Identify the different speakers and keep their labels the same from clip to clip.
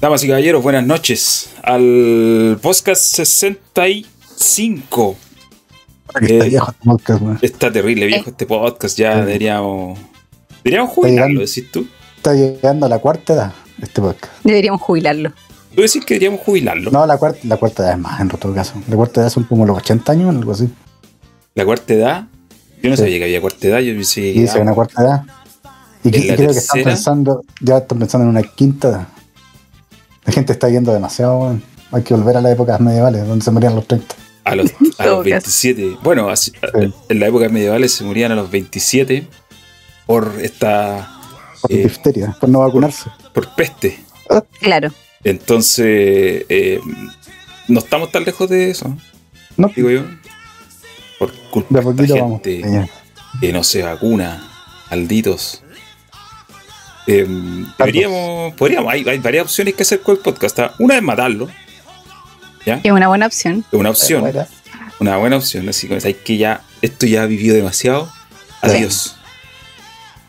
Speaker 1: Damas y caballeros, buenas noches al podcast 65.
Speaker 2: Está
Speaker 1: Eh,
Speaker 2: viejo este podcast.
Speaker 1: Está terrible viejo este podcast, ya
Speaker 2: Sí.
Speaker 1: deberíamos... Deberíamos jubilarlo, decís tú.
Speaker 2: Está llegando a la cuarta edad este podcast.
Speaker 3: Deberíamos jubilarlo.
Speaker 1: Tú decís que deberíamos jubilarlo.
Speaker 2: No, la cuarta, la cuarta edad es más, en todo caso. La cuarta edad son como los 80 años, algo así.
Speaker 1: La cuarta edad. Yo no
Speaker 2: Sí.
Speaker 1: sabía que había cuarta edad, yo pensé...
Speaker 2: Dice
Speaker 1: ah,
Speaker 2: una cuarta edad. Y, que-
Speaker 1: ¿En la
Speaker 2: y creo que están pensando, ya están pensando en una quinta edad. La gente está yendo demasiado, weón. Hay que volver a las épocas medievales, donde se morían los 30.
Speaker 1: A los, a los
Speaker 3: caso.
Speaker 1: 27. Bueno, así-
Speaker 2: Sí.
Speaker 1: en la época medievales se morían a los 27 por esta...
Speaker 2: Por
Speaker 1: Eh.
Speaker 2: difteria, por no vacunarse.
Speaker 1: por peste.
Speaker 3: Claro.
Speaker 1: Entonces, eh, no estamos tan lejos de eso,
Speaker 2: No,
Speaker 1: digo yo. Por culpa
Speaker 2: de
Speaker 1: de
Speaker 2: vamos.
Speaker 1: gente
Speaker 2: Ya.
Speaker 1: que no se vacuna, malditos. Eh, deberíamos, podríamos, hay, hay varias opciones que hacer con el podcast. Una es matarlo,
Speaker 3: Es una buena opción.
Speaker 1: es una opción,
Speaker 2: Bueno,
Speaker 1: una buena opción. Así que, ¿sabes que ya esto ya ha vivido demasiado. Adiós.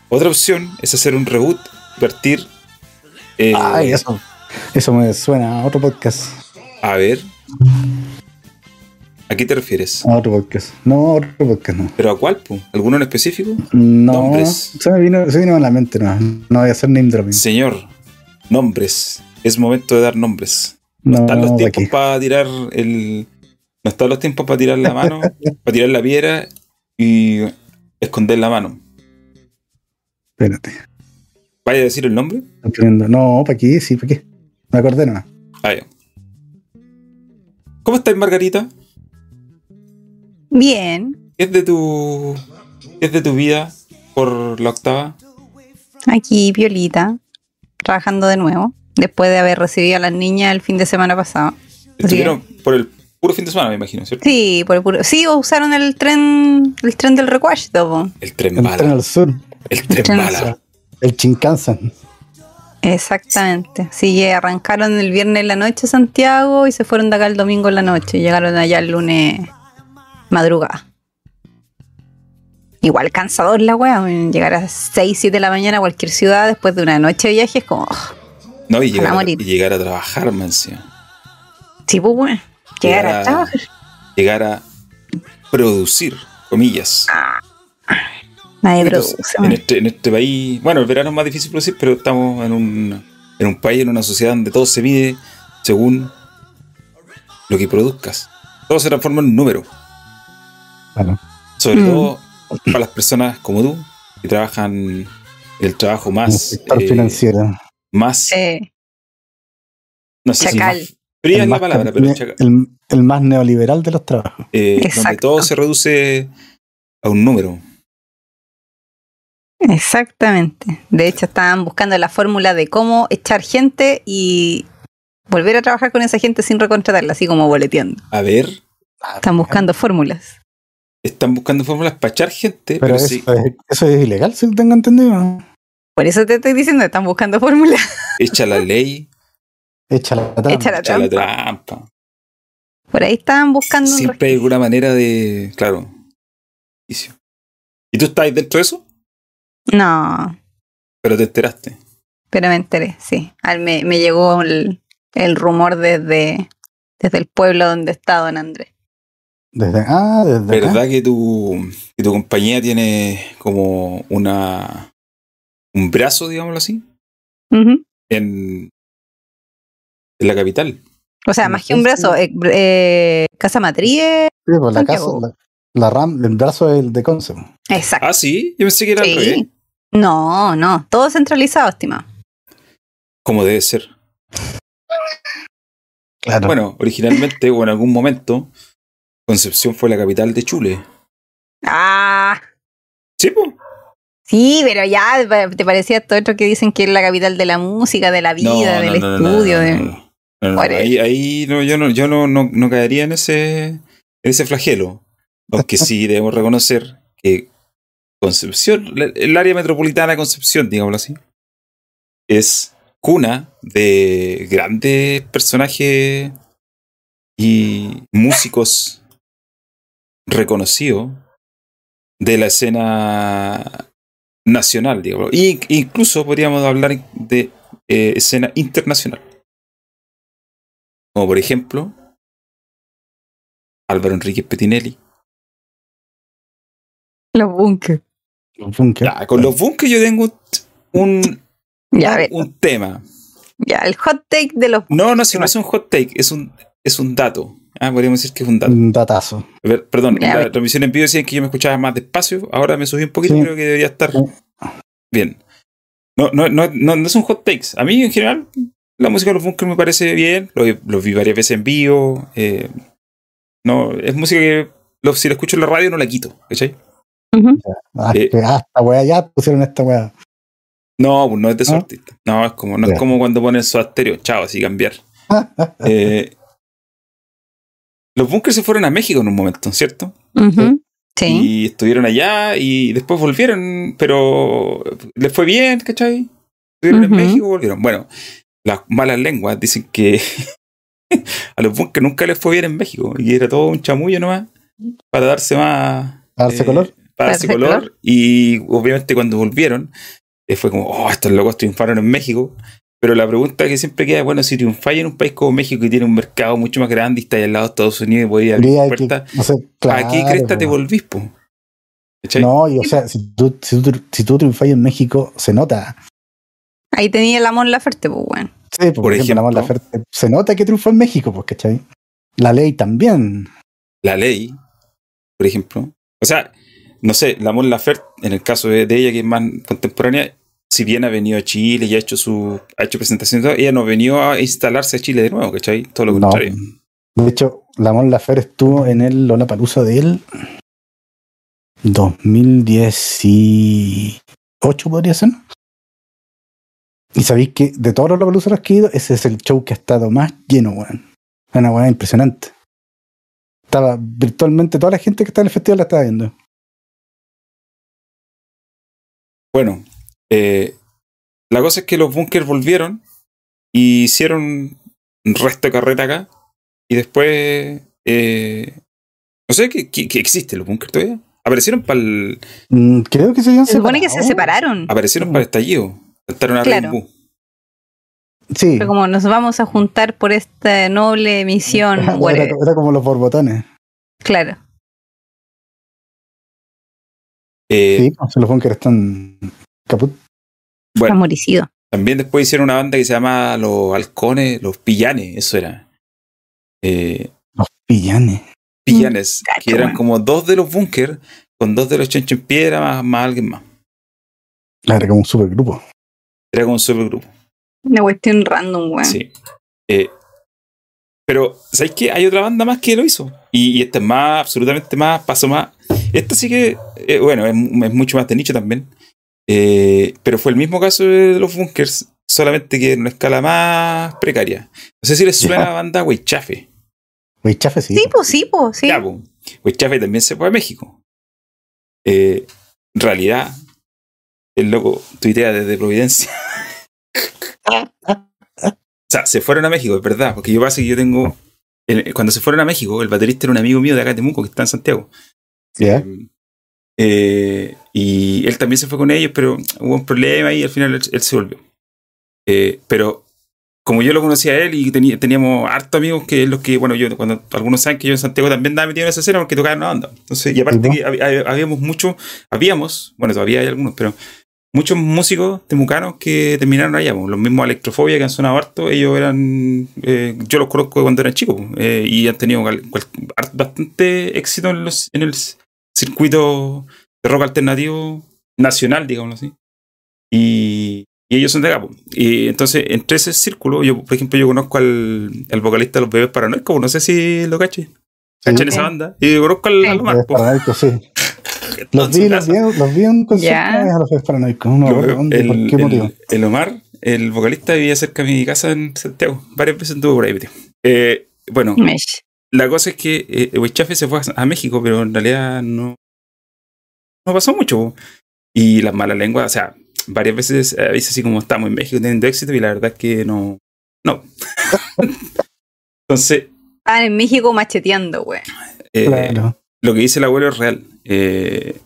Speaker 1: Otra opción es hacer un reboot, partir. eh,
Speaker 2: Ay, eso, eso me suena a otro podcast.
Speaker 1: a ver. ¿A qué te refieres?
Speaker 2: A otro podcast. No, otro podcast no.
Speaker 1: ¿Pero a cuál? po? ¿Alguno en específico?
Speaker 2: No,
Speaker 1: Nombres.
Speaker 2: se me vino, se vino a la mente, no. No voy a hacer name dropping.
Speaker 1: Señor, nombres. Es momento de dar nombres.
Speaker 2: No,
Speaker 1: Están los
Speaker 2: ¿pa'
Speaker 1: tiempos para tirar el. No están los tiempos para tirar la mano, para tirar la piedra y esconder la mano.
Speaker 2: Espérate.
Speaker 1: ¿Vaya a decir el nombre?
Speaker 2: No, ¿para qué? Sí, ¿para qué? Me acordé nomás.
Speaker 1: Ah, ya. ¿Cómo estás, Margarita?
Speaker 3: Bien.
Speaker 1: ¿Qué es de tu. qué es de tu vida por la octava?
Speaker 3: Aquí, Violita. Trabajando de nuevo. Después de haber recibido a las niñas el fin de semana pasado.
Speaker 1: Estuvieron por el puro fin de semana, me imagino, ¿cierto?
Speaker 3: Sí, por el puro. Sí, usaron el tren. El tren del recuacho, po.
Speaker 1: El tren
Speaker 2: El tren
Speaker 1: bala.
Speaker 2: al sur,
Speaker 1: El tren bala.
Speaker 2: el Chincansan.
Speaker 3: Exactamente. Sí, arrancaron el viernes en la noche a Santiago y se fueron de acá el domingo en la noche. Y llegaron allá el lunes madrugada. Igual cansador la wea. Llegar a 6, 7 de la mañana a cualquier ciudad después de una noche de viaje es como. oh,
Speaker 1: No, y llegar, a, y llegar a trabajar, man, encima.
Speaker 3: sí, pues bueno. Llegar
Speaker 1: Llegar
Speaker 3: a
Speaker 1: a-
Speaker 3: trabajar.
Speaker 1: Llegar a producir, comillas.
Speaker 3: Nadie
Speaker 1: Entonces,
Speaker 3: produce.
Speaker 1: en, este, en este país, bueno, el verano es más difícil producir, pero estamos en un, en un país, en una sociedad donde todo se mide según lo que produzcas. Todo se transforma en un número.
Speaker 2: Claro.
Speaker 1: Sobre
Speaker 3: Mm.
Speaker 1: todo para las personas como tú, que trabajan el trabajo más, eh,
Speaker 2: financiero.
Speaker 1: más,
Speaker 3: Eh,
Speaker 1: no sé si
Speaker 3: chacal.
Speaker 1: más fría es
Speaker 2: El
Speaker 1: la
Speaker 2: más,
Speaker 1: palabra, pero chacal.
Speaker 2: el, el más neoliberal de los trabajos.
Speaker 1: Eh, donde todo se reduce a un número.
Speaker 3: Exactamente. De hecho, estaban buscando la fórmula de cómo echar gente y volver a trabajar con esa gente sin recontratarla, así como boleteando.
Speaker 1: A ver,
Speaker 3: Están buscando fórmulas.
Speaker 1: Están buscando fórmulas para echar gente, pero,
Speaker 2: Pero eso,
Speaker 1: sí,
Speaker 2: es, eso es ilegal, si lo tengo entendido.
Speaker 3: Por eso te estoy diciendo, están buscando fórmulas.
Speaker 1: echa la ley,
Speaker 2: Echa la trampa.
Speaker 3: Echa la
Speaker 1: echa la
Speaker 3: trampa.
Speaker 1: trampa.
Speaker 3: Por ahí estaban buscando un
Speaker 1: Siempre hay alguna manera de. Claro. ¿Y tú estás dentro de eso?
Speaker 3: No,
Speaker 1: Pero te enteraste.
Speaker 3: pero me enteré, sí. Al- me, me llegó el, el rumor desde, desde el pueblo donde está Don Andrés.
Speaker 2: Desde, ah, desde acá.
Speaker 1: ¿Verdad que tu, que tu compañía tiene como una. un brazo, digámoslo así?
Speaker 3: Ujú.
Speaker 1: En. en la capital.
Speaker 3: O sea, más que un brazo, eh, eh, Casa Matriz.
Speaker 2: Sí, pues la, casa, la, la RAM, el brazo es el de Conce.
Speaker 3: Exacto.
Speaker 1: Ah, sí. Yo pensé que era.
Speaker 3: Sí. No, no, todo centralizado, estimado.
Speaker 1: Como debe ser.
Speaker 2: Claro.
Speaker 1: Bueno, originalmente o en algún momento, Concepción fue la capital de Chile.
Speaker 3: Ah,
Speaker 1: Sí, pues.
Speaker 3: sí, pero ya te parecía todo esto que dicen que es la capital de la música, de la vida, del
Speaker 1: no, no, no,
Speaker 3: estudio. de...
Speaker 1: ahí, ahí no, yo, no, yo no, no, no caería en ese, en ese flagelo. Aunque sí debemos reconocer que Concepción, el área metropolitana de Concepción, digámoslo así, es cuna de grandes personajes y músicos reconocidos de la escena nacional, digamos. Y incluso podríamos hablar de eh, escena internacional. como por ejemplo Álvaro Enrique Petinelli.
Speaker 3: Los bunkers.
Speaker 2: Los bunkers.
Speaker 1: Ya, con los bunkers yo tengo un,
Speaker 3: Ya,
Speaker 1: un tema.
Speaker 3: Ya, el hot take de los
Speaker 1: No, no, si no es un hot take, es un, es un dato. Ah, podríamos decir que es un dato.
Speaker 2: Un datazo.
Speaker 1: Ver, perdón, en la transmisión en vivo decían que yo me escuchaba más despacio, ahora me subí un poquito,
Speaker 2: Sí.
Speaker 1: creo que debería estar
Speaker 2: Sí.
Speaker 1: bien. No, no, no, no, no es un hot takes. A mí en general la música de los bunkers me parece bien, lo, lo vi varias veces en vivo. eh, no, es música que lo- si la escucho en la radio no la quito, ¿cachai?
Speaker 2: Ah,
Speaker 1: Eh.
Speaker 2: que, ah, esta weá ya pusieron esta weá.
Speaker 1: No, pues no es de su
Speaker 2: ¿No?
Speaker 1: artista. No, es como, no es
Speaker 2: Ya.
Speaker 1: como cuando ponen su estéreo, chao, así cambiar. Eh, los bunkers se fueron a México en un momento, ¿cierto?
Speaker 3: Sí.
Speaker 1: Y estuvieron allá y después volvieron, pero les fue bien, ¿cachai? Estuvieron
Speaker 3: Ujú.
Speaker 1: en México y volvieron. Bueno, las malas lenguas dicen que a los bunkers nunca les fue bien en México y era todo un chamullo nomás para darse más.
Speaker 2: Darse
Speaker 1: eh,
Speaker 2: color.
Speaker 1: Para darse
Speaker 3: Darse
Speaker 1: color.
Speaker 3: color.
Speaker 1: Y obviamente cuando volvieron, eh, fue como, oh, estos locos triunfaron en México. Pero la pregunta que siempre queda, bueno, si triunfáis en un país como México que tiene un mercado mucho más grande y está ahí al lado de Estados Unidos y podéis abrir puertas,
Speaker 2: no sé,
Speaker 1: ¿a qué
Speaker 2: claro,
Speaker 1: cresta te volvís, po? ¿Cachai?
Speaker 2: No, y o sea, si tú, si tú, si tú triunfas en México, se nota.
Speaker 3: Ahí tenía el amor la fuerte, pues bueno.
Speaker 2: Sí, por,
Speaker 1: Por
Speaker 2: ejemplo, la
Speaker 1: ejemplo.
Speaker 2: Laferte, se nota que triunfó en México, pues, ¿cachai? La ley también.
Speaker 1: la ley, por ejemplo. O sea, no sé, la Mon Laferte, en el caso de, de ella, que es más contemporánea, si bien ha venido a Chile y ha hecho su ha hecho presentaciones, ella no venió a instalarse a Chile de nuevo, ¿cachai? Todo lo
Speaker 2: No.
Speaker 1: contrario.
Speaker 2: De hecho, la Mon Laferte estuvo en el Lollapalooza de él 2018 podría ser. Y sabéis que de todos los Lollapaloozas que he ido, ese es el show que ha estado más lleno, weón. Una weá impresionante. Estaba virtualmente toda la gente que está en el festival la estaba viendo.
Speaker 1: Bueno, eh, la cosa es que los bunkers volvieron y hicieron un resto de carrera acá. Y después, eh, no sé, ¿qué, qué, qué existe los bunkers todavía? Aparecieron para el,
Speaker 2: Mm, creo que se habían
Speaker 3: Se supone que se separaron.
Speaker 1: aparecieron para el estallido. Saltaron a
Speaker 3: Claro.
Speaker 1: Rainbow.
Speaker 2: Sí.
Speaker 3: Pero como nos vamos a juntar por esta noble misión,
Speaker 2: era, como los borbotones.
Speaker 3: Claro.
Speaker 1: Eh,
Speaker 2: Sí, los bunkers están caput.
Speaker 1: Bueno,
Speaker 3: Amoricido.
Speaker 1: También después hicieron una banda que se llama Los Halcones, Los Pillanes, eso era. Eh,
Speaker 2: Los pillanes.
Speaker 1: pillanes,
Speaker 3: Cacho,
Speaker 1: que eran como dos de los bunkers, con dos de los chancho en piedra, más, más alguien más.
Speaker 2: Era como un supergrupo.
Speaker 1: Era como un supergrupo.
Speaker 3: Una cuestión random, weón.
Speaker 1: Sí. Eh, pero, ¿sabéis qué? Hay otra banda más que lo hizo. Y, y esta es más, absolutamente más, paso más. Esta sí que, eh, bueno, es, es mucho más de nicho también. Eh, pero fue el mismo caso de los bunkers, solamente que en una escala más precaria. No sé si les suena la banda Weichafe.
Speaker 2: Güey, chafe sí.
Speaker 3: Sí, pues sí, pues sí.
Speaker 1: Ya, po. Weichafe también se fue a México. Eh, en realidad, el loco tuitea desde Providencia. o sea, se fueron a México, es verdad, porque yo pasa que yo tengo. el- cuando se fueron a México, el baterista era un amigo mío de acá de Temuco, que está en Santiago.
Speaker 2: Ya.
Speaker 1: Eh, y él también se fue con ellos, pero hubo un problema y al final él, él se volvió. Eh, pero como yo lo conocía a él y tenía- teníamos hartos amigos que es los que, bueno, yo cuando algunos saben que yo en Santiago también andaba metido en esa escena porque tocaba en una banda. Entonces, y aparte que habíamos mucho, habíamos, bueno, todavía hay algunos, pero muchos músicos temucanos que terminaron allá, po. los mismos Electrofobia que han sonado harto, ellos eran, eh, yo los conozco cuando eran chicos eh, y han tenido bastante éxito en, los, en el circuito de rock alternativo nacional, digámoslo así. Y, y ellos son de acá. Y entonces, entre ese círculo, yo, por ejemplo, yo conozco al, al vocalista de los bebés paranoicos, po, no sé si lo caché. ¿Cachan
Speaker 2: Sí.
Speaker 1: esa banda? Y yo conozco al, al Omar,
Speaker 2: Los
Speaker 1: po,
Speaker 2: paranoicos, sí. Los
Speaker 1: en
Speaker 2: vi, los vi, los vi en un concierto a los Bebés paranoicos. No me
Speaker 1: Lo
Speaker 2: por
Speaker 1: el,
Speaker 2: qué motivo.
Speaker 1: el- el Omar, el vocalista, vivía cerca de mi casa en Santiago. Varias veces anduvo por ahí, metido. Eh, bueno,
Speaker 3: Mesh.
Speaker 1: la cosa es que eh, Huichafe se fue a, a México, pero en realidad no, no pasó mucho. Y las malas lenguas, o sea, varias veces eh, dice así como estamos en México teniendo éxito y la verdad es que no. No. Entonces,
Speaker 3: Estaban en México macheteando, weón.
Speaker 1: eh,
Speaker 2: Claro.
Speaker 1: lo que dice el abuelo es real. Eh,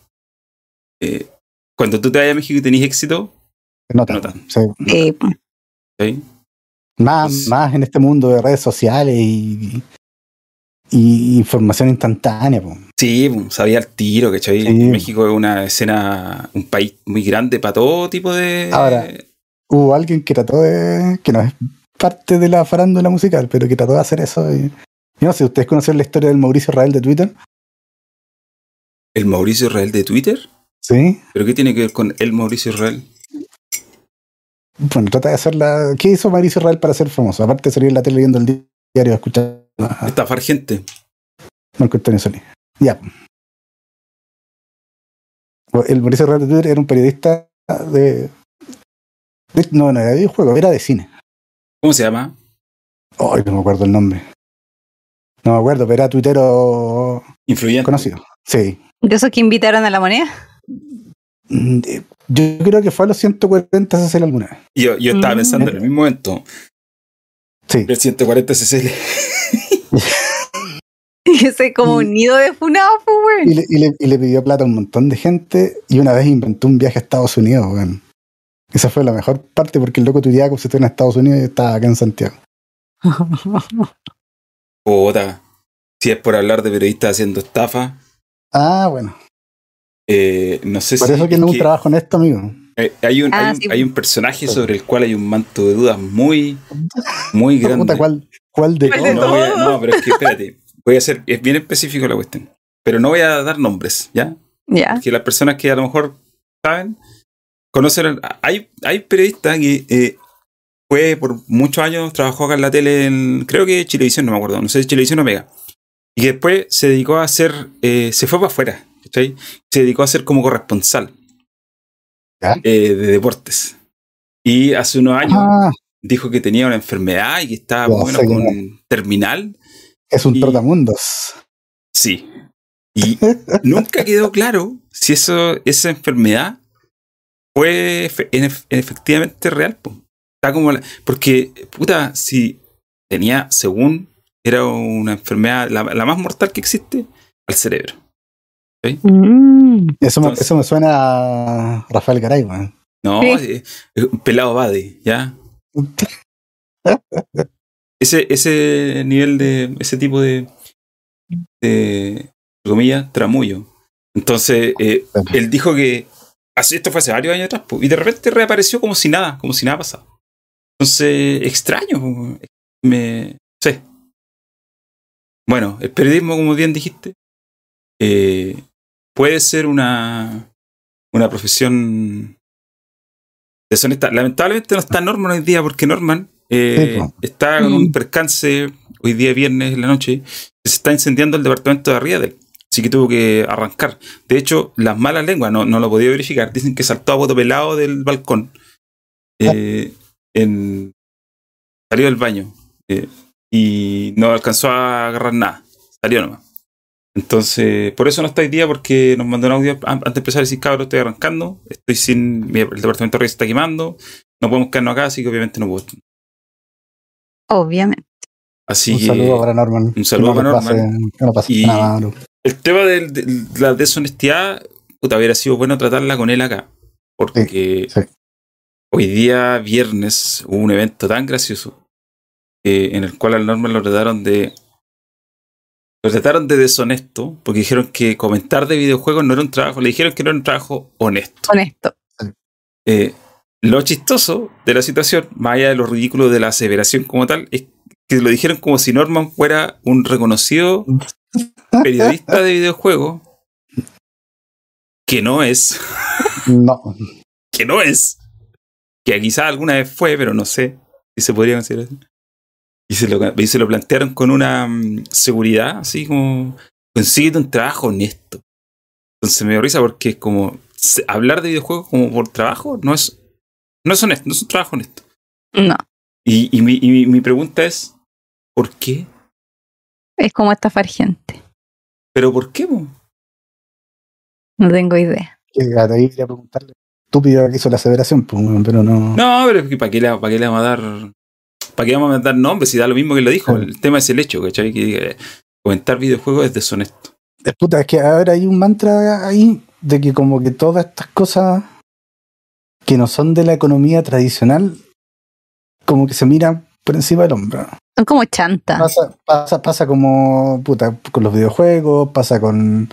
Speaker 1: eh, cuando tú te vayas a México y tenés éxito,
Speaker 2: Se nota.
Speaker 1: nota.
Speaker 2: Sí.
Speaker 3: Eh,
Speaker 1: ¿sí?
Speaker 2: Más,
Speaker 1: Pues-
Speaker 2: más en este mundo de redes sociales y, y información instantánea. po.
Speaker 1: Sí, sabía el tiro, ¿cachai?
Speaker 2: Sí.
Speaker 1: México es una escena, un país muy grande para todo tipo de.
Speaker 2: Ahora. Hubo alguien que trató de. que no es parte de la farándula musical, pero que trató de hacer eso. Y, y no sé, ¿ustedes conocen la historia del Mauricio Israel de Twitter?
Speaker 1: ¿El Mauricio Israel de Twitter?
Speaker 2: Sí.
Speaker 1: ¿Pero qué tiene que ver con el Mauricio Israel?
Speaker 2: Bueno, trata de hacerla. ¿Qué hizo Mauricio Israel para ser famoso? Aparte de salir en la tele leyendo el diario, escuchar
Speaker 1: Estafar gente.
Speaker 2: Marco Antonio Solís. Ya. El Mauricio de Twitter era un periodista de. de- no, no era de videojuegos, era de cine.
Speaker 1: ¿Cómo se llama?
Speaker 2: Ay, no me acuerdo el nombre. No me acuerdo, pero era tuitero
Speaker 1: Influyente.
Speaker 2: conocido. Sí.
Speaker 3: ¿De esos que invitaron a la moneda?
Speaker 2: Mm, eh, Yo creo que fue a los 140 CCL alguna vez.
Speaker 1: Yo, yo estaba
Speaker 3: Mm.
Speaker 1: pensando en el mismo momento.
Speaker 2: Sí.
Speaker 1: El 140 CCL.
Speaker 3: Ese es como un nido de funado, pues,
Speaker 2: Y le, y le- y le pidió plata a un montón de gente y una vez inventó un viaje a Estados Unidos. weón. Esa fue la mejor parte porque el loco tuiteaba como si estuviera en Estados Unidos y estaba acá en Santiago.
Speaker 1: Puta. Si es por hablar de periodistas haciendo estafa,
Speaker 2: Ah, bueno.
Speaker 1: eh, no sé
Speaker 2: Por
Speaker 1: si.
Speaker 2: eso que no es un trabajo honesto, amigo.
Speaker 1: eh, hay, un,
Speaker 3: Ah,
Speaker 1: hay, un,
Speaker 3: sí.
Speaker 1: hay un personaje sobre el cual hay un manto de dudas muy, muy grande.
Speaker 2: Puta, ¿cuál, cuál de
Speaker 3: ¿Cuál de
Speaker 1: a- no, pero es que espérate. Voy a ser, es bien específico la cuestión. Pero no voy a dar nombres, ¿ya?
Speaker 3: Ya.
Speaker 1: que las personas que a lo mejor saben, conocen. hay, hay periodistas que eh, fue por muchos años, trabajó acá en la tele, en, creo que Chilevisión, no me acuerdo, no sé si Chilevisión o Mega. Y que después se dedicó a hacer, eh, se fue para afuera, ¿cachai? Se dedicó a ser como corresponsal eh, de deportes. Y hace unos años
Speaker 2: Ah,
Speaker 1: dijo que tenía una enfermedad y que estaba
Speaker 2: Ya
Speaker 1: más o menos
Speaker 2: sé
Speaker 1: con terminal.
Speaker 2: Es un
Speaker 1: Y-
Speaker 2: trotamundos.
Speaker 1: Sí. Y nunca quedó claro si eso, esa enfermedad fue efe- en ef- efectivamente real. po. Está como la- porque, puta, si tenía, según, era una enfermedad, la, la más mortal que existe, al cerebro.
Speaker 3: Mm.
Speaker 2: Eso, me,
Speaker 1: Entonces-
Speaker 2: eso me suena a Rafael Garay, weón.
Speaker 1: No,
Speaker 3: Sí.
Speaker 1: eh, eh, un pelado Bade, ¿ya? Ese, ese nivel de, ese tipo de, comillas, tramullo. Entonces, eh, él dijo que esto fue hace varios años atrás, y de repente reapareció como si nada, como si nada pasado. Entonces, extraño, me sé. Bueno, el periodismo, como bien dijiste, eh, puede ser una, una profesión deshonesta. Lamentablemente no está Norman hoy día porque Norman eh,
Speaker 2: Sí,
Speaker 1: está con un percance hoy día viernes en la noche. Se está incendiando el departamento de arriba de él. Así que tuvo que arrancar. De hecho, las malas lenguas, no, no lo podía verificar, dicen que saltó a voto pelado del balcón. eh, en, salió del baño. eh, y no alcanzó a agarrar nada. Salió nomás. Entonces, por eso no está hoy día, porque nos mandó un audio an- antes de empezar a decir, cabrón, estoy arrancando, estoy sin. El departamento de está quemando, no podemos quedarnos acá, así que obviamente no puedo.
Speaker 3: Obviamente.
Speaker 1: Así
Speaker 2: un
Speaker 1: que.
Speaker 2: saludo para Norman.
Speaker 1: un saludo
Speaker 2: no
Speaker 1: para
Speaker 2: pase-
Speaker 1: Norman.
Speaker 2: que no pase
Speaker 1: Y-
Speaker 2: nada malo.
Speaker 1: El tema de, la deshonestidad, puta, hubiera sido bueno tratarla con él acá. Porque
Speaker 2: Sí, sí.
Speaker 1: hoy día, viernes, hubo un evento tan gracioso eh, en el cual al Norman lo trataron de. Lo trataron de deshonesto, porque dijeron que comentar de videojuegos no era un trabajo, le dijeron que no era un trabajo honesto.
Speaker 3: Honesto.
Speaker 1: Eh, lo chistoso de la situación, más allá de lo ridículo de la aseveración como tal, es que lo dijeron como si Norman fuera un reconocido periodista de videojuegos, que no es,
Speaker 2: No,
Speaker 1: que no es, que quizá alguna vez fue, pero no sé si se podría considerar así. Y se lo, y se lo plantearon con una mm, seguridad, así como, consíguete un trabajo honesto. Entonces me dio risa porque es como, hablar de videojuegos como por trabajo no es, no es honesto, no es un trabajo honesto.
Speaker 3: No.
Speaker 1: Y, y mi, y mi- mi pregunta es, ¿por qué?
Speaker 3: Es como estafar gente.
Speaker 1: ¿Pero por qué? po?
Speaker 3: No tengo idea.
Speaker 2: que ahí quería preguntarle. Estúpido que hizo la aseveración, pues, pero no.
Speaker 1: No, pero es que ¿para qué, le, ¿para qué le vamos a dar? ¿Para qué vamos a dar nombres si da lo mismo que lo dijo?
Speaker 2: Claro.
Speaker 1: El tema es el hecho, ¿cachai? Que eh, comentar videojuegos es deshonesto.
Speaker 2: Es puta, es que ahora hay un mantra ahí de que como que todas estas cosas que no son de la economía tradicional, como que se miran por encima del hombro.
Speaker 3: Son como chantas.
Speaker 2: Pasa, pasa, pasa como puta, con los videojuegos, pasa con,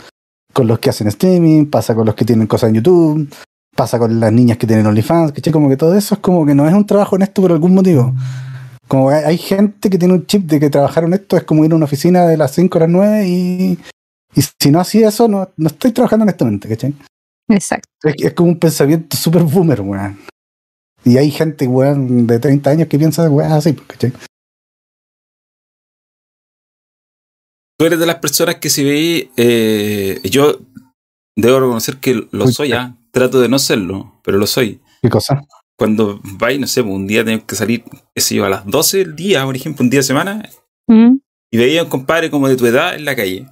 Speaker 2: con los que hacen streaming, pasa con los que tienen cosas en YouTube, pasa con las niñas que tienen OnlyFans, ¿cachai? Como que todo eso es como que no es un trabajo honesto por algún motivo. Como hay, hay gente que tiene un chip de que trabajar honesto es como ir a una oficina de las 5 a las 9 y, y si no hacía eso, no, no estoy trabajando honestamente, ¿cachai?
Speaker 3: Exacto.
Speaker 2: Es, es como un pensamiento súper boomer, weón. Y hay gente, weón, de 30 años que piensa, weón, así, ¿cachai?
Speaker 1: Tú eres de las personas que si veis, eh, yo debo reconocer que lo
Speaker 2: Uy,
Speaker 1: soy, ¿ah? trato de no serlo, pero lo soy.
Speaker 2: ¿Qué cosa?
Speaker 1: Cuando vais, no sé, pues, un día tenés que salir, qué sé yo, a las 12 del día, por ejemplo, un día de semana,
Speaker 3: Mm.
Speaker 1: y veía a un compadre como de tu edad en la calle.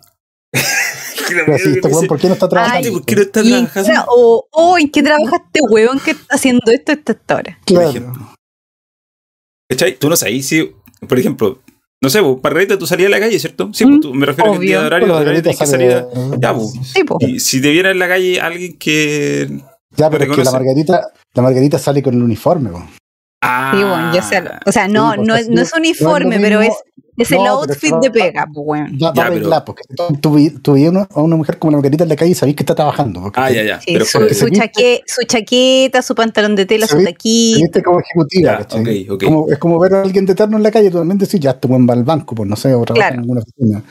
Speaker 2: Este weón, ¿por qué no está
Speaker 3: Ay,
Speaker 2: trabajando?
Speaker 1: ¿por qué no está
Speaker 3: ¿Y en qué
Speaker 1: trabajando?
Speaker 3: tra- o- o en qué trabaja este huevón que está haciendo esto esta hora?
Speaker 2: claro.
Speaker 1: ejemplo. ¿Cachai? Tú no sabes si, por ejemplo, no sé, pues, Margarita, tú salías a la calle, ¿cierto? Sí, pues
Speaker 3: Mm,
Speaker 1: tú, me refiero a que el día de
Speaker 3: obvio.
Speaker 1: horario, tenés que salir a- Ya, pues.
Speaker 3: Sí, po.
Speaker 1: Y si te viera en la calle alguien que.
Speaker 2: Ya, pero es que la Margarita, la Margarita sale con el uniforme, weón.
Speaker 1: Ah,
Speaker 3: Sí, bueno, ya sé. O sea, no,
Speaker 2: Sí, pues,
Speaker 3: no,
Speaker 2: así
Speaker 3: no es uniforme,
Speaker 2: no
Speaker 3: pero es,
Speaker 2: mismo-
Speaker 3: es el
Speaker 2: no,
Speaker 3: outfit de pega, pues, weón.
Speaker 2: Va, va
Speaker 1: Ya,
Speaker 2: a
Speaker 1: pero-
Speaker 2: porque tú, tú, veías a una mujer como la Margarita en la calle y sabés que está trabajando. porque
Speaker 1: Ah, ya, ya.
Speaker 3: Sí,
Speaker 1: pero
Speaker 3: su,
Speaker 1: fue-
Speaker 3: su chaque- su chaqueta, su pantalón de tela, su taquita.
Speaker 2: viste como ejecutiva,
Speaker 1: Ya,
Speaker 2: ¿cachai?
Speaker 1: ok, ok.
Speaker 2: Como, es como ver a alguien de eterno en la calle, también decís, ya, este buen va al banco, pues no sé, o trabaja
Speaker 3: Claro.
Speaker 2: en alguna oficina.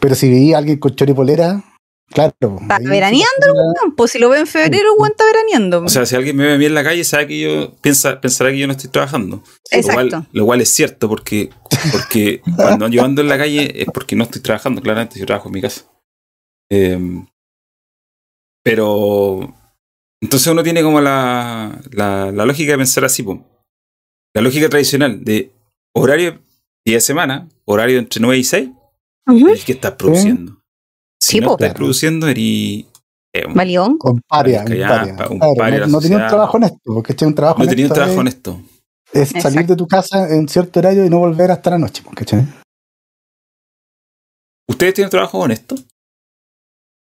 Speaker 2: Pero si veía a alguien con choripolera, claro.
Speaker 3: Está veraneando,
Speaker 2: te-
Speaker 3: weón, Pues si lo ve en febrero, weón, está veraneando.
Speaker 1: O sea, si alguien me ve a mí en la calle, sabe que yo piensa, pensará que yo no estoy trabajando. Lo
Speaker 3: Exacto.
Speaker 1: cual, lo cual es cierto, porque, porque cuando yo ando en la calle es porque no estoy trabajando, claramente, yo trabajo en mi casa. Eh, pero entonces uno tiene como la, la, la lógica de pensar así, po. la lógica tradicional de horario día de semana, horario entre 9 y 6,
Speaker 3: Ujú.
Speaker 1: es que estás produciendo. Si
Speaker 3: Sí,
Speaker 1: no estás
Speaker 2: Claro.
Speaker 1: produciendo, eres eh, un-
Speaker 3: Valión.
Speaker 2: Paria, un paria.
Speaker 1: pa- un
Speaker 2: Claro,
Speaker 1: paria de
Speaker 2: no, no tenía un trabajo honesto, porque este es un trabajo
Speaker 1: no tenía un trabajo
Speaker 2: es-
Speaker 1: honesto.
Speaker 2: es salir de tu casa en cierto horario y no volver hasta la noche, pues, ¿cachai?
Speaker 1: ¿Ustedes tienen trabajo honesto?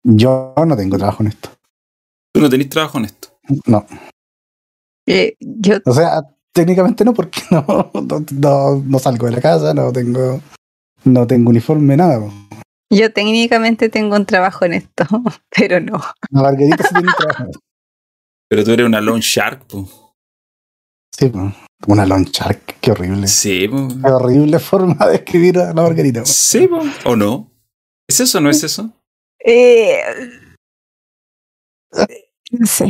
Speaker 2: Yo no tengo trabajo honesto.
Speaker 1: Tú no tenés trabajo honesto.
Speaker 2: No.
Speaker 3: Eh, yo,
Speaker 2: O sea, técnicamente no, porque no, no, no- no salgo de la casa, no tengo, no tengo uniforme, nada.
Speaker 3: Yo técnicamente tengo un trabajo en esto, pero no.
Speaker 2: La Margarita sí tiene un trabajo.
Speaker 1: Pero tú eres una lone shark, po.
Speaker 2: Sí, po. una long shark, qué horrible.
Speaker 1: Sí, po.
Speaker 2: Qué horrible forma de escribir a la Margarita. po.
Speaker 1: Sí, po. ¿O no? ¿Es eso o no es eso?
Speaker 3: Eh, no sé.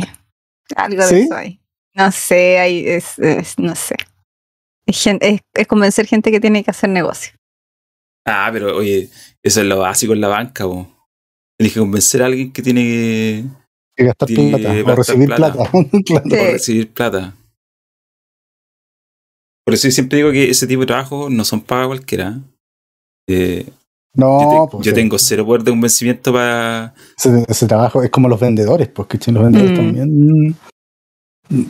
Speaker 3: Algo de eso hay. No sé, hay, es, es- no sé. Es, es convencer gente que tiene que hacer negocio.
Speaker 1: Ah, pero oye, eso es lo básico en la banca, po. Tienes que convencer a alguien que tiene que
Speaker 2: Que gastar
Speaker 1: Sí,
Speaker 2: plata, o
Speaker 1: gastar
Speaker 2: recibir
Speaker 1: plata.
Speaker 2: plata. Claro.
Speaker 3: Sí.
Speaker 1: recibir plata. Por eso yo siempre digo que ese tipo de trabajo no son para cualquiera. Eh,
Speaker 2: No,
Speaker 1: yo te-
Speaker 2: pues,
Speaker 1: yo
Speaker 2: sí.
Speaker 1: tengo cero poder de convencimiento para.
Speaker 2: ese, ese trabajo es como los vendedores, pues que los vendedores
Speaker 3: Mm.
Speaker 2: también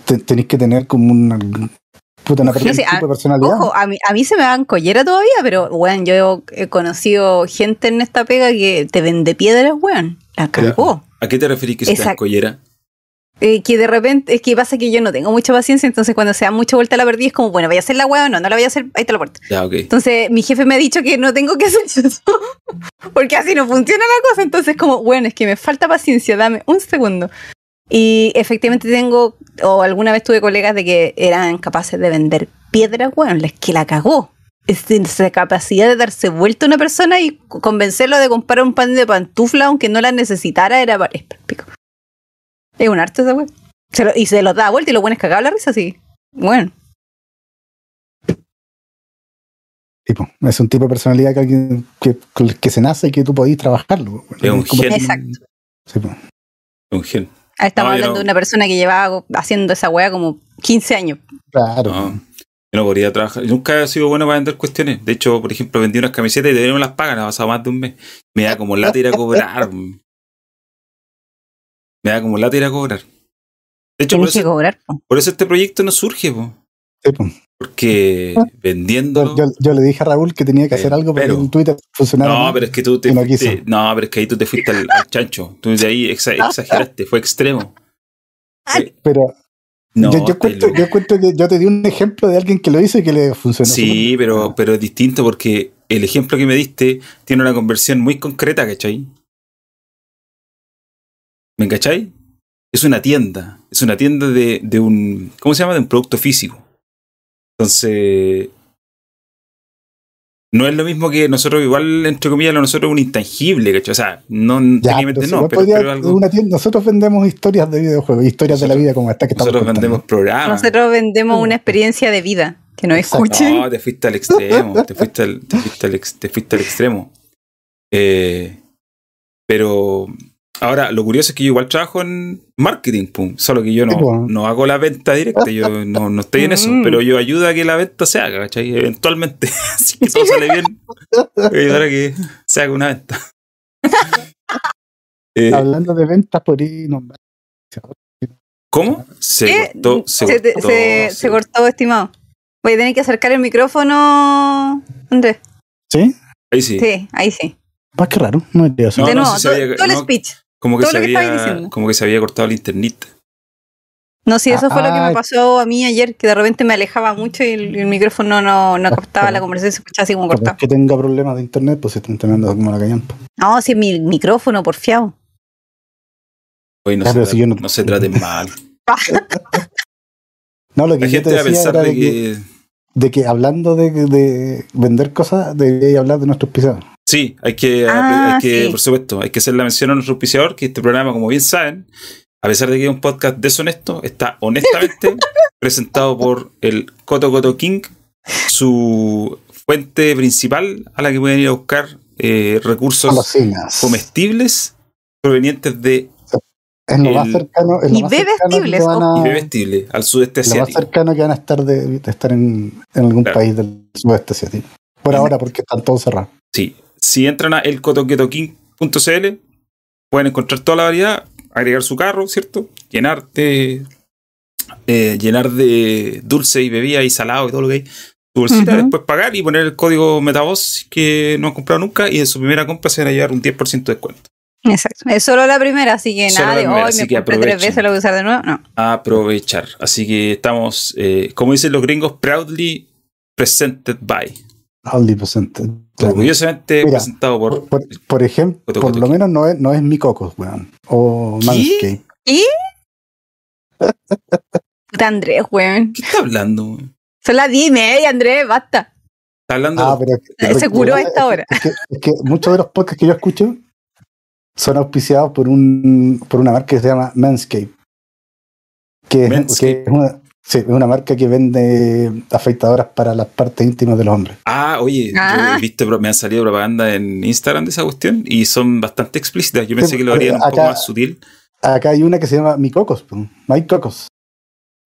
Speaker 2: te- tenéis que tener como una puta una
Speaker 3: No sé, a-
Speaker 2: de personalidad.
Speaker 3: Ojo, a mí, a mí se me dan collera todavía, pero, weón, yo he conocido gente en esta pega que te vende piedras, weón. La cagó.
Speaker 1: ¿A qué te referís que se te collera?
Speaker 3: Eh, que de repente, es que pasa que yo no tengo mucha paciencia, entonces cuando se da mucha vuelta a la perdida es como, bueno, voy a hacer la weá o no, no la voy a hacer, ahí está la puerta.
Speaker 1: Ya, ok.
Speaker 3: Entonces mi jefe me ha dicho que no tengo que hacer eso, porque así no funciona la cosa, entonces como, bueno, es que me falta paciencia, dame un segundo. Y efectivamente tengo, o alguna vez tuve colegas de que eran capaces de vender piedras, bueno, es que la cagó. Es esa capacidad de darse vuelta a una persona y convencerlo de comprar un pan de pantufla aunque no la necesitara era es pico. Es un arte esa. Se lo- y se los da vuelta y lo pones cagado la risa así. Bueno,
Speaker 2: Tipo, es un tipo de personalidad que alguien que, con el que se nace y que tú podís trabajarlo.
Speaker 1: Es un gen.
Speaker 3: Exacto.
Speaker 2: Sí, pues.
Speaker 1: Un gen.
Speaker 3: ahí estamos
Speaker 1: No,
Speaker 3: hablando
Speaker 1: no.
Speaker 3: de una persona que llevaba haciendo esa wea como 15 años.
Speaker 2: Claro.
Speaker 1: No, yo no podría trabajar. Yo Nunca he sido bueno para vender cuestiones. De hecho, por ejemplo, vendí unas camisetas y todavía no las pagan. Ha pasado más de un mes. Me da como lata ir a cobrar. Me da como lata ir a cobrar. De hecho, por eso,
Speaker 3: cobrar. po.
Speaker 1: por eso este proyecto no surge, po.
Speaker 2: Sí, pues.
Speaker 1: porque vendiéndolo.
Speaker 2: Yo, yo le dije a Raúl que tenía que
Speaker 1: Eh,
Speaker 2: hacer algo para
Speaker 1: pero-
Speaker 2: que el Twitter funcionara.
Speaker 1: No, pero es que tú te
Speaker 2: no
Speaker 1: fuiste, no, pero es que ahí tú te fuiste al, al chancho. Tú de ahí exa- exageraste, fue extremo. Fue-
Speaker 2: Pero,
Speaker 1: No,
Speaker 2: yo, cuento, yo cuento que yo te di un ejemplo de alguien que lo hizo y que le funcionó.
Speaker 1: Sí, pero, pero es distinto porque el ejemplo que me diste tiene una conversión muy concreta, ¿cachai? ¿Me cachai? Es una tienda. Es una tienda de, de un. ¿Cómo se llama? De un producto físico. Entonces. No es lo mismo que nosotros, igual, entre comillas, lo nosotros es un intangible, ¿cachai? O sea, no
Speaker 2: Ya,
Speaker 1: técnicamente
Speaker 2: pero si
Speaker 1: no,
Speaker 2: no
Speaker 1: pero,
Speaker 2: podría-
Speaker 1: pero algo.
Speaker 2: una tienda- nosotros vendemos historias de videojuegos, historias de la vida como esta que estamos
Speaker 1: Nosotros
Speaker 2: contando.
Speaker 1: vendemos programas.
Speaker 3: Nosotros vendemos una experiencia de vida. Que nos
Speaker 2: Exacto.
Speaker 3: escuchen.
Speaker 1: No, te fuiste al extremo, te fuiste al, te fuiste al, ex- te fuiste al extremo. Eh, pero ahora, lo curioso es que yo igual trabajo en marketing, pum, solo que yo
Speaker 2: Sí,
Speaker 1: no, no hago la venta directa, yo no, no estoy en eso,
Speaker 3: Mm.
Speaker 1: pero yo ayudo a que la venta se haga, ¿cachai? Eventualmente, si que todo sale bien, voy a ayudar a que se haga una venta. Eh,
Speaker 2: Hablando de ventas, por ahí nombrar.
Speaker 1: ¿Cómo? Se
Speaker 3: ¿Qué?
Speaker 1: cortó, se, cortó,
Speaker 3: se-
Speaker 1: se-
Speaker 3: se cortó, estimado. Voy a tener que acercar el micrófono. Andrés.
Speaker 2: ¿Sí?
Speaker 1: Ahí sí.
Speaker 3: Sí, ahí sí.
Speaker 2: Más que raro, no es eso.
Speaker 1: No,
Speaker 3: de
Speaker 1: no,
Speaker 3: nuevo,
Speaker 1: sí se
Speaker 3: todo,
Speaker 1: había-
Speaker 3: todo el
Speaker 1: no.
Speaker 3: speech.
Speaker 1: Como que,
Speaker 3: todo
Speaker 1: se
Speaker 3: lo que estabas
Speaker 1: había,
Speaker 3: diciendo.
Speaker 1: como que se había cortado el internet.
Speaker 3: No, sí, eso fue lo que
Speaker 2: Ah.
Speaker 3: me pasó a mí ayer, que de repente me alejaba mucho y el, el micrófono no, no captaba la conversación, se escuchaba así como cortado.
Speaker 2: que tenga problemas de internet, pues se están teniendo como la callampa.
Speaker 3: No, sí, mi micrófono, porfiado.
Speaker 1: Hoy no, se,
Speaker 2: pero
Speaker 1: tra-
Speaker 2: si yo no-
Speaker 1: no se traten mal.
Speaker 2: No, lo
Speaker 1: La
Speaker 2: que yo te
Speaker 1: gente
Speaker 2: decía era
Speaker 1: de
Speaker 2: de que,
Speaker 1: que.
Speaker 2: de que hablando de, de vender cosas, debería hablar de nuestros pisados.
Speaker 1: Sí, hay que,
Speaker 3: Ah,
Speaker 1: hay que
Speaker 3: sí.
Speaker 1: por supuesto, hay que hacer la mención a nuestro auspiciador, que este programa, como bien saben, a pesar de que es un podcast deshonesto, está honestamente presentado por el Coto Coto King, su fuente principal a la que pueden ir a buscar eh, recursos comestibles provenientes de
Speaker 2: Es lo más
Speaker 1: el-
Speaker 2: cercano. Es lo
Speaker 3: Y
Speaker 2: más cercano
Speaker 3: bebestibles,
Speaker 2: que a-
Speaker 1: y bebestibles al sudeste
Speaker 2: lo más
Speaker 1: asiático.
Speaker 2: cercano que van a estar de, de estar en, en algún
Speaker 1: Claro.
Speaker 2: país del sudeste asiático. Por ahora, porque están todos cerrados.
Speaker 1: Sí, si entran a elcotoquetoking.cl pueden encontrar toda la variedad, agregar su carro, ¿cierto? Llenar de eh, llenar de dulce y bebida y salado y todo lo que hay. Tu bolsita, después pagar y poner el código Metavoz que no han comprado nunca y de su primera compra se van a llevar un 10% de descuento.
Speaker 3: Exacto. Es solo la primera, así que
Speaker 1: Solo
Speaker 3: nada de hoy me compré tres veces, lo voy a usar de nuevo. No.
Speaker 1: aprovechar. Así que estamos, eh, como dicen los gringos, proudly presented by.
Speaker 2: Only percent.
Speaker 1: Orgullosamente
Speaker 2: Mira,
Speaker 1: presentado por.
Speaker 2: Por, ejemplo,
Speaker 1: Coto,
Speaker 2: por lo menos no es, no es mi cocos, weón. O
Speaker 1: ¿Qué?
Speaker 2: Manscaped.
Speaker 3: Puta Andrés, weón.
Speaker 1: ¿Qué está hablando?
Speaker 3: Son las diez y media, Andrés, basta.
Speaker 1: Está hablando
Speaker 2: Ah, pero
Speaker 3: Se curó a
Speaker 2: es-
Speaker 3: esta hora.
Speaker 2: Es que, es que muchos de los podcasts que yo escucho son auspiciados por un por una marca que se llama Manscaped. Que, es-
Speaker 1: Manscaped.
Speaker 2: que es una, sí, es una marca que vende afeitadoras para las partes íntimas de los hombres.
Speaker 1: Ah, oye,
Speaker 3: Ah.
Speaker 1: yo he visto, pro- me han salido propaganda en Instagram de esa cuestión y son bastante explícitas. Yo pensé
Speaker 2: Sí,
Speaker 1: que lo harían un poco más sutil.
Speaker 2: Acá hay una que se llama Mi Cocos, My Cocos.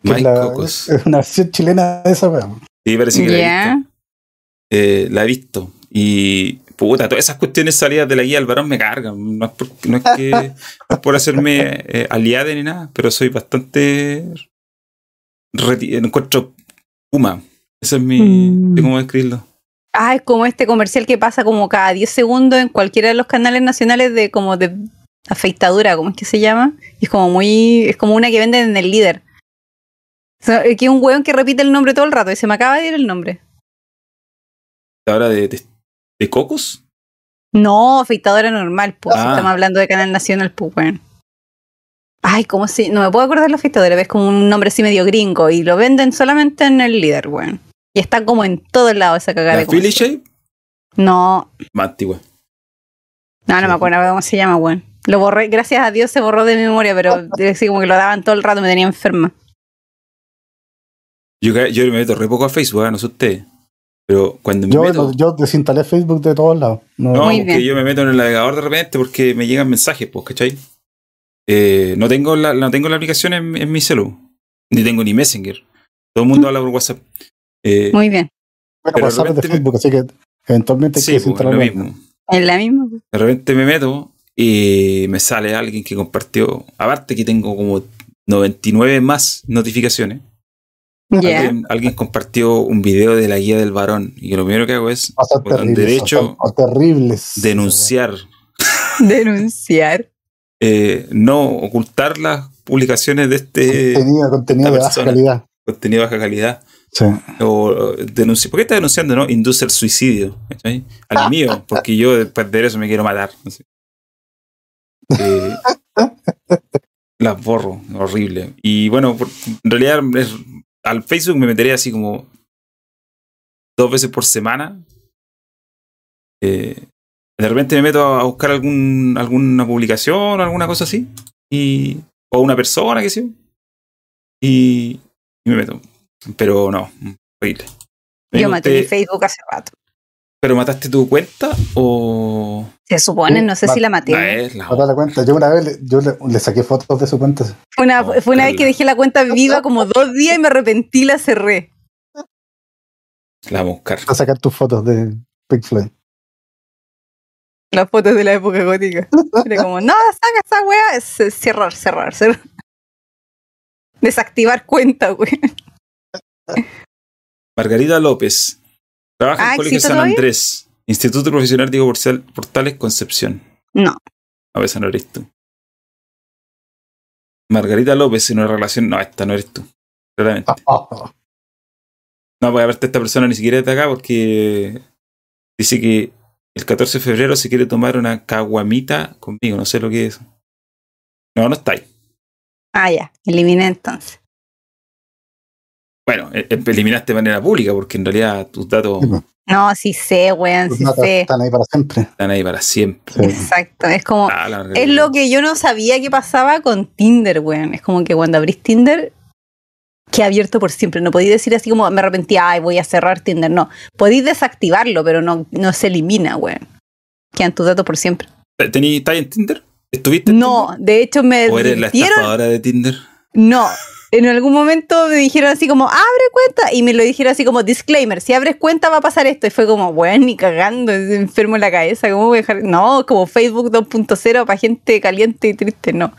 Speaker 2: que es la-
Speaker 1: Cocos.
Speaker 2: Es una versión chilena de esa weón.
Speaker 1: Sí, parece que la he visto. Eh, la he visto. Y puta, todas esas cuestiones salidas de la guía del varón me cargan. No es, por, no es que no es por hacerme eh, aliade ni nada, pero soy bastante. Encuentro Puma. Ese es mi.
Speaker 3: Mm.
Speaker 1: ¿Cómo describirlo?
Speaker 3: Ah, es como este comercial que pasa como cada 10 segundos en cualquiera de los canales nacionales de como de afeitadura, ¿cómo es que se llama? Y es como muy, es como una que venden en el líder. O sea, que es un weón que repite el nombre todo el rato y se me acaba de ir el nombre.
Speaker 1: Ahora de, de, de cocos.
Speaker 3: No, afeitadora normal, pues.
Speaker 1: Ah.
Speaker 3: Estamos hablando de canal nacional, pues. Ay, ¿cómo se.? No me puedo acordar la afeitadora, pero es como un nombre así medio gringo y lo venden solamente en el líder, weón. Y está como en todos lados esa cagada
Speaker 1: La
Speaker 3: de
Speaker 1: Philly. Shape,
Speaker 3: No,
Speaker 1: más antigua.
Speaker 3: No, no me acuerdo cómo se llama, weón. Lo borré, gracias a Dios se borró de mi memoria, pero así como que lo daban todo el rato, me tenía enferma.
Speaker 1: Yo, yo me meto re poco a Facebook, ah, no sé usted. Pero cuando me
Speaker 2: Yo,
Speaker 1: meto.
Speaker 2: yo desinstalé Facebook de todos lados. No,
Speaker 1: No, porque
Speaker 3: bien.
Speaker 1: yo me meto en el navegador de repente porque me llegan mensajes, pues, ¿cachai? Eh, no, tengo la, no tengo la aplicación en, en mi celu. Ni tengo ni Messenger. Todo el mundo habla por WhatsApp. Eh,
Speaker 3: Muy bien.
Speaker 2: Bueno,
Speaker 1: pero
Speaker 2: WhatsApp es de Facebook, así que eventualmente
Speaker 1: sí, pues, lo mismo.
Speaker 3: Es la misma.
Speaker 1: De repente me meto y me sale alguien que compartió. Aparte que tengo como 99 más notificaciones. Alguien, alguien compartió un video de la guía del varón. Y lo primero que hago es
Speaker 2: O sea, terribles,
Speaker 1: derecho,
Speaker 2: o sea, o terribles.
Speaker 1: denunciar.
Speaker 3: Denunciar.
Speaker 1: Eh, no ocultar las publicaciones de este
Speaker 2: Contenido, contenido de baja calidad.
Speaker 1: contenido de baja calidad.
Speaker 2: Sí.
Speaker 1: O denunci- ¿Por qué está denunciando, no? Induce el suicidio. Al mío, porque yo después de eso me quiero matar. Eh, las borro, horrible. Y bueno, por- en realidad es- al Facebook me metería así como dos veces por semana. Eh, de repente me meto a buscar algún, alguna publicación o alguna cosa así. Y, o una persona, que sé yo. Y, y me meto. Pero no, horrible.
Speaker 3: Yo maté mi Facebook hace rato.
Speaker 1: ¿Pero mataste tu cuenta o.?
Speaker 3: Se supone,
Speaker 2: Sí,
Speaker 3: no sé si la maté.
Speaker 1: Es la-
Speaker 2: te das cuenta. Yo una vez le, yo le, le saqué fotos de su cuenta.
Speaker 3: Fue una, fue una vez que dejé la cuenta viva como dos días y me arrepentí y la cerré.
Speaker 1: La vamos a buscar.
Speaker 2: A sacar tus fotos de Pink Floyd.
Speaker 3: Las fotos de la época gótica. Era como, no, saca esa wea. Es, cerrar, cerrar, cerrar. Desactivar cuenta, wey.
Speaker 1: Margarita López. Trabaja
Speaker 3: Ah,
Speaker 1: en Colegio
Speaker 3: ¿existe
Speaker 1: San
Speaker 3: todavía?
Speaker 1: Andrés. Instituto Profesional Diego Portal- Portales Concepción.
Speaker 3: No.
Speaker 1: A veces no eres tú. Margarita López en una relación. No, esta no eres tú. Claramente.
Speaker 2: Oh,
Speaker 1: No, pues aparte esta persona ni siquiera es de acá porque dice que el 14 de febrero se quiere tomar una caguamita conmigo. No sé lo que es. No, no está ahí.
Speaker 3: Ah, ya. Eliminé entonces.
Speaker 1: Bueno, e- e- eliminaste de manera pública porque en realidad tus datos
Speaker 2: pues.
Speaker 3: No, sí sé, weón,
Speaker 2: Tus
Speaker 3: sí sé.
Speaker 2: están ahí para siempre.
Speaker 1: están ahí para siempre.
Speaker 2: Sí.
Speaker 3: Exacto. Es como,
Speaker 1: Ah,
Speaker 3: es lo que yo no sabía que pasaba con Tinder, weón. Es como que cuando abrís Tinder, queda abierto por siempre. No podéis decir así como me arrepentí, ay, voy a cerrar Tinder. No. Podéis desactivarlo, pero no, no se elimina, weón. Quedan tus datos por siempre.
Speaker 1: ¿Tení, ¿Estás en Tinder? ¿Estuviste en
Speaker 3: No, de hecho me?
Speaker 1: ¿O eres la estafadora de Tinder?
Speaker 3: No. En algún momento me dijeron así como, abre cuenta. Y me lo dijeron así como, disclaimer, si abres cuenta va a pasar esto. Y fue como, bueno, ni cagando, enfermo en la cabeza. ¿Cómo voy a dejar? No, como Facebook 2.0 para gente caliente y triste, no.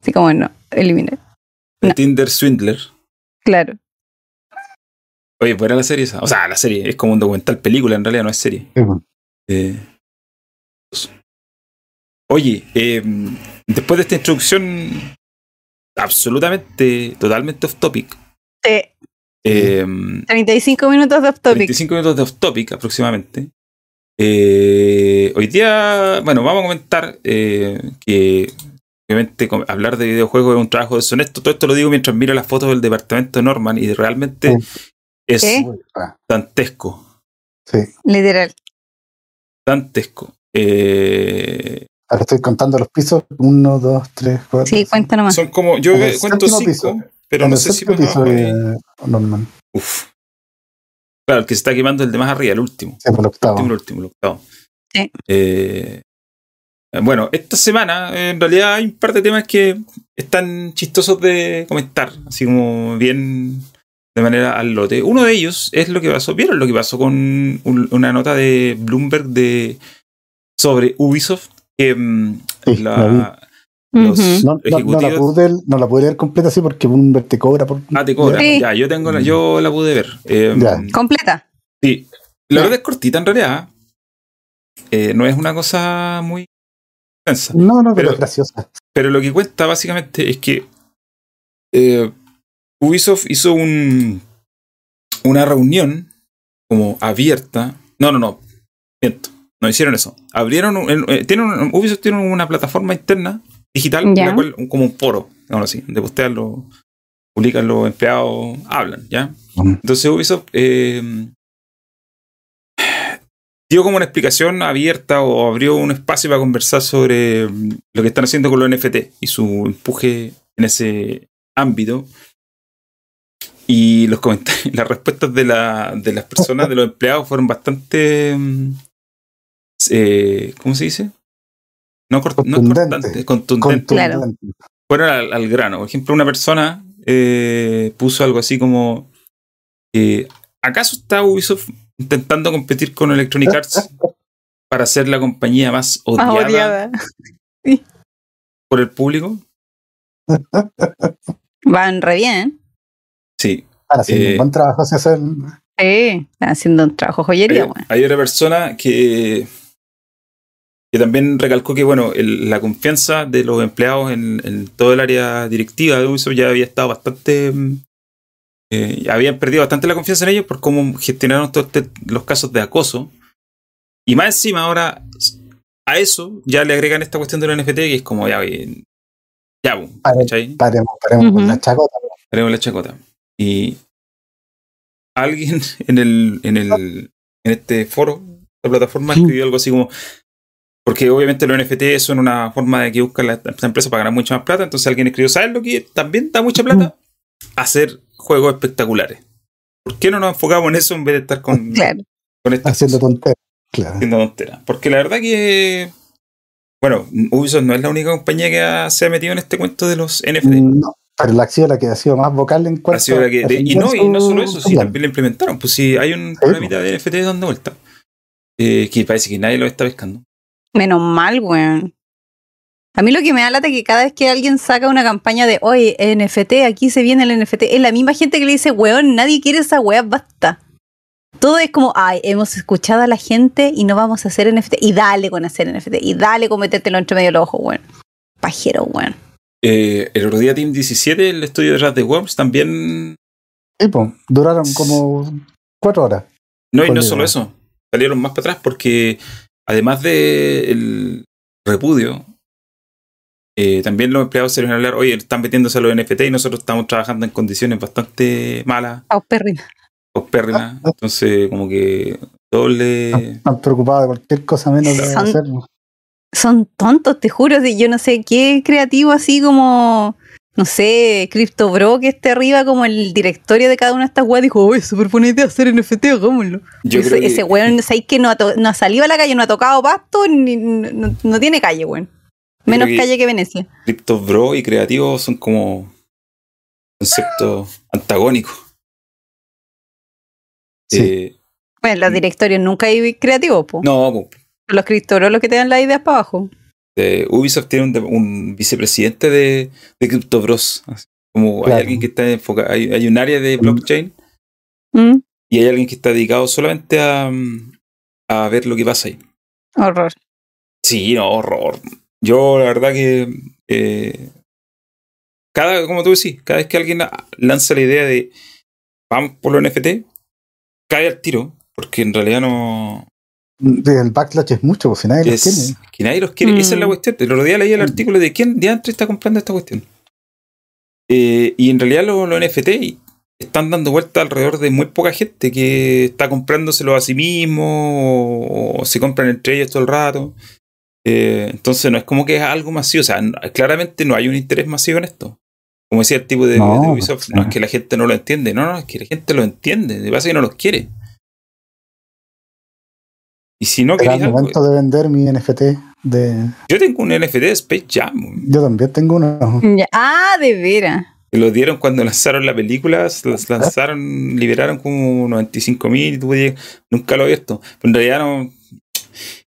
Speaker 3: Así como, no, eliminé. No.
Speaker 1: Tinder Swindler.
Speaker 3: Claro.
Speaker 1: Oye, buena la serie esa. O sea, la serie es como un documental película, en realidad no es serie.
Speaker 2: Sí.
Speaker 1: Eh, Oye, eh, después de esta introducción absolutamente, totalmente off topic,
Speaker 3: Sí,
Speaker 1: eh,
Speaker 3: 35 minutos de off topic.
Speaker 1: 25 minutos de off topic aproximadamente. Eh, hoy día, bueno, vamos a comentar eh, que obviamente hablar de videojuegos es un trabajo deshonesto. Todo esto lo digo mientras miro las fotos del departamento de Norman y realmente es dantesco.
Speaker 2: Sí.
Speaker 3: Literal.
Speaker 1: Dantesco. Eh,
Speaker 2: Ahora estoy contando los pisos. Uno, dos, tres, cuatro.
Speaker 3: Sí, cuenta nomás.
Speaker 1: son como, yo
Speaker 2: En el
Speaker 1: cuento cinco,
Speaker 2: piso.
Speaker 1: pero
Speaker 2: En
Speaker 1: no
Speaker 2: el
Speaker 1: sé si
Speaker 2: piso de Norman.
Speaker 1: Uf. Claro, el que se está quemando es el de más arriba, el último.
Speaker 2: Sí, por el octavo.
Speaker 1: El último, el octavo.
Speaker 3: Sí.
Speaker 1: Eh, bueno, esta semana eh, en realidad hay un par de temas que están chistosos de comentar, así como bien de manera al lote. Uno de ellos es lo que pasó, ¿vieron lo que pasó con un- una nota de Bloomberg de sobre Ubisoft? Que mm,
Speaker 2: Sí,
Speaker 1: la- los.
Speaker 2: No, no- no, la pude, no la pude leer completa así porque Bloomberg te cobra por.
Speaker 1: Ah, te cobra.
Speaker 3: Sí.
Speaker 1: Ya, yo tengo la, yo la pude ver. Eh,
Speaker 2: Ya.
Speaker 3: Completa.
Speaker 1: Sí. La verdad es cortita en realidad. Eh, no es una cosa muy.
Speaker 2: No, no, pero,
Speaker 1: Pero-
Speaker 2: es graciosa.
Speaker 1: Pero lo que cuenta básicamente es que eh, Ubisoft hizo un, una reunión como abierta. No, no, no. Miento. No hicieron eso. Abrieron. un- eh, tienen un- Ubisoft tiene una plataforma interna digital,
Speaker 3: Ya.
Speaker 1: la cual, como un foro, digamos así, donde postean los, publican los empleados, hablan, ¿ya?
Speaker 2: Ujú.
Speaker 1: Entonces Ubisoft eh, dio como una explicación abierta o abrió un espacio para conversar sobre mm, lo que están haciendo con los NFT y su empuje en ese ámbito. Y los comentarios, las respuestas de, la, de las personas, de los empleados, fueron bastante. mm, eh, ¿Cómo se dice? No, cort- no
Speaker 2: Contundente.
Speaker 3: Claro.
Speaker 1: Fueron al, al grano. Por ejemplo, una persona eh, puso algo así como: eh, ¿Acaso está Ubisoft intentando competir con Electronic Arts para ser la compañía más
Speaker 3: Más
Speaker 1: odiada, por el público?
Speaker 3: Van re bien.
Speaker 1: Sí.
Speaker 2: Ahora sí,
Speaker 1: Eh,
Speaker 2: un buen trabajo se hace. el-
Speaker 3: Sí, están haciendo un trabajo joyería,
Speaker 1: Hay, otra persona que que también recalcó que, bueno, el- la confianza de los empleados en, en todo el área directiva de Ubisoft ya había estado bastante. mm, eh, habían perdido bastante la confianza en ellos por cómo gestionaron todos este- los casos de acoso. Y más encima, ahora a eso ya le agregan esta cuestión del NFT que es como ya, oye, ya, bu,
Speaker 2: Pare-. Paremos, paremos con
Speaker 3: Ujú.
Speaker 2: la chacota.
Speaker 1: Haremos la chacota. Y alguien en el, en el en este foro, la plataforma, escribió algo así como porque obviamente los NFT son una forma de que buscan las las empresas para ganar mucha más plata. Entonces alguien escribió, ¿sabes lo que también da mucha plata? Hacer juegos espectaculares. ¿Por qué no nos enfocamos en eso en vez de estar con,
Speaker 3: Claro.
Speaker 1: con
Speaker 2: Haciendo tonteras. Claro.
Speaker 1: haciendo tonteras? Porque la verdad que bueno, Ubisoft no es la única compañía que ha- se ha metido en este cuento de los NFT.
Speaker 2: No, pero la ha sido la que ha sido más vocal en cuanto
Speaker 1: Ha sido la que-
Speaker 2: a
Speaker 1: de- y, no, y no solo eso, sí, también lo implementaron. Pues sí, hay un programita de NFT dando vuelta. eh, que parece que nadie lo está pescando.
Speaker 3: Menos mal, weón. A mí lo que me da lata es que cada vez que alguien saca una campaña de, oye, NFT, aquí se viene el NFT, es la misma gente que le dice, weón, nadie quiere esa weá, basta. Todo es como, ay, hemos escuchado a la gente y no vamos a hacer NFT. Y dale con hacer NFT. Y dale con metértelo entre medio de los ojos, weón. Pajero, weón.
Speaker 1: Eh, el otro día Team 17, el estudio detrás de Worms, también.
Speaker 2: Sí, po, duraron como cuatro horas.
Speaker 1: No, y no solo eso. Salieron más para atrás porque, además del repudio, eh, también los empleados se a hablar, oye, están metiéndose a los NFT y nosotros estamos trabajando en condiciones bastante malas,
Speaker 3: Paupérrima.
Speaker 1: perrinas. Entonces, como que doble.
Speaker 2: Están preocupados de cualquier cosa menos de
Speaker 3: Son-
Speaker 2: hacerlo.
Speaker 3: Son tontos, te juro. Yo no sé qué creativo así como, no sé, Crypto Bro que esté arriba como el directorio de cada una de estas weas dijo, oye, súper buena idea hacer NFT, hagámoslo.
Speaker 1: Yo
Speaker 3: ese,
Speaker 1: creo que-
Speaker 3: ese weón, ¿sabéis que no ha, no ha salido a la calle, no ha tocado pasto, ni, no, no tiene calle, weón. Menos
Speaker 1: que-
Speaker 3: calle que Venecia.
Speaker 1: Crypto Bro y creativo son como conceptos antagónicos.
Speaker 2: Sí.
Speaker 1: Eh,
Speaker 3: Bueno, en los directorios nunca hay creativos, po.
Speaker 1: no, po,
Speaker 3: Los Crypto Bro los que te dan las ideas para abajo.
Speaker 1: eh, Ubisoft tiene un, de- un vicepresidente de, de Crypto Bros. así Como
Speaker 2: Claro.
Speaker 1: hay alguien que está enfocado, hay, hay un área de blockchain
Speaker 3: Mm,
Speaker 1: y hay alguien que está dedicado solamente a, mm, a ver lo que pasa ahí.
Speaker 3: Horror.
Speaker 1: Sí, no, horror. Yo, la verdad que. eh, cada, como tú decís, cada vez que alguien lanza la idea de vamos por los NFT, cae al tiro, porque en realidad no.
Speaker 2: El backlash es mucho, si nadie
Speaker 1: Es,
Speaker 2: tiene.
Speaker 1: que nadie los quiere. Esa es la
Speaker 3: Mm.
Speaker 1: cuestión. El otro día leí el
Speaker 2: Mm.
Speaker 1: artículo de quién diantre está comprando esta cuestión. Eh, y en realidad los, los NFT están dando vuelta alrededor de muy poca gente que está comprándoselo a sí mismo o, o se compran entre ellos todo el rato. Eh, entonces no es como que es algo masivo. O sea, no- claramente no hay un interés masivo en esto. Como decía el tipo de,
Speaker 2: No,
Speaker 1: de Ubisoft, no es que la gente no lo entiende. No, no, es que la gente lo entiende. Pasa es que no los quiere. Y si no algo-
Speaker 2: momento de vender mi NFT. De...
Speaker 1: Yo tengo un NFT de Space Jam.
Speaker 2: Yo también tengo uno.
Speaker 3: Ah, de veras.
Speaker 1: Lo dieron cuando lanzaron la película, las lanzaron, liberaron como 95 mil, nunca lo he abierto. Pero en realidad no.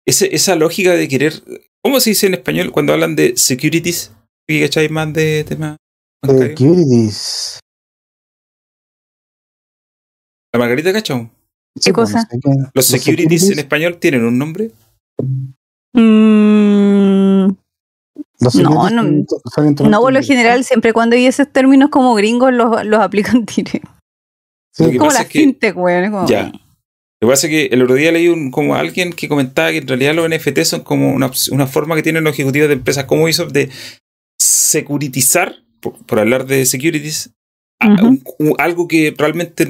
Speaker 1: Ese- esa lógica de querer. ¿Cómo se dice en español cuando hablan de securities? ¿Y cacháis más de bancarios?
Speaker 2: Securities.
Speaker 1: La Margarita cachao.
Speaker 3: ¿Qué cosa?
Speaker 2: pues, qué-
Speaker 1: Los securities en español tienen un nombre.
Speaker 3: Mm, No, no- no, por lo general, siempre cuando hay esos términos como gringos los, los aplican directo.
Speaker 2: Sí,
Speaker 3: Como la
Speaker 1: es que-
Speaker 3: fintech, weón. es como-
Speaker 1: Ya. Lo que pasa es que el otro día leí un, como alguien que comentaba que en realidad los NFT son como una, una forma que tienen los ejecutivos de empresas como Ubisoft de securitizar, por, por hablar de securities, a-
Speaker 3: Ujú.
Speaker 1: un- un- algo que realmente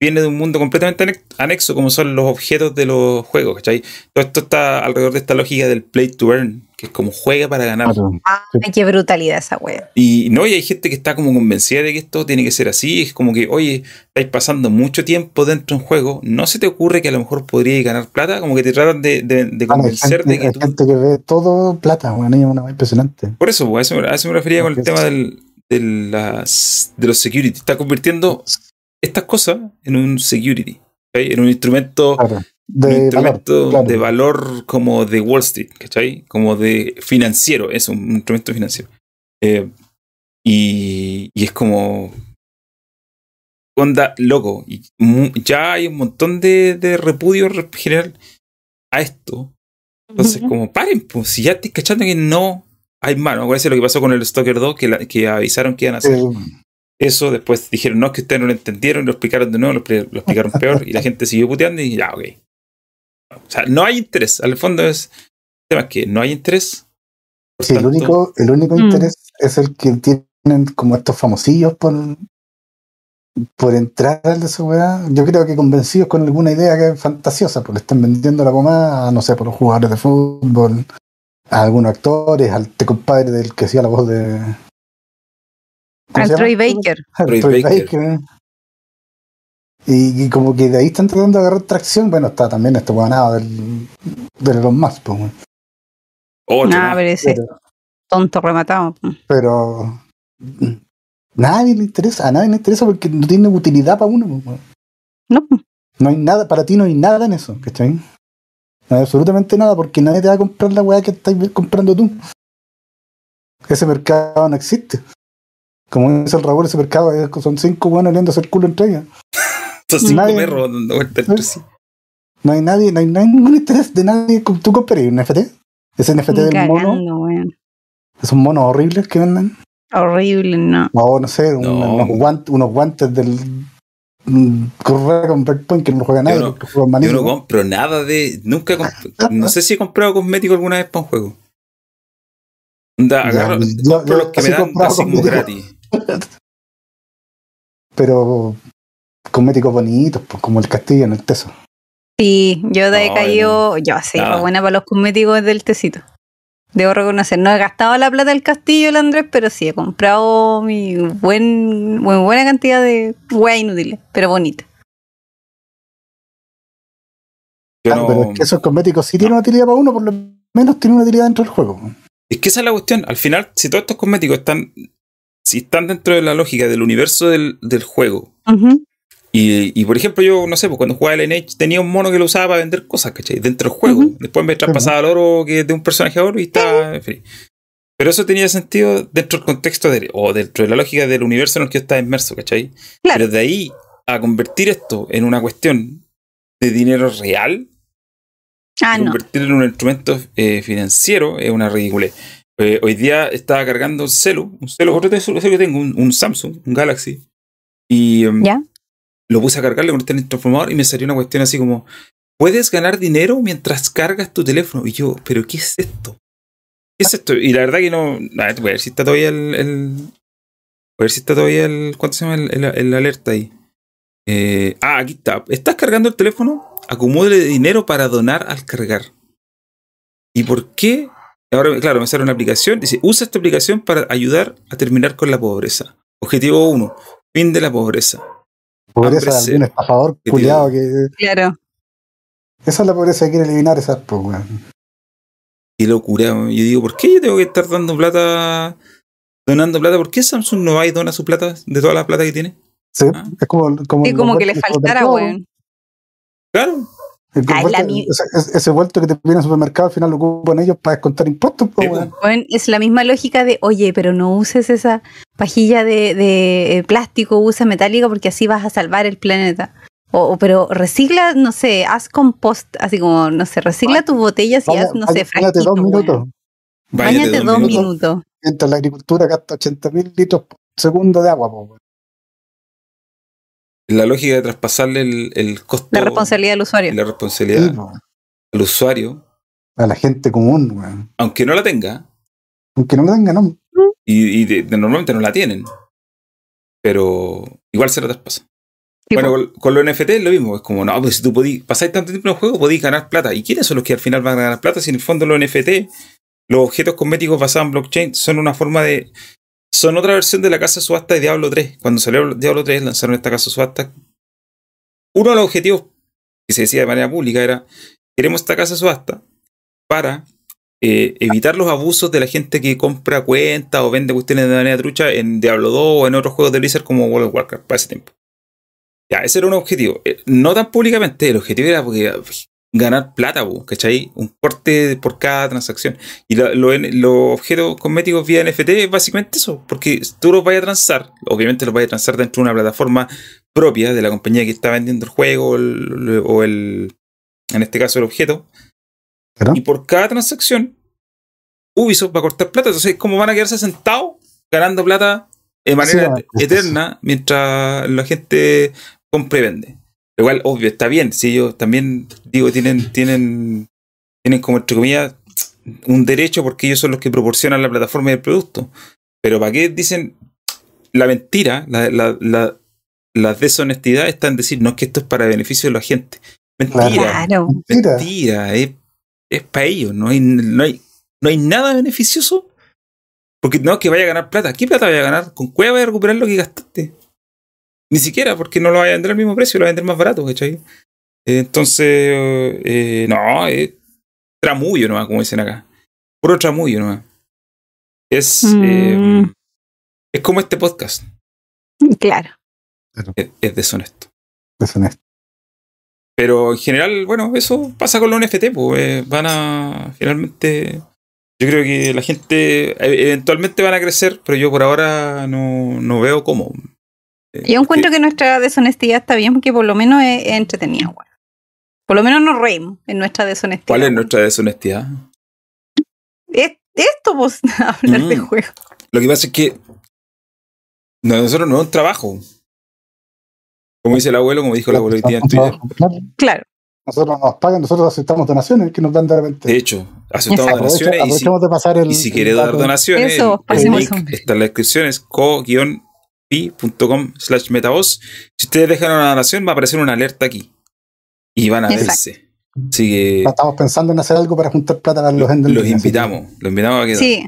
Speaker 1: viene de un mundo completamente anex- anexo, como son los objetos de los juegos, ¿cachai? Todo esto está alrededor de esta lógica del play to earn, que es como juega para ganar.
Speaker 3: Ay, qué brutalidad esa wea.
Speaker 1: Y no, y hay gente que está como convencida de que esto tiene que ser así. Es como que, oye, estáis pasando mucho tiempo dentro de un juego, ¿no se te ocurre que a lo mejor podríais ganar plata? Como que te tratan de, de- de
Speaker 2: Bueno, hay,
Speaker 1: convencer
Speaker 2: gente,
Speaker 1: de que
Speaker 2: hay
Speaker 1: tú...
Speaker 2: gente que ve todo plata, bueno, es una cosa impresionante.
Speaker 1: Por eso, pues, a eso, a eso me refería con el tema del, de, las, de los security. Está convirtiendo estas cosas en un security, en un instrumento
Speaker 2: Claro. De valor,
Speaker 1: instrumento
Speaker 2: claro.
Speaker 1: de valor como de Wall Street, ¿cachai? Como de financiero, es un instrumento financiero. Eh, y, y es como. Onda loco. Y ya hay un montón de, de repudio re- general a esto. Entonces, como paren, pues si ya estoy cachando que no hay mano. Acuérdense lo que pasó con el Stalker 2, que, la- que avisaron que iban a hacer
Speaker 2: Eh,
Speaker 1: eso. Después dijeron, no, es que ustedes no lo entendieron, lo explicaron de nuevo, lo, lo explicaron peor, y la gente siguió puteando y ya, ok. O sea, no hay interés. Al fondo es. El tema es que no hay interés. Por
Speaker 2: sí, el único, el único
Speaker 3: Mm.
Speaker 2: interés es el que tienen como estos famosillos por, por entrar a esa weá. Yo creo que convencidos con alguna idea que es fantasiosa, porque le están vendiendo la pomada, no sé, por los jugadores de fútbol, a algunos actores, al este compadre del que hacía la voz de. ¿cómo
Speaker 3: Al? Troy Baker.
Speaker 2: Al
Speaker 1: Troy
Speaker 2: Troy
Speaker 1: Baker.
Speaker 2: Baker. Y, y como que de ahí están tratando de agarrar tracción. Bueno, está también este guanado del, de los más, pues, weón.
Speaker 1: otro
Speaker 3: Nah,
Speaker 1: más.
Speaker 3: pero ese
Speaker 2: pero,
Speaker 3: tonto rematado.
Speaker 2: pero mm, nadie le interesa, a nadie le interesa porque no tiene utilidad para uno. pues, weón.
Speaker 3: No,
Speaker 2: No hay nada, para ti no hay nada en eso, ¿cachai? No hay absolutamente nada porque nadie te va a comprar la weá que estás comprando tú. Ese mercado no existe. Como dice el Raúl, ese mercado son cinco buenos oliéndose el culo entre ellos.
Speaker 1: Estos cinco
Speaker 2: nadie-
Speaker 1: perros dando vueltas entre sí.
Speaker 2: No hay nadie, no hay, no hay ningún interés de nadie. ¿Tú compras un NFT? Ese NFT del mono,
Speaker 3: cagando, weón.
Speaker 2: esos monos horribles que venden.
Speaker 3: Horrible, no.
Speaker 2: O no sé, un-
Speaker 1: No.
Speaker 2: unos, guantes, unos guantes del mm, Correa con Breakpoint que no lo juega nadie,
Speaker 1: Yo no- Yo no compro nada de. Nunca. comp- no sé si he comprado cosmético alguna vez para un juego. Da,
Speaker 2: Ya,
Speaker 1: agarro,
Speaker 2: yo-
Speaker 1: compro
Speaker 2: yo
Speaker 1: los que me dan así como gratis.
Speaker 2: Pero cosméticos bonitos, pues, como el castillo en el teso.
Speaker 3: Sí, yo de caído, yo sí,
Speaker 1: Nada.
Speaker 3: buena para los cosméticos del tecito. Debo reconocer, no he gastado la plata del castillo el Andrés, pero sí he comprado mi buen, buen- buena cantidad de weas inútiles, pero bonitas.
Speaker 1: Yo
Speaker 2: Ah,
Speaker 1: no-
Speaker 2: Pero es que esos cosméticos sí tienen una utilidad para uno, por lo menos tienen una utilidad dentro del juego.
Speaker 1: Es que esa es la cuestión. Al final, si todos estos cosméticos están. Si están dentro de la lógica del universo del, del juego.
Speaker 3: Ujú.
Speaker 1: Y, y, por ejemplo, yo no sé, pues cuando jugaba Lineage tenía un mono que lo usaba para vender cosas, ¿cachai? Dentro del juego.
Speaker 3: Ujú.
Speaker 1: Después me traspasaba el oro que de un personaje a oro y está. en fin. Pero eso tenía sentido dentro del contexto de, o dentro de la lógica del universo en el que yo estaba inmerso, ¿cachai?
Speaker 3: Claro.
Speaker 1: Pero de ahí a convertir esto en una cuestión de dinero real,
Speaker 3: Ah, no.
Speaker 1: convertirlo en un instrumento eh, financiero es una ridiculez. Eh, hoy día estaba cargando un celu, un celu, otro celu que tengo, un, un Samsung, un Galaxy, y em,
Speaker 3: ¿Ya?
Speaker 1: Lo puse a cargar, le conecté en el transformador y me salió una cuestión así como, puedes ganar dinero mientras cargas tu teléfono. Y yo, ¿pero qué es esto? ¿Qué es esto? Y la verdad que no, a ver, si está todavía el, el- a ver si está todavía el, ¿cuánto se llama el alerta ahí? Eh, ah, aquí está. ¿Estás cargando el teléfono? Acumule dinero para donar al cargar. ¿Y por qué? Ahora, claro, me sale una aplicación. Dice, usa esta aplicación para ayudar a terminar con la pobreza. Objetivo 1. Fin de la pobreza.
Speaker 2: Pobreza de algún estafador culiado que.
Speaker 3: Claro.
Speaker 2: Esa es la pobreza que quiere eliminar esa, pues, weón.
Speaker 1: Qué locura. Yo digo, ¿por qué yo tengo que estar dando plata, donando plata? ¿Por qué Samsung no va y dona su plata de toda la plata que tiene?
Speaker 2: Sí,
Speaker 1: Ah.
Speaker 2: es como, como,
Speaker 3: Sí, como que le faltara, weón.
Speaker 1: Claro.
Speaker 3: Mi-
Speaker 2: ese, vuelto que te viene al supermercado al final lo ocupan ellos para descontar impuestos, pues,
Speaker 3: es la misma lógica de, oye, pero no uses esa pajilla de, de, eh, plástico, usa metálica porque así vas a salvar el planeta. O, o, pero recicla, no sé, haz compost, así como, no sé, recicla tus botellas y
Speaker 2: Vaya-
Speaker 3: haz, no sé,
Speaker 2: váyate dos minutos.
Speaker 3: Báñate dos minutos.
Speaker 2: Mientras la agricultura gasta 80 mil litros por segundo de agua, pues, weón.
Speaker 1: La lógica de traspasarle el, el costo
Speaker 3: La responsabilidad del usuario.
Speaker 1: la
Speaker 2: Sí,
Speaker 1: responsabilidad
Speaker 2: pues,
Speaker 1: al usuario,
Speaker 2: a la gente común, weón.
Speaker 1: aunque no la tenga,
Speaker 2: Aunque no lo tengan, no.
Speaker 1: y, y de- de- normalmente no la tienen, pero igual se la traspasa.
Speaker 3: Sí,
Speaker 1: bueno, con, con los NFT es lo mismo, es como, no, pues si tú podís, pasáis tanto tiempo en el juego, podéis ganar plata. ¿Y quiénes son los que al final van a ganar plata? Si en el fondo los NFT, los objetos cosméticos basados en blockchain, son una forma de. Son otra versión de la casa subasta de Diablo 3. Cuando salió Diablo 3, lanzaron esta casa subasta. Uno de los objetivos que se decía de manera pública era: queremos esta casa subasta para eh, evitar los abusos de la gente que compra cuentas o vende cuestiones de manera trucha en Diablo 2 o en otros juegos de Blizzard como World of Warcraft para ese tiempo. Ya, ese era un objetivo. Eh, No tan públicamente, el objetivo era porque, ganar plata, po, ¿cachai? Un corte por cada transacción. Y lo- lo- los objetos cosméticos vía NFT es básicamente eso, porque tú los vayas a transar, obviamente los vayas a transar dentro de una plataforma propia de la compañía que está vendiendo el juego o el, o el- en este caso el objeto.
Speaker 2: ¿Pero?
Speaker 1: Y por cada transacción, Ubisoft va a cortar plata. Entonces, ¿cómo van a quedarse sentados ganando plata de manera
Speaker 2: Sí,
Speaker 1: eterna mientras la gente compra y vende? Lo cual, obvio, está bien. Si ellos también, digo, tienen, tienen, tienen como entre comillas un derecho porque ellos son los que proporcionan la plataforma y el producto. Pero ¿para qué dicen la mentira, la, la, la, la deshonestidad está en decir, no es que esto es para beneficio de la gente. Mentira.
Speaker 3: Claro.
Speaker 2: Mentira.
Speaker 1: Mentira, es, es para ellos, no hay, no, hay, no hay nada beneficioso. Porque no es que vaya a ganar plata. ¿Qué plata vaya a ganar? ¿Con cuál vaya a recuperar lo que gastaste? Ni siquiera, porque no lo vaya a vender al mismo precio, lo va a vender más barato, ¿cachai? Eh, Entonces, eh, no, es tramullo nomás, como dicen acá. Puro tramullo nomás. Es,
Speaker 3: Mm.
Speaker 1: eh, es como este podcast.
Speaker 3: Claro.
Speaker 1: Es, es deshonesto.
Speaker 2: Deshonesto.
Speaker 1: Pero en general, bueno, eso pasa con los NFT, pues eh, van a finalmente. Yo creo que la gente eh, eventualmente van a crecer, pero yo por ahora no, no veo cómo. Eh,
Speaker 3: Yo encuentro
Speaker 1: porque-
Speaker 3: que nuestra deshonestidad está bien porque por lo menos es, es entretenida, weón. Por lo menos nos reímos en nuestra deshonestidad.
Speaker 1: ¿Cuál es nuestra deshonestidad?
Speaker 3: Es- esto, pues, hablar de
Speaker 1: Mm.
Speaker 3: juego.
Speaker 1: Lo que pasa es que no, nosotros no es un trabajo. Como dice el abuelo, como dijo el abuelo hoy día en Twitter.
Speaker 2: Claro. Nosotros nos pagan, nosotros aceptamos donaciones que nos dan de repente.
Speaker 1: De hecho, aceptamos
Speaker 3: Exacto.
Speaker 1: donaciones y si,
Speaker 2: de pasar el.
Speaker 1: y si
Speaker 2: el
Speaker 1: quiere dar donaciones,
Speaker 3: Eso,
Speaker 1: el- link
Speaker 3: eso.
Speaker 1: está en la descripción, es co-pi.com slash metavoz. Si ustedes dejan una donación, va a aparecer una alerta aquí. Y van a
Speaker 3: Exacto.
Speaker 1: verse. Así que
Speaker 2: Estamos pensando en hacer algo para juntar plata para los
Speaker 1: los invitamos. Los invitamos a que
Speaker 3: Sí.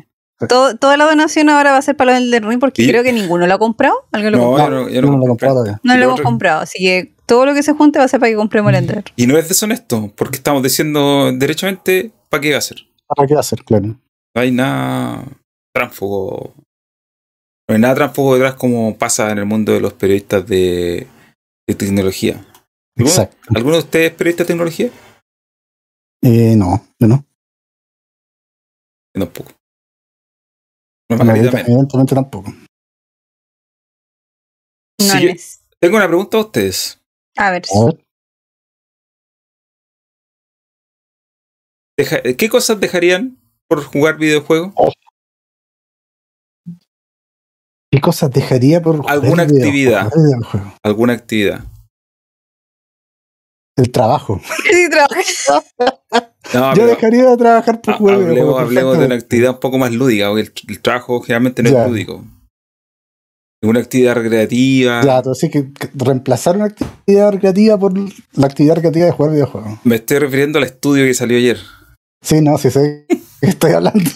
Speaker 3: Todo- toda la donación ahora va a ser para los del porque
Speaker 1: Y-
Speaker 3: creo que ninguno lo ha comprado. ¿Alguien lo
Speaker 1: No,
Speaker 3: compró?
Speaker 1: yo no, yo no
Speaker 2: no lo he comprado todavía.
Speaker 3: No lo
Speaker 1: lo
Speaker 3: hemos comprado, así que todo lo que se junte va a ser para que compremos el Ender.
Speaker 1: Y no es deshonesto, porque estamos diciendo derechamente para qué va a ser.
Speaker 2: ¿Para qué hacer? Claro.
Speaker 1: No hay nada tránsfugo. No hay nada tránsfugo detrás como pasa en el mundo de los periodistas de, de tecnología. ¿Alguno,
Speaker 2: Exacto.
Speaker 1: ¿Alguno de ustedes es periodista de tecnología?
Speaker 2: Eh, no, yo no.
Speaker 1: Yo tampoco. No, también.
Speaker 2: Evidentemente tampoco.
Speaker 3: No
Speaker 1: yo-
Speaker 3: es.
Speaker 1: tengo una pregunta a ustedes.
Speaker 3: A ver.
Speaker 2: A ver,
Speaker 1: Deja- ¿Qué cosas dejarían por jugar videojuegos?
Speaker 2: ¿Qué cosas dejaría por jugar
Speaker 1: Alguna actividad. ¿Alguna actividad?
Speaker 2: El trabajo.
Speaker 3: Sí, trabajé.
Speaker 1: No,
Speaker 2: Yo dejaría de trabajar por
Speaker 1: ha-
Speaker 2: jugar
Speaker 1: hablemos,
Speaker 2: videojuegos.
Speaker 1: hablemos de una actividad un poco más lúdica, porque el, el trabajo generalmente no
Speaker 2: Ya.
Speaker 1: es lúdico. Una actividad recreativa.
Speaker 2: Tú decís que, que reemplazar una actividad recreativa por la actividad recreativa de jugar videojuegos.
Speaker 1: Me estoy refiriendo al estudio que salió ayer.
Speaker 2: Sí, no, sí sé qué estoy hablando.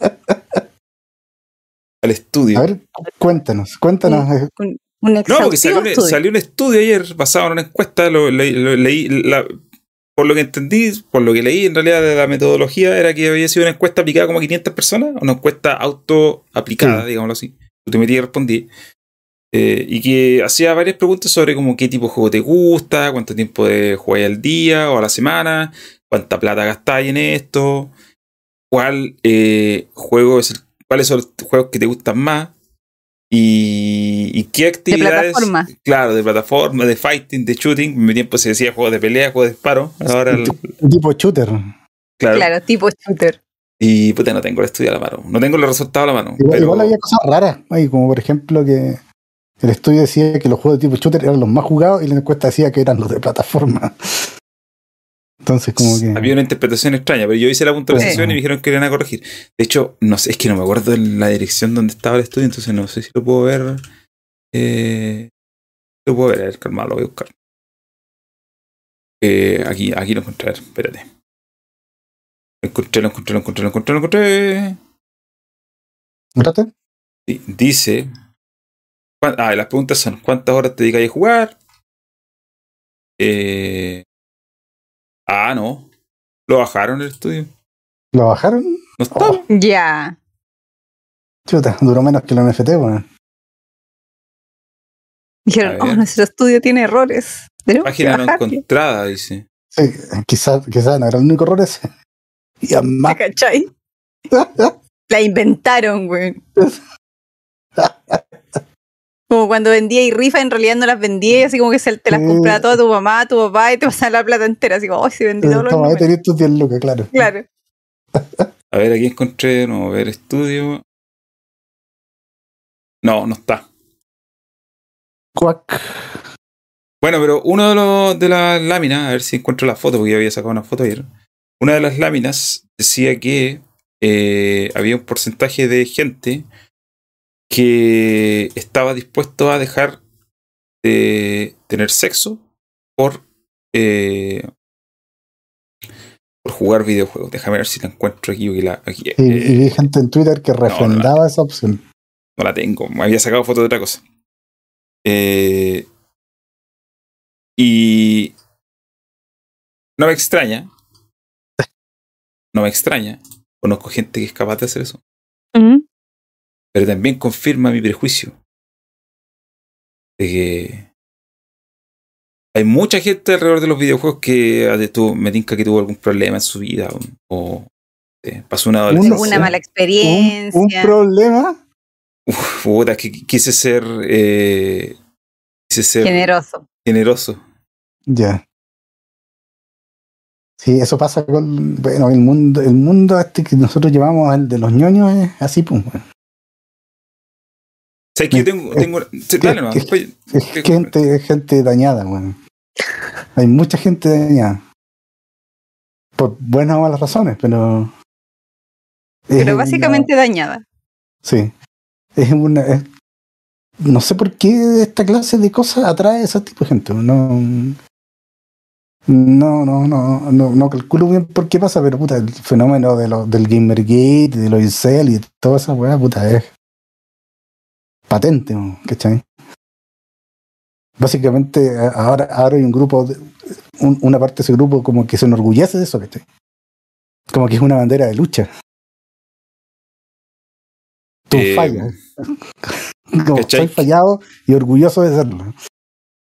Speaker 1: Al estudio.
Speaker 2: A ver, cuéntanos, cuéntanos. eh,
Speaker 3: Un, un
Speaker 1: No, porque salió un,
Speaker 3: estudio.
Speaker 1: salió un estudio ayer basado en una encuesta, lo, leí- lo leí, la- por lo que entendí, por lo que leí en realidad de la metodología, era que había sido una encuesta aplicada como a 500 personas, una encuesta auto aplicada,
Speaker 2: Sí.
Speaker 1: digámoslo así. Tú te metías y respondí. Eh, y que hacía varias preguntas sobre como qué tipo de juego te gusta, cuánto tiempo de juegas al día o a la semana, cuánta plata gastáis en esto, cuál eh, juego es el- cuáles son los juegos que te gustan más y, y qué actividades
Speaker 3: plataforma.
Speaker 1: claro de plataforma de fighting de shooting en mi tiempo se decía juegos de pelea juegos de disparo ahora el-
Speaker 2: tipo shooter.
Speaker 1: claro,
Speaker 3: Claro, tipo shooter.
Speaker 1: y puta no tengo el estudio a la mano no tengo los resultados a la mano
Speaker 2: Igual,
Speaker 1: pero
Speaker 2: igual había cosas raras, ahí, como por ejemplo que el estudio decía que los juegos de tipo shooter eran los más jugados y la encuesta decía que eran los de plataforma. Entonces, como que.
Speaker 1: había una interpretación extraña pero yo hice la puntualización
Speaker 2: Sí.
Speaker 1: y me dijeron que iban a corregir de hecho no sé es que no me acuerdo de la dirección donde estaba el estudio entonces no sé si lo puedo ver eh, lo puedo ver a ver calma lo voy a buscar Eh, aquí aquí lo encontré a ver, espérate lo encontré lo encontré lo encontré lo encontré lo encontré
Speaker 2: Espérate.
Speaker 1: Sí, dice. Ah, las preguntas son: ¿cuántas horas te dedicas a jugar? Eh, ah, no. Lo bajaron el estudio.
Speaker 2: ¿Lo bajaron?
Speaker 1: No está.
Speaker 2: Oh.
Speaker 3: Ya.
Speaker 2: Chuta, duró menos que los NFT, weón.
Speaker 3: Dijeron, oh, nuestro estudio tiene errores.
Speaker 1: Página no encontrada, dice.
Speaker 2: Sí, quizás quizá no era el único error ese. Y además,
Speaker 3: ¿Cachai? La inventaron, güey. Como cuando vendía y rifa, en realidad no las vendía, y así como que se, te las
Speaker 2: Sí.
Speaker 3: compraba toda tu mamá, tu papá, y te pasaban la plata entera. Así como, ¡ay, si vendí
Speaker 2: ahí
Speaker 3: números".
Speaker 2: tenés tus 10 lucas, claro.
Speaker 3: Claro.
Speaker 1: A ver, aquí encontré, no, a ver, estudio. No, no está.
Speaker 2: Cuac.
Speaker 1: Bueno, pero uno de, los, de las láminas, a ver si encuentro la foto, porque yo había sacado una foto ayer. Una de las láminas decía que eh, había un porcentaje de gente que estaba dispuesto a dejar de tener sexo por, eh, por jugar videojuegos. Déjame ver si la encuentro aquí. la- aquí,
Speaker 2: Y, y
Speaker 1: eh,
Speaker 2: vi gente en Twitter que refrendaba esa opción.
Speaker 1: no la tengo, me había sacado foto de otra cosa. Eh, y no me extraña, no me extraña, conozco gente que es capaz de hacer eso,
Speaker 3: Ujú.
Speaker 1: Pero también confirma mi prejuicio de que hay mucha gente alrededor de los videojuegos que ah, tuvo- me tinca que tuvo algún problema en su vida o, o, eh, pasó una
Speaker 3: Una mala
Speaker 2: Un,
Speaker 3: experiencia.
Speaker 2: un problema.
Speaker 1: Uf, puta, que quise ser eh, quise ser
Speaker 3: generoso.
Speaker 1: generoso.
Speaker 2: Ya. Sí, eso pasa con. Bueno, el mundo, el mundo este que nosotros llevamos, el de los ñoños, es así, pues. bueno.
Speaker 1: ¿Sabes que yo tengo, tengo sí, dale nomás,
Speaker 2: que-
Speaker 1: después-
Speaker 2: Es gente, es gente dañada, bueno. Hay mucha gente dañada. Por buenas o malas razones, pero. es
Speaker 3: Pero
Speaker 2: una-
Speaker 3: básicamente dañada.
Speaker 2: Sí. Es una. es- no sé por qué esta clase de cosas atrae a ese tipo de gente. No. No, no, no, no, no calculo bien por qué pasa, pero puta, el fenómeno de lo, del Gamergate, de los incel y toda esa weá, puta, es patente. ¿cachai? Básicamente, ahora, ahora hay un grupo, de- un- una parte de ese grupo como que se enorgullece de eso, ¿cachai? Como que es una bandera de lucha. Tú
Speaker 1: Eh,
Speaker 2: fallas. Como soy fallado y orgulloso de serlo.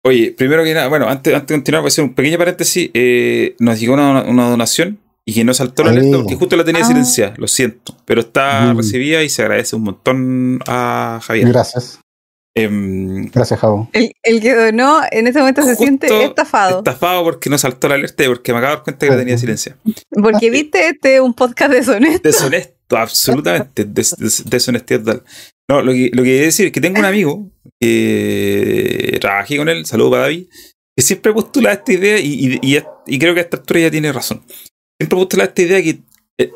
Speaker 1: Oye, primero que nada, bueno, antes, antes de continuar, voy a hacer un pequeño paréntesis. eh, nos llegó una, una donación y que no saltó la alerta porque justo la tenía
Speaker 3: Ah.
Speaker 1: silenciada, lo siento. Pero está
Speaker 2: Mm.
Speaker 1: recibida y se agradece un montón a Javier.
Speaker 2: Gracias.
Speaker 1: Em,
Speaker 2: Gracias, Javo.
Speaker 3: El, el que donó en ese momento se siente estafado.
Speaker 1: estafado porque no saltó la alerta y porque me acabo de dar cuenta que la tenía silenciada.
Speaker 3: Porque viste este un podcast de Sonet.
Speaker 1: Deshonesto, absolutamente. Des, des- deshonestidad total. No, lo que, lo que quiero decir es que tengo un amigo que trabajé con él, saludo para David, que siempre postula esta idea y, y- y- y creo que a esta altura ya tiene razón. Siempre postula esta idea que eh,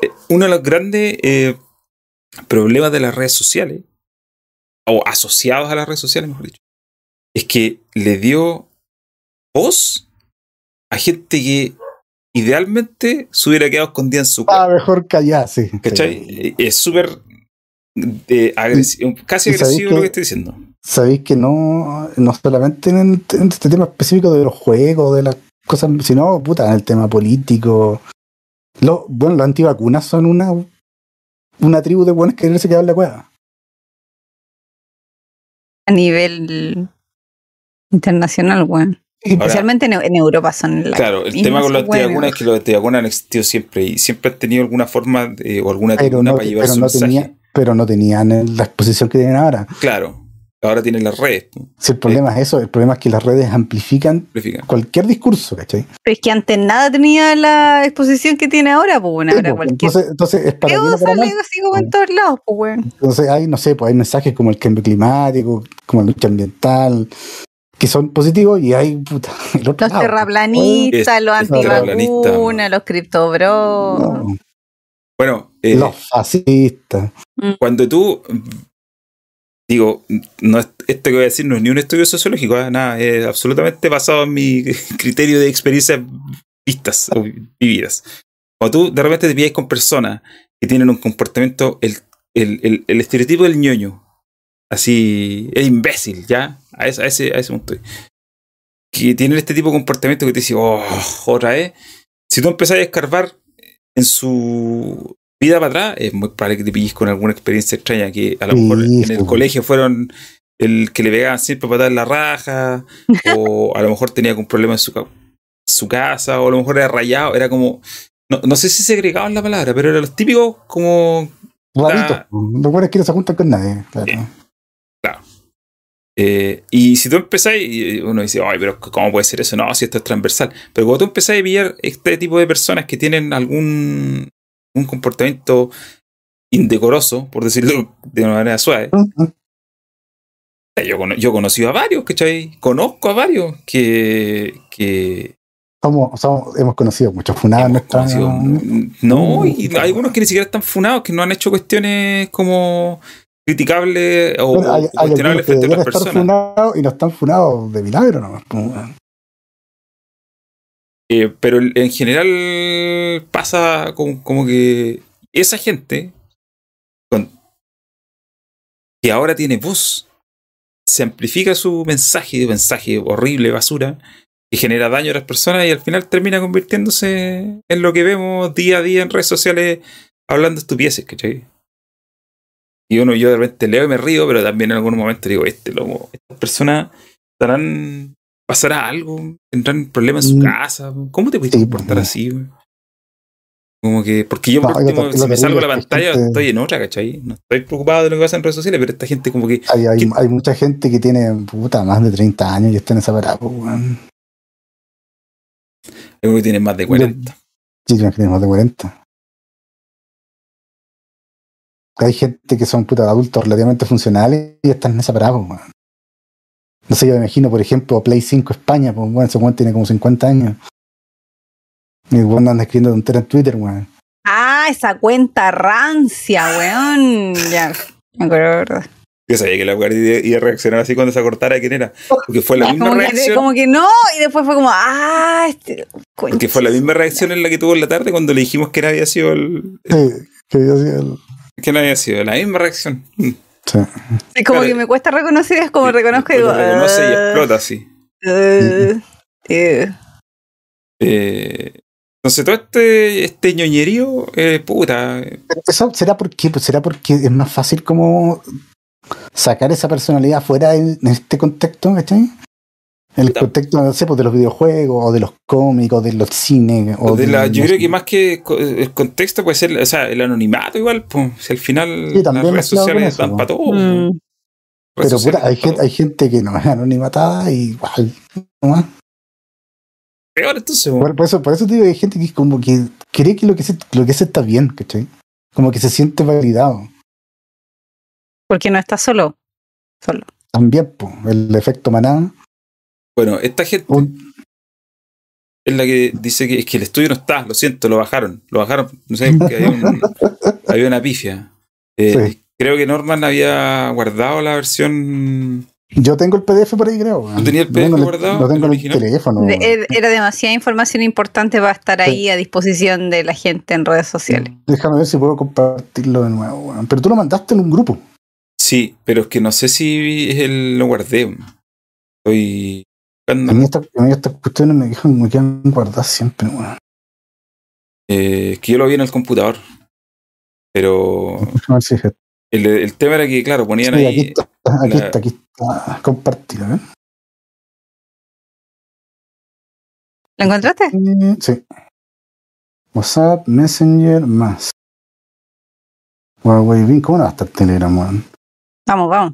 Speaker 1: eh, uno de los grandes eh, problemas de las redes sociales, o asociados a las redes sociales, mejor dicho, es que le dio voz a gente que idealmente se hubiera quedado escondida en su
Speaker 2: Ah,
Speaker 1: cuarto.
Speaker 2: mejor callar, sí.
Speaker 1: ¿Cachai?
Speaker 2: Sí.
Speaker 1: Es súper agresivo, casi agresivo lo
Speaker 2: que-
Speaker 1: estoy diciendo.
Speaker 2: Sabéis que no, no solamente en, en este tema específico de los juegos, de las cosas, sino, puta, en el tema político. Lo, bueno, los antivacunas son una, una tribu de buenos que no se quedan en la cueva.
Speaker 3: A nivel internacional, weón.
Speaker 1: Ahora-
Speaker 3: Especialmente en, en Europa son la
Speaker 1: Claro, el tema con los antivacunas es que los antivacunas han existido siempre y siempre han tenido alguna forma de- o alguna
Speaker 2: Pero
Speaker 1: tribuna
Speaker 2: no,
Speaker 1: para llevar
Speaker 2: pero,
Speaker 1: su
Speaker 2: no
Speaker 1: mensaje.
Speaker 2: tenía, pero no tenían la exposición que tienen ahora.
Speaker 1: Claro, ahora tienen las redes.
Speaker 2: Si el problema es eso, el problema es que las redes amplifican
Speaker 1: amplifican.
Speaker 2: cualquier discurso, ¿cachai?
Speaker 3: Pero es que antes nada tenía la exposición que tiene ahora, pues bueno,
Speaker 2: Sí,
Speaker 3: ahora
Speaker 2: pues,
Speaker 3: cualquier.
Speaker 2: entonces, entonces es para
Speaker 3: así como en todos lados, pues weón.
Speaker 2: Entonces hay, no sé, pues hay mensajes como el cambio climático, como la lucha ambiental, que son positivos y hay puta, el otro
Speaker 3: Los
Speaker 2: lado.
Speaker 3: terraplanistas,
Speaker 1: Es-
Speaker 3: los antivacunas, los criptobros.
Speaker 2: No,
Speaker 1: Bueno, eh,
Speaker 2: los fascistas.
Speaker 1: cuando tú digo, no es- esto que voy a decir no es ni un estudio sociológico, ¿eh? nada, es absolutamente basado en mi criterio de experiencias vistas o vividas. Cuando tú de repente te pillas con personas que tienen un comportamiento, el, el, el, el estereotipo del ñoño, así, el imbécil, ¿ya? A ese, a ese, a ese punto. Que tienen este tipo de comportamiento que te dice, oh, otra vez. Si tú empezás a escarbar en su vida para atrás, es muy probable que te pilles con alguna experiencia extraña que a lo
Speaker 2: Sí,
Speaker 1: mejor en
Speaker 2: sí.
Speaker 1: el colegio fueron el que le pegaban siempre para dar la raja, o a lo mejor tenía algún problema en su, ca- su casa, o a lo mejor era rayado, era como, no, no sé si segregaban la palabra, pero eran los típicos como,
Speaker 2: Raritos. Los buenos que no se juntan con nadie. Claro.
Speaker 1: Sí. Eh, y si tú empezás, y uno dice, ay, pero ¿cómo puede ser eso? No, si esto es transversal. Pero cuando tú empezás a pillar este tipo de personas que tienen algún un comportamiento indecoroso, por decirlo de una manera suave,
Speaker 2: Ujú.
Speaker 1: yo, cono- yo he conocido a varios, ¿cachai? Conozco a varios que, que
Speaker 2: Somos, somos- hemos conocido muchos funados
Speaker 1: hemos conocido. No, y hay algunos que ni siquiera están funados, que no han hecho cuestiones como criticables o,
Speaker 2: hay,
Speaker 1: cuestionables frente a otras personas.
Speaker 2: y no están funados de milagro nomás.
Speaker 1: Eh, pero en general pasa como, como que esa gente que ahora tiene voz se amplifica su mensaje, mensaje horrible, basura, y genera daño a las personas y al final termina convirtiéndose en lo que vemos día a día en redes sociales hablando estupideces, ¿cachai? Y uno, yo de repente leo y me río, pero también en algún momento digo, este loco, estas personas estarán, pasará algo, tendrán problemas en su
Speaker 2: Mm.
Speaker 1: casa, ¿cómo te puedes
Speaker 2: Sí,
Speaker 1: comportar así, güey? Como que, porque yo por
Speaker 2: No,
Speaker 1: último, si me salgo a la
Speaker 2: que
Speaker 1: pantalla,
Speaker 2: gente-
Speaker 1: estoy en otra, ¿cachai? No estoy preocupado de lo que pasa en redes sociales, pero esta gente como que
Speaker 2: Hay, hay,
Speaker 1: ¿Qué?
Speaker 2: hay mucha gente que tiene puta, más de 30 años y está en esa parada. pues, weón.
Speaker 1: Creo que tienen más de 40.
Speaker 2: Sí, que tiene más de 40. Hay gente que son puta adultos relativamente funcionales y están en esa parada, pues, weón. No sé, yo me imagino, por ejemplo, Play 5 España, pues bueno, ese weón tiene como 50 años. Y el weón anda escribiendo tonteras en Twitter, weón.
Speaker 3: Ah, esa cuenta rancia, weón. Ya, me acuerdo, verdad.
Speaker 1: Yo sabía que la mujer iba a reaccionar así cuando se acordara quién era. Porque fue la misma
Speaker 3: Como que,
Speaker 1: reacción.
Speaker 3: como que no, y después fue como, ah, este.
Speaker 1: Porque fue la misma reacción en la que tuvo en la tarde cuando le dijimos que no había sido el.
Speaker 2: Sí, que yo hacía el-
Speaker 1: Que no había sido. La misma reacción.
Speaker 2: Sí.
Speaker 3: Es como
Speaker 1: Claro.
Speaker 3: que me cuesta reconocer, es como reconozco y digo,
Speaker 1: reconoce y
Speaker 3: "Ah,
Speaker 1: explota así.
Speaker 3: ah, eh".
Speaker 1: Eh, entonces todo este, este ñoñerío, eh, puta.
Speaker 2: Pero ¿Eso será porque, pues será porque es más fácil como sacar esa personalidad fuera en, en este contexto, ¿cachai? El contexto, no sé, pues de los videojuegos, o de los cómics, o de los cines, o
Speaker 1: de la, yo
Speaker 2: no
Speaker 1: creo que más que el contexto puede ser, o sea, el anonimato igual, pues, si al final
Speaker 2: Sí, también
Speaker 1: las redes
Speaker 2: mezclado con
Speaker 1: sociales dan para todo.
Speaker 3: Mm.
Speaker 2: Pero puta, hay, gente, hay gente que no es anonimatada y igual. ¿no?
Speaker 1: Peor entonces, po.
Speaker 2: Por, eso, por eso te digo, hay gente que como que cree que lo que se, lo que hace está bien, ¿cachai? Como que se siente validado.
Speaker 3: Porque no está solo. Solo.
Speaker 2: También, po, el efecto manada.
Speaker 1: Bueno, esta gente
Speaker 2: un-
Speaker 1: es la que dice que es que el estudio no está, lo siento, lo bajaron. Lo bajaron, no sé, porque había, un- había una pifia. Eh,
Speaker 2: Sí.
Speaker 1: Creo que Norman había guardado la versión.
Speaker 2: yo tengo el PDF por ahí, creo. weón.
Speaker 1: ¿Tú tenías el PDF
Speaker 2: el-
Speaker 1: guardado,
Speaker 2: Lo tengo
Speaker 1: el
Speaker 2: el
Speaker 1: original?
Speaker 2: teléfono.
Speaker 3: Er- era demasiada información importante para estar
Speaker 2: Sí.
Speaker 3: ahí a disposición de la gente en redes sociales.
Speaker 2: Déjame ver si puedo compartirlo de nuevo. weón. Pero tú lo mandaste en un grupo.
Speaker 1: Sí, pero es que no sé si es el, lo guardé. Estoy.
Speaker 2: A mí, esta- a mí estas cuestiones me quedan, me quedan guardadas siempre. weón.
Speaker 1: Eh, es que yo lo vi en el computador. Pero el, el tema era que, claro, ponían
Speaker 2: Sí,
Speaker 1: ahí.
Speaker 2: aquí está, aquí
Speaker 1: la-
Speaker 2: está, aquí está. Compartido, ¿eh?
Speaker 3: ¿Lo encontraste?
Speaker 2: Eh, Sí. WhatsApp, Messenger, más. Huawei Bing, ¿cómo no va a estar Telegram, weón?
Speaker 3: Vamos, vamos.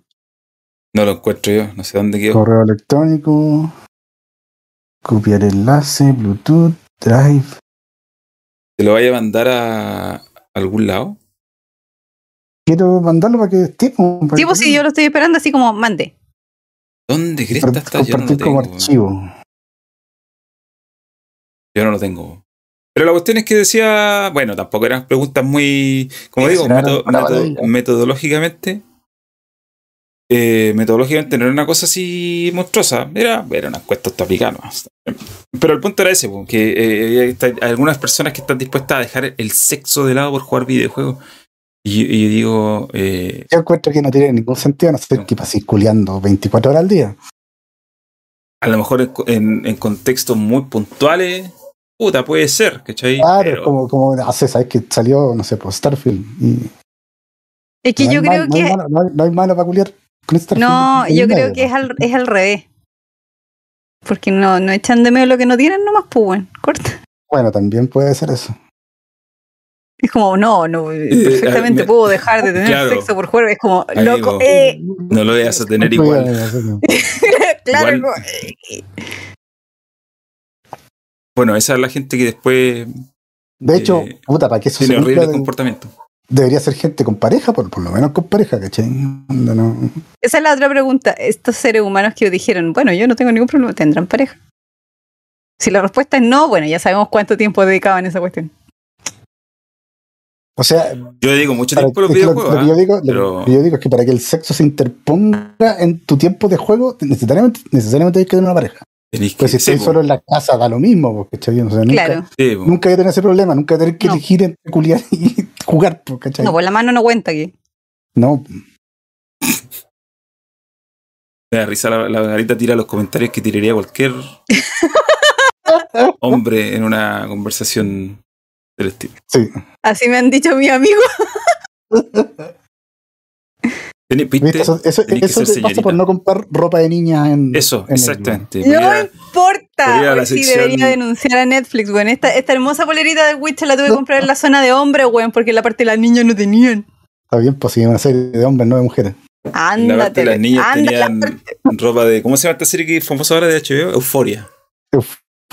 Speaker 1: No lo encuentro yo, no sé dónde quedó.
Speaker 2: Correo electrónico. Copiar enlace, Bluetooth, Drive.
Speaker 1: ¿Te lo vaya a mandar a algún lado?
Speaker 2: Quiero mandarlo para que esté. para
Speaker 3: Sí, pues sí, yo lo estoy esperando así como mande.
Speaker 1: ¿Dónde cresta está? Yo no lo
Speaker 2: como
Speaker 1: tengo.
Speaker 2: archivo.
Speaker 1: Yo no lo tengo. Pero la cuestión es que decía, bueno, tampoco eran preguntas muy, como digo, meto- meto- metodológicamente, eh, metodológicamente no era una cosa así monstruosa, era, era una encuesta autoaplicada. Pero el punto era ese, que eh, hay hay algunas personas que están dispuestas a dejar el sexo de lado por jugar videojuegos. Y, y yo digo, eh,
Speaker 2: Yo encuentro que no tiene ningún sentido, no sé, que paséis culeando 24 horas al día.
Speaker 1: a lo mejor en, en- en contextos muy puntuales, puta, puede ser, ¿cachai?
Speaker 2: Claro,
Speaker 1: Pero-
Speaker 2: es como, como hace, sabes que salió, no sé, por Starfield. Y
Speaker 3: Es que
Speaker 2: no
Speaker 3: yo creo
Speaker 2: mal- no hay
Speaker 3: que.
Speaker 2: no, hay, no hay malo para culiar con.
Speaker 3: No, yo creo que es al, es al revés. Porque no, no echan de medio lo que no tienen nomás, pues bueno, corta.
Speaker 2: Bueno, también puede ser eso.
Speaker 3: Es como, no, no,
Speaker 1: Eh,
Speaker 3: perfectamente
Speaker 1: ah, me-
Speaker 3: puedo dejar de tener
Speaker 1: Claro.
Speaker 3: sexo por juego. Es como, loco, eh,
Speaker 1: No lo veas a tener
Speaker 2: No
Speaker 1: igual.
Speaker 3: claro,
Speaker 1: Igual-
Speaker 3: como, eh,
Speaker 1: Bueno, esa es la gente que después
Speaker 2: De hecho,
Speaker 1: Eh,
Speaker 2: puta, para que eso se
Speaker 1: tiene horrible
Speaker 2: de-
Speaker 1: comportamiento.
Speaker 2: Debería ser gente con pareja, por, por lo menos con pareja, ¿cachai? No-
Speaker 3: Esa es la otra pregunta. Estos seres humanos que dijeron, bueno, yo no tengo ningún problema, ¿tendrán pareja? Si la respuesta es no, bueno, ya sabemos cuánto tiempo dedicaban a esa cuestión.
Speaker 2: O sea,
Speaker 1: Yo dedico mucho tiempo los
Speaker 2: que
Speaker 1: videojuegos.
Speaker 2: lo, que yo
Speaker 1: ¿ah?
Speaker 2: digo, lo que yo digo es que para que el sexo se interponga en tu tiempo de juego, necesariamente, necesariamente hay que tener una pareja.
Speaker 1: Tenéis que
Speaker 2: Pues si
Speaker 1: sí,
Speaker 2: estoy
Speaker 1: po,
Speaker 2: solo en la casa, da lo mismo, porque. O sea, nunca,
Speaker 3: Claro.
Speaker 2: nunca voy a tener ese problema, nunca voy a tener que
Speaker 3: No.
Speaker 2: elegir entre culiar y jugar, ¿cachai?
Speaker 3: No, pues la mano no cuenta aquí.
Speaker 2: No,
Speaker 1: Me da risa la, la Margarita tira los comentarios que tiraría cualquier hombre en una conversación del estilo.
Speaker 2: sí.
Speaker 3: Así me han dicho mis amigos.
Speaker 1: Tení-
Speaker 2: ¿Viste? Eso, eso,
Speaker 1: Tenés que
Speaker 2: eso
Speaker 1: ser
Speaker 2: te pasa por no comprar ropa de niña en.
Speaker 1: Eso,
Speaker 2: en el-
Speaker 1: exactamente.
Speaker 3: No
Speaker 1: Podría-
Speaker 3: importa.
Speaker 1: podría la sección-
Speaker 3: debería denunciar a Netflix, weón. Esta, esta hermosa polerita de Witcher la tuve que comprar en la zona de hombres, weón, porque la parte de las niñas no tenían.
Speaker 2: Está bien, pues si una serie de hombres, no de mujeres.
Speaker 1: la parte
Speaker 3: Ándate.
Speaker 1: de las niñas
Speaker 3: anda la-
Speaker 1: tenían ropa de. ¿Cómo se llama esta serie que es famosa ahora de HBO? Euforia.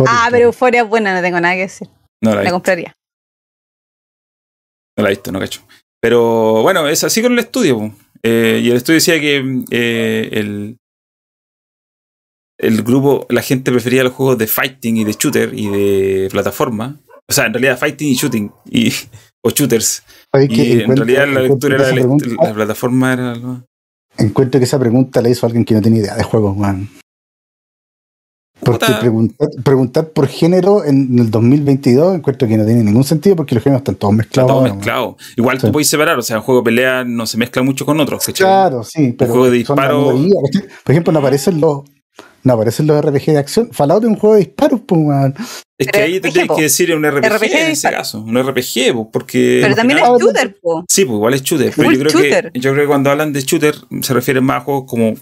Speaker 3: Ah, pero Euforia es buena, no tengo nada que decir.
Speaker 1: No la, he
Speaker 3: La
Speaker 1: visto,
Speaker 3: compraría.
Speaker 1: no la he visto, no cacho. Pero bueno, es así con el estudio. po. Eh, y el estudio decía que eh, el, el grupo, la gente prefería los juegos de fighting y de shooter y de plataforma. O sea, en realidad fighting y shooting y, o shooters. Y en realidad la lectura era la, la plataforma era lo-
Speaker 2: Encuentro que esa pregunta la hizo alguien que no tiene idea de juegos, man. Porque preguntar, preguntar por género en el 2022 encuentro que no tiene ningún sentido porque los géneros están todos mezclados.
Speaker 1: todo
Speaker 2: ahora, man.
Speaker 1: mezclado. Igual
Speaker 2: Sí.
Speaker 1: tú puedes separar, o sea, un juego de pelea no se mezcla mucho con otros, ¿cachai?
Speaker 2: Claro, sí, pero
Speaker 1: juego de disparo-.
Speaker 2: Por ejemplo, no aparecen los no aparecen los RPG de acción. Fallout es un juego de disparos, pues, man.
Speaker 1: Es que ahí tendrías que decir un RPG,
Speaker 3: RPG
Speaker 1: en ese caso. Un RPG, po, porque.
Speaker 3: Pero también es shooter, po.
Speaker 1: Sí, pues igual es shooter. Pero yo creo,
Speaker 3: shooter.
Speaker 1: que, yo creo que cuando hablan de shooter se refieren más a juegos como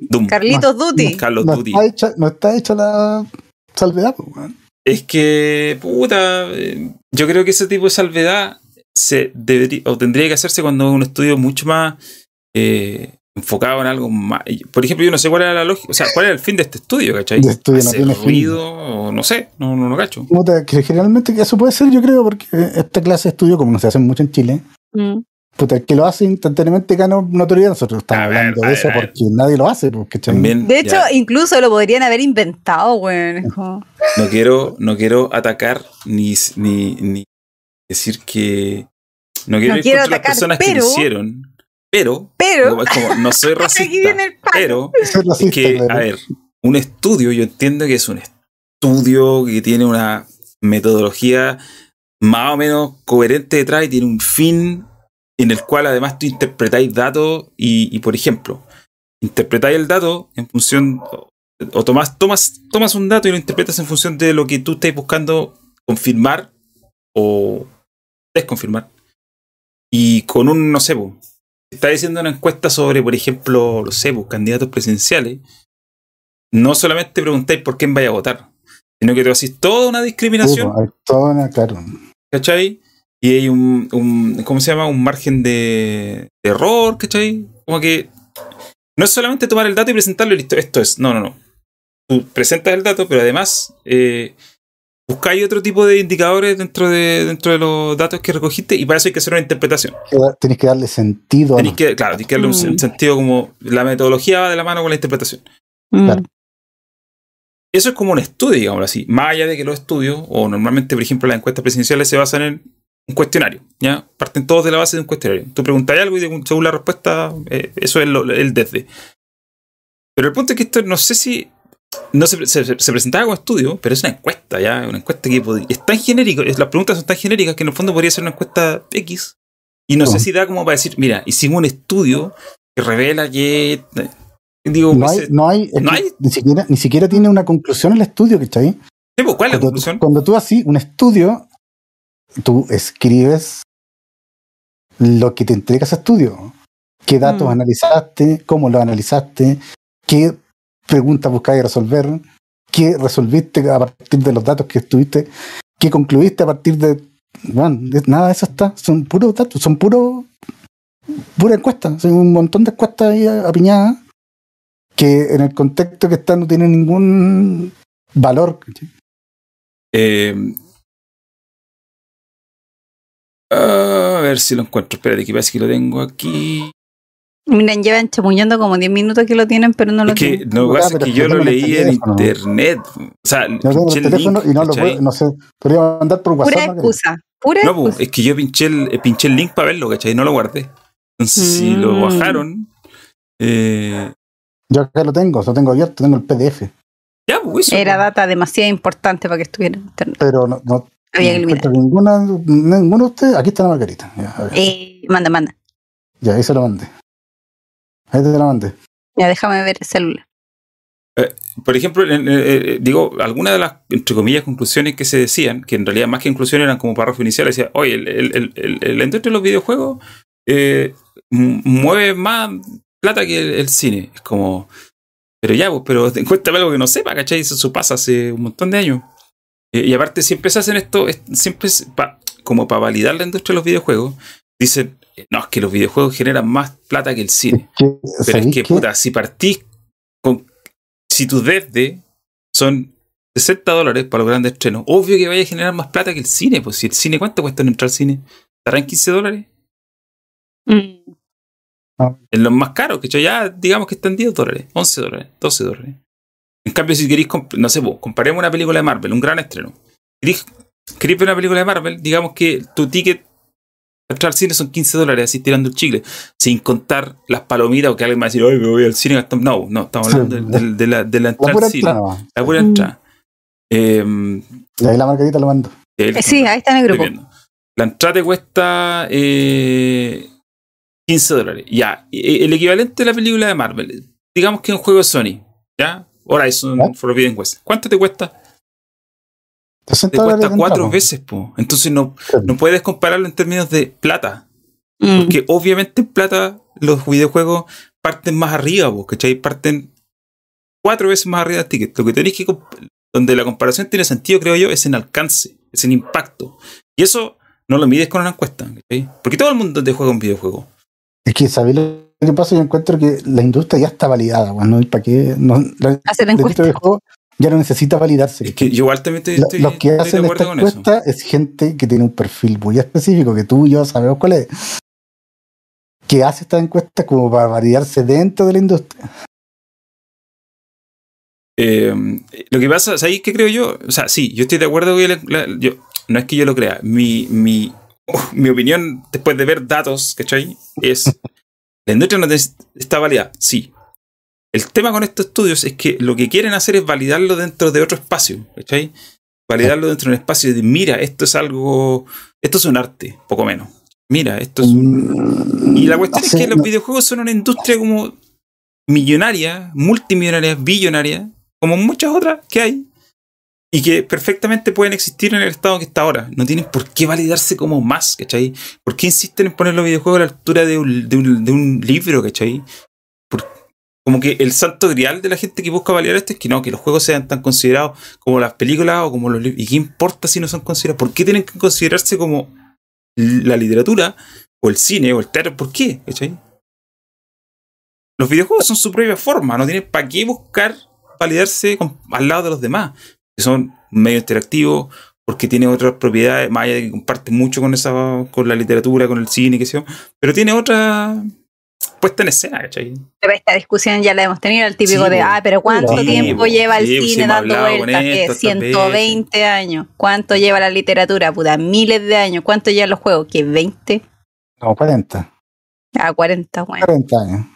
Speaker 1: Doom,
Speaker 3: Carlitos Duty.
Speaker 1: Of
Speaker 2: No
Speaker 1: Duty.
Speaker 2: está, hecha, no está hecha la salvedad, pues, man.
Speaker 1: Es que, puta, eh, yo creo que ese tipo de salvedad se debería, o tendría que hacerse cuando un estudio mucho más eh, enfocado en algo más. Por ejemplo, yo no sé cuál era la lógica, o sea, cuál era el fin de este estudio, ¿cachai?
Speaker 2: De estudio no
Speaker 1: ¿Hacer
Speaker 2: tiene fin.
Speaker 1: ruido, o no sé, no, no lo cacho.
Speaker 2: Puta, que generalmente eso puede ser, yo creo, porque esta clase de estudio, como no se hace mucho en Chile,
Speaker 3: Mm.
Speaker 2: Puta, el que lo hace instantáneamente gana notoriedad. Nosotros estamos
Speaker 1: ver,
Speaker 2: hablando de
Speaker 1: ver,
Speaker 2: eso porque nadie lo hace, porque
Speaker 1: También,
Speaker 3: De hecho,
Speaker 1: ya,
Speaker 3: incluso lo podrían haber inventado, como-
Speaker 1: no quiero, no quiero atacar ni, ni, ni decir que. No quiero
Speaker 3: No
Speaker 1: ir
Speaker 3: quiero
Speaker 1: contra
Speaker 3: atacar,
Speaker 1: las personas que
Speaker 3: pero-
Speaker 1: lo hicieron, pero.
Speaker 3: Pero,
Speaker 1: es como, no soy racista,
Speaker 3: aquí viene el palo.
Speaker 1: pero.
Speaker 2: Racista,
Speaker 1: que,
Speaker 2: claro.
Speaker 1: a ver, un estudio, yo entiendo que es un estudio que tiene una metodología más o menos coherente detrás y tiene un fin en el cual además tú interpretáis datos y, y, por ejemplo, interpretáis el dato en función, o, o tomas, tomas, tomas un dato y lo interpretas en función de lo que tú estás buscando confirmar o desconfirmar. Y con un, no sé, está diciendo una encuesta sobre, por ejemplo, los sé, candidatos presidenciales, no solamente preguntáis por quién vaya a votar, sino que te hacís toda una discriminación,
Speaker 2: pues, hay toda una- claro.
Speaker 1: ¿cachai? Y hay un, un, ¿cómo se llama? Un margen de, de error, ¿cachai? Como que no es solamente tomar el dato y presentarlo y listo, esto es, no, no, no. Tú presentas el dato, pero además eh, buscáis otro tipo de indicadores dentro de, dentro de los datos que recogiste y para eso hay que hacer una interpretación.
Speaker 2: Tenéis que darle sentido los-
Speaker 1: que, claro, tenéis que darle un
Speaker 3: Mm.
Speaker 1: sen- sentido como la metodología va de la mano con la interpretación.
Speaker 3: Mm.
Speaker 2: Claro.
Speaker 1: Eso es como un estudio, digámoslo así. Más allá de que los estudios, o normalmente, por ejemplo, las encuestas presidenciales se basan en un cuestionario. ¿ya? Parten todos de la base de un cuestionario. Tú preguntas algo y según la respuesta, eh, eso es lo- el desde. Pero el punto es que esto no sé si. No se, se- se presentaba como estudio, pero es una encuesta, ¿ya? Una encuesta que es tan genérica, es- las preguntas son tan genéricas que en el fondo podría ser una encuesta X. Y no sé si da como para decir, mira, hicimos un estudio que revela que. eh, Digo,
Speaker 2: No hay,
Speaker 1: ese-
Speaker 2: no hay,
Speaker 1: no
Speaker 2: Ni, siquiera, ni siquiera tiene una conclusión el estudio, ¿cachai?
Speaker 1: Sí, pues, ¿Cuál es la
Speaker 2: Cuando,
Speaker 1: conclusión?
Speaker 2: cuando tú así, un estudio, tú escribes lo que te entrega ese estudio. ¿Qué datos
Speaker 3: Mm.
Speaker 2: analizaste? ¿Cómo lo analizaste? ¿Qué preguntas buscáis resolver? ¿Qué resolviste a partir de los datos que estuviste? ¿Qué concluiste a partir de bueno, de- nada de eso está. Son puros datos, son puros. Pura encuesta. Son un montón de encuestas ahí apiñadas que en el contexto que están no tienen ningún valor.
Speaker 1: Eh, a ver si lo encuentro. Espérate, que parece que lo tengo aquí.
Speaker 3: Miren, llevan chamuñando como 10 minutos que lo tienen, pero no lo
Speaker 1: Es que
Speaker 3: tienen.
Speaker 1: no, lo que
Speaker 2: Ah,
Speaker 1: pasa es que yo lo leí en internet. O sea,
Speaker 2: Yo tengo el
Speaker 1: el
Speaker 2: teléfono
Speaker 1: link,
Speaker 2: y no lo puedo, no sé, podría mandar por WhatsApp.
Speaker 3: Pura excusa. Pura
Speaker 1: No, pues,
Speaker 3: excusa.
Speaker 1: es que yo pinché el, eh, pinché el link para verlo, ¿cachai? No lo guardé. Entonces, si lo
Speaker 3: Mm.
Speaker 1: bajaron, eh,
Speaker 2: Yo acá lo tengo, lo tengo abierto, tengo el PDF,
Speaker 1: ya, pues eso.
Speaker 3: Era
Speaker 1: pues.
Speaker 3: data demasiado importante para que estuviera en internet.
Speaker 2: pero no, no,
Speaker 3: Había que eliminar.
Speaker 2: ninguna, ninguno de ustedes. Aquí está la Margarita. Ya.
Speaker 3: Eh, manda, manda.
Speaker 2: Ya, ahí se lo mandé. Ahí te la mandé.
Speaker 3: Ya déjame ver el celular.
Speaker 1: Por ejemplo, eh, eh, digo, algunas de las, entre comillas, conclusiones que se decían, que en realidad más que conclusiones eran como párrafo inicial, decía, oye, el, el, el, el- el- la industria de los videojuegos eh, mueve más plata que el, el cine. Es como, pero ya, pues, pero cuéntame algo que no sepa, ¿cachai? Eso, eso pasa hace un montón de años. Eh, y aparte, siempre se hacen esto, es- siempre es pa- como para validar la industria de los videojuegos, dicen, eh, no, es que los videojuegos generan más plata que el cine.
Speaker 2: Que,
Speaker 1: Pero es
Speaker 2: ¿sabéis
Speaker 1: que,
Speaker 2: qué?
Speaker 1: puta, si partís con. Si tus desde son 60 dólares para los grandes estrenos, obvio que vaya a generar más plata que el cine. Pues si el cine, ¿cuánto cuesta en entrar al cine? ¿Estará en 15 dólares?
Speaker 3: Mm.
Speaker 1: En los más caros, que ya digamos que están 10 dólares, 11 dólares, 12 dólares. En cambio, si queréis, no sé, vos, comparemos una película de Marvel, un gran estreno. Queréis, queréis ver una película de Marvel, digamos que tu ticket para entrar al cine son 15 dólares, así tirando el chicle, sin contar las palomitas o que alguien me va a decir, ay, me voy al cine. a gastar-". No, no, estamos
Speaker 2: Sí,
Speaker 1: hablando de, de- de la, de la
Speaker 2: La
Speaker 1: entrada
Speaker 2: pura
Speaker 1: al cine.
Speaker 2: entrada.
Speaker 1: La pura
Speaker 3: Mm.
Speaker 1: entrada. Em,
Speaker 2: Y ahí la Margarita lo mando.
Speaker 1: ahí
Speaker 3: Eh, sí, ahí está en el grupo.
Speaker 1: viendo. La entrada te cuesta eh, 15 dólares. Ya, e- el equivalente de la película de Marvel. Digamos que es un juego de Sony. ¿Ya? Horizon
Speaker 2: ¿Ya?
Speaker 1: Forbidden West. ¿Cuánto te cuesta?
Speaker 2: 60
Speaker 1: Te cuesta cuatro
Speaker 2: entrada.
Speaker 1: veces, po. Entonces no,
Speaker 2: Sí.
Speaker 1: no puedes compararlo en términos de plata.
Speaker 3: Mm.
Speaker 1: Porque obviamente en plata los videojuegos parten más arriba, po, ¿cachai? Parten cuatro veces más arriba del ticket. Lo que tenéis que. Donde la comparación tiene sentido, creo yo, es en alcance, es en impacto. Y eso no lo mides con una encuesta, ¿cachai? Porque todo el mundo te juega un videojuego.
Speaker 2: Es que, ¿sabéis lo que pasa? Yo encuentro que la industria ya está validada. Bueno, ¿y para qué? No, la,
Speaker 3: Hacer
Speaker 2: la
Speaker 3: encuesta.
Speaker 2: del juego ya no necesita validarse.
Speaker 1: Es que yo igual también estoy,
Speaker 2: La-
Speaker 1: estoy-
Speaker 2: los que hacen
Speaker 1: de
Speaker 2: esta
Speaker 1: acuerdo con eso.
Speaker 2: encuesta es gente que tiene un perfil muy específico, que tú y yo sabemos cuál es, que hace esta encuesta como para validarse dentro de la industria.
Speaker 1: Eh, lo que pasa, ¿sabéis qué creo yo? O sea, sí, yo estoy de acuerdo que la- la- yo, no es que yo lo crea. Mi, mi, mi opinión, después de ver datos, ¿cachai? Es, la industria no está validada, sí. El tema con estos estudios es que lo que quieren hacer es validarlo dentro de otro espacio, ¿cachai? Validarlo dentro de un espacio de, mira, esto es algo, esto es un arte, poco menos. Mira, esto es. Y la cuestión es que los videojuegos son una industria como millonaria, multimillonaria, billonaria, como muchas otras que hay, y que perfectamente pueden existir en el estado que está ahora. No tienen por qué validarse como más, ¿cachai? ¿Por qué insisten en poner los videojuegos a la altura de un, libro, ¿cachai? Por- como que el santo grial de la gente que busca validar esto es que no, que los juegos sean tan considerados como las películas o como los libros. ¿Y qué importa si no son considerados? ¿Por qué tienen que considerarse como la literatura o el cine o el teatro? ¿Por qué? ¿cachai? Los videojuegos son su propia forma, no tienen para qué buscar validarse al lado de los demás, que son medio interactivos, porque tiene otras propiedades, más allá de que comparte mucho con esa, con la literatura, con el cine, qué sé yo, pero tiene otra puesta en escena, ¿cachai?
Speaker 3: Pero esta discusión ya la hemos tenido, el típico
Speaker 1: Sí,
Speaker 3: de, ah, pero ¿cuánto
Speaker 2: Sí,
Speaker 3: tiempo
Speaker 1: po.
Speaker 3: lleva el
Speaker 1: Sí, pues,
Speaker 3: cine dando vueltas? Que
Speaker 1: estas
Speaker 3: 120 años. ¿Cuánto lleva la literatura? Puta, miles de años. ¿Cuánto llevan los juegos? ¿Que 20?
Speaker 2: Como 40,
Speaker 3: Ah, 40, bueno.
Speaker 2: 40 años.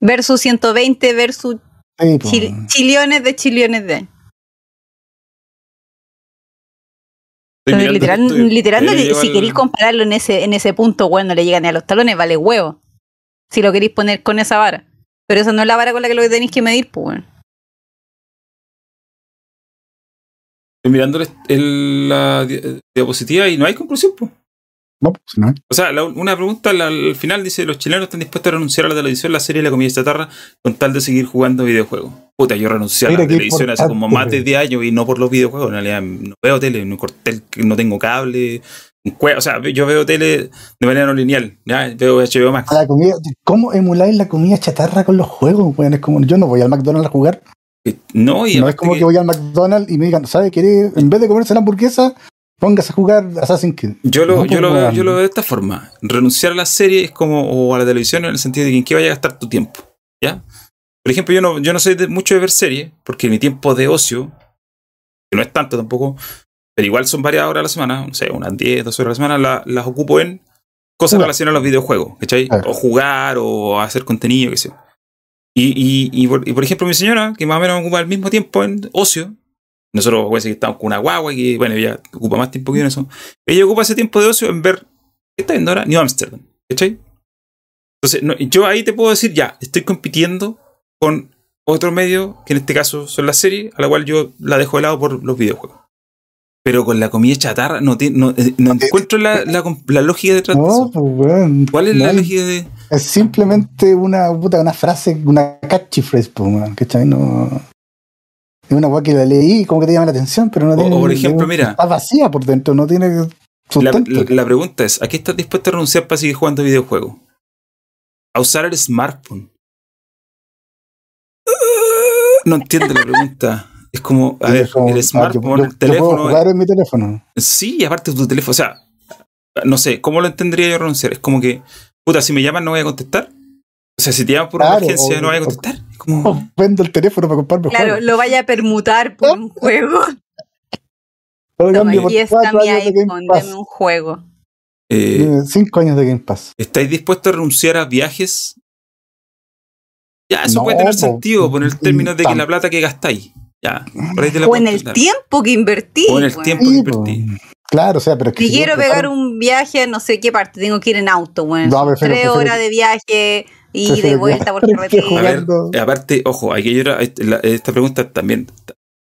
Speaker 3: Versus 120 versus
Speaker 2: Sí, pues.
Speaker 3: chil- chillones de chillones de años.
Speaker 1: Mirando
Speaker 3: literal, literal, no
Speaker 1: le
Speaker 3: si
Speaker 1: el-
Speaker 3: queréis compararlo en ese, en ese punto, bueno, no le llegan ni a los talones, vale huevo. Si lo queréis poner con esa vara. Pero esa no es la vara con la que lo tenéis que medir, pues bueno.
Speaker 1: Estoy mirando el- la di- diapositiva y no hay conclusión, pues.
Speaker 2: No, pues, no.
Speaker 1: O sea, la- una pregunta al, al final dice: Los chilenos están dispuestos a renunciar a la televisión, la serie y la comida chatarra con tal de seguir jugando videojuegos. Puta, yo renuncié a la televisión hace como más de 10 años y no por los videojuegos. En realidad, no veo tele, no, corté no tengo cable. O sea, yo veo tele de manera no lineal. ¿ya? Veo HBO Max.
Speaker 2: La comida, ¿Cómo emuláis la comida chatarra con los juegos? weón? es como, yo no voy al McDonald's a jugar.
Speaker 1: No, y
Speaker 2: no es como que...
Speaker 1: que-
Speaker 2: voy al McDonald's y me digan, ¿sabe qué? En vez de comerse la hamburguesa, póngase a jugar Assassin's Creed.
Speaker 1: Yo lo,
Speaker 2: No,
Speaker 1: yo, lo veo, yo lo veo de esta forma. Renunciar a la serie es como, o a la televisión en el sentido de que en qué vaya a gastar tu tiempo. ¿Ya? Por ejemplo, yo no, yo no soy de- mucho de ver series, porque mi tiempo de ocio, que no es tanto tampoco, pero igual son varias horas a la semana, no sé, unas 10, 12 horas a la semana, la- las ocupo en cosas
Speaker 2: Jugar.
Speaker 1: relacionadas a los videojuegos, ¿cachai? O jugar, o hacer contenido, qué sé yo. Y, y, y, por, y, por ejemplo, mi señora, que más o menos ocupa el mismo tiempo en ocio, nosotros decir que estamos con una guagua que, bueno, ella ocupa más tiempo que yo en eso. Ella ocupa ese tiempo de ocio en ver, ¿qué está viendo ahora? New Amsterdam, ¿cachai? Entonces, no, yo ahí te puedo decir, ya, estoy compitiendo con otro medio, que en este caso son las series, a la cual yo la dejo de lado por los videojuegos. Pero con la comida chatarra no, no, eh, no encuentro la, la, la lógica detrás de
Speaker 2: No,
Speaker 1: eso.
Speaker 2: pues, weón.
Speaker 1: ¿Cuál es la lógica de...?
Speaker 2: Es simplemente una puta, una frase, una catchphrase, pues, weón, ¿cachai? No. Es una weá que la leí como que te llama la atención, pero no
Speaker 1: O-
Speaker 2: tiene.
Speaker 1: o por ejemplo, mira.
Speaker 2: Está vacía por dentro, no tiene
Speaker 1: La,
Speaker 2: sustento.
Speaker 1: la- la pregunta es, ¿a qué estás dispuesto a renunciar para seguir jugando videojuegos? A usar el smartphone. No entiendo la pregunta. Es como, a ver, el
Speaker 2: ah,
Speaker 1: smartphone, el
Speaker 2: yo puedo
Speaker 1: teléfono.
Speaker 2: jugar en mi teléfono.
Speaker 1: Sí, y aparte tu teléfono, o sea, no sé, ¿cómo lo entendería yo renunciar? Es como que, puta, si me llaman no voy a contestar. O sea, si te llaman por
Speaker 2: Claro,
Speaker 1: emergencia
Speaker 2: o-
Speaker 1: no voy a contestar. Es como,
Speaker 2: Oh, vendo el teléfono para comprarme
Speaker 3: Claro,
Speaker 2: juegos.
Speaker 3: lo vaya a permutar por un juego. Toma, aquí está mi iPhone, deme un juego.
Speaker 1: eh,
Speaker 2: Cinco años de Game Pass.
Speaker 1: ¿estáis dispuestos a renunciar a viajes? Ya, eso
Speaker 2: No,
Speaker 1: puede tener
Speaker 2: po.
Speaker 1: sentido por el término de que la plata que gastáis. Ya, por ahí te la
Speaker 3: O en el tiempo que invertí.
Speaker 1: O en el tiempo que invertí.
Speaker 2: Claro, o sea, pero es que.
Speaker 3: Si quiero pegar un viaje a no sé qué parte, tengo que ir en auto, weón.
Speaker 2: No, prefiero-
Speaker 3: Tres
Speaker 2: prefiero-
Speaker 3: horas de viaje y de vuelta por
Speaker 2: viajar que
Speaker 3: carretera.
Speaker 1: A ver,
Speaker 2: Jugando.
Speaker 1: eh, aparte, ojo, aquí la- esta pregunta también.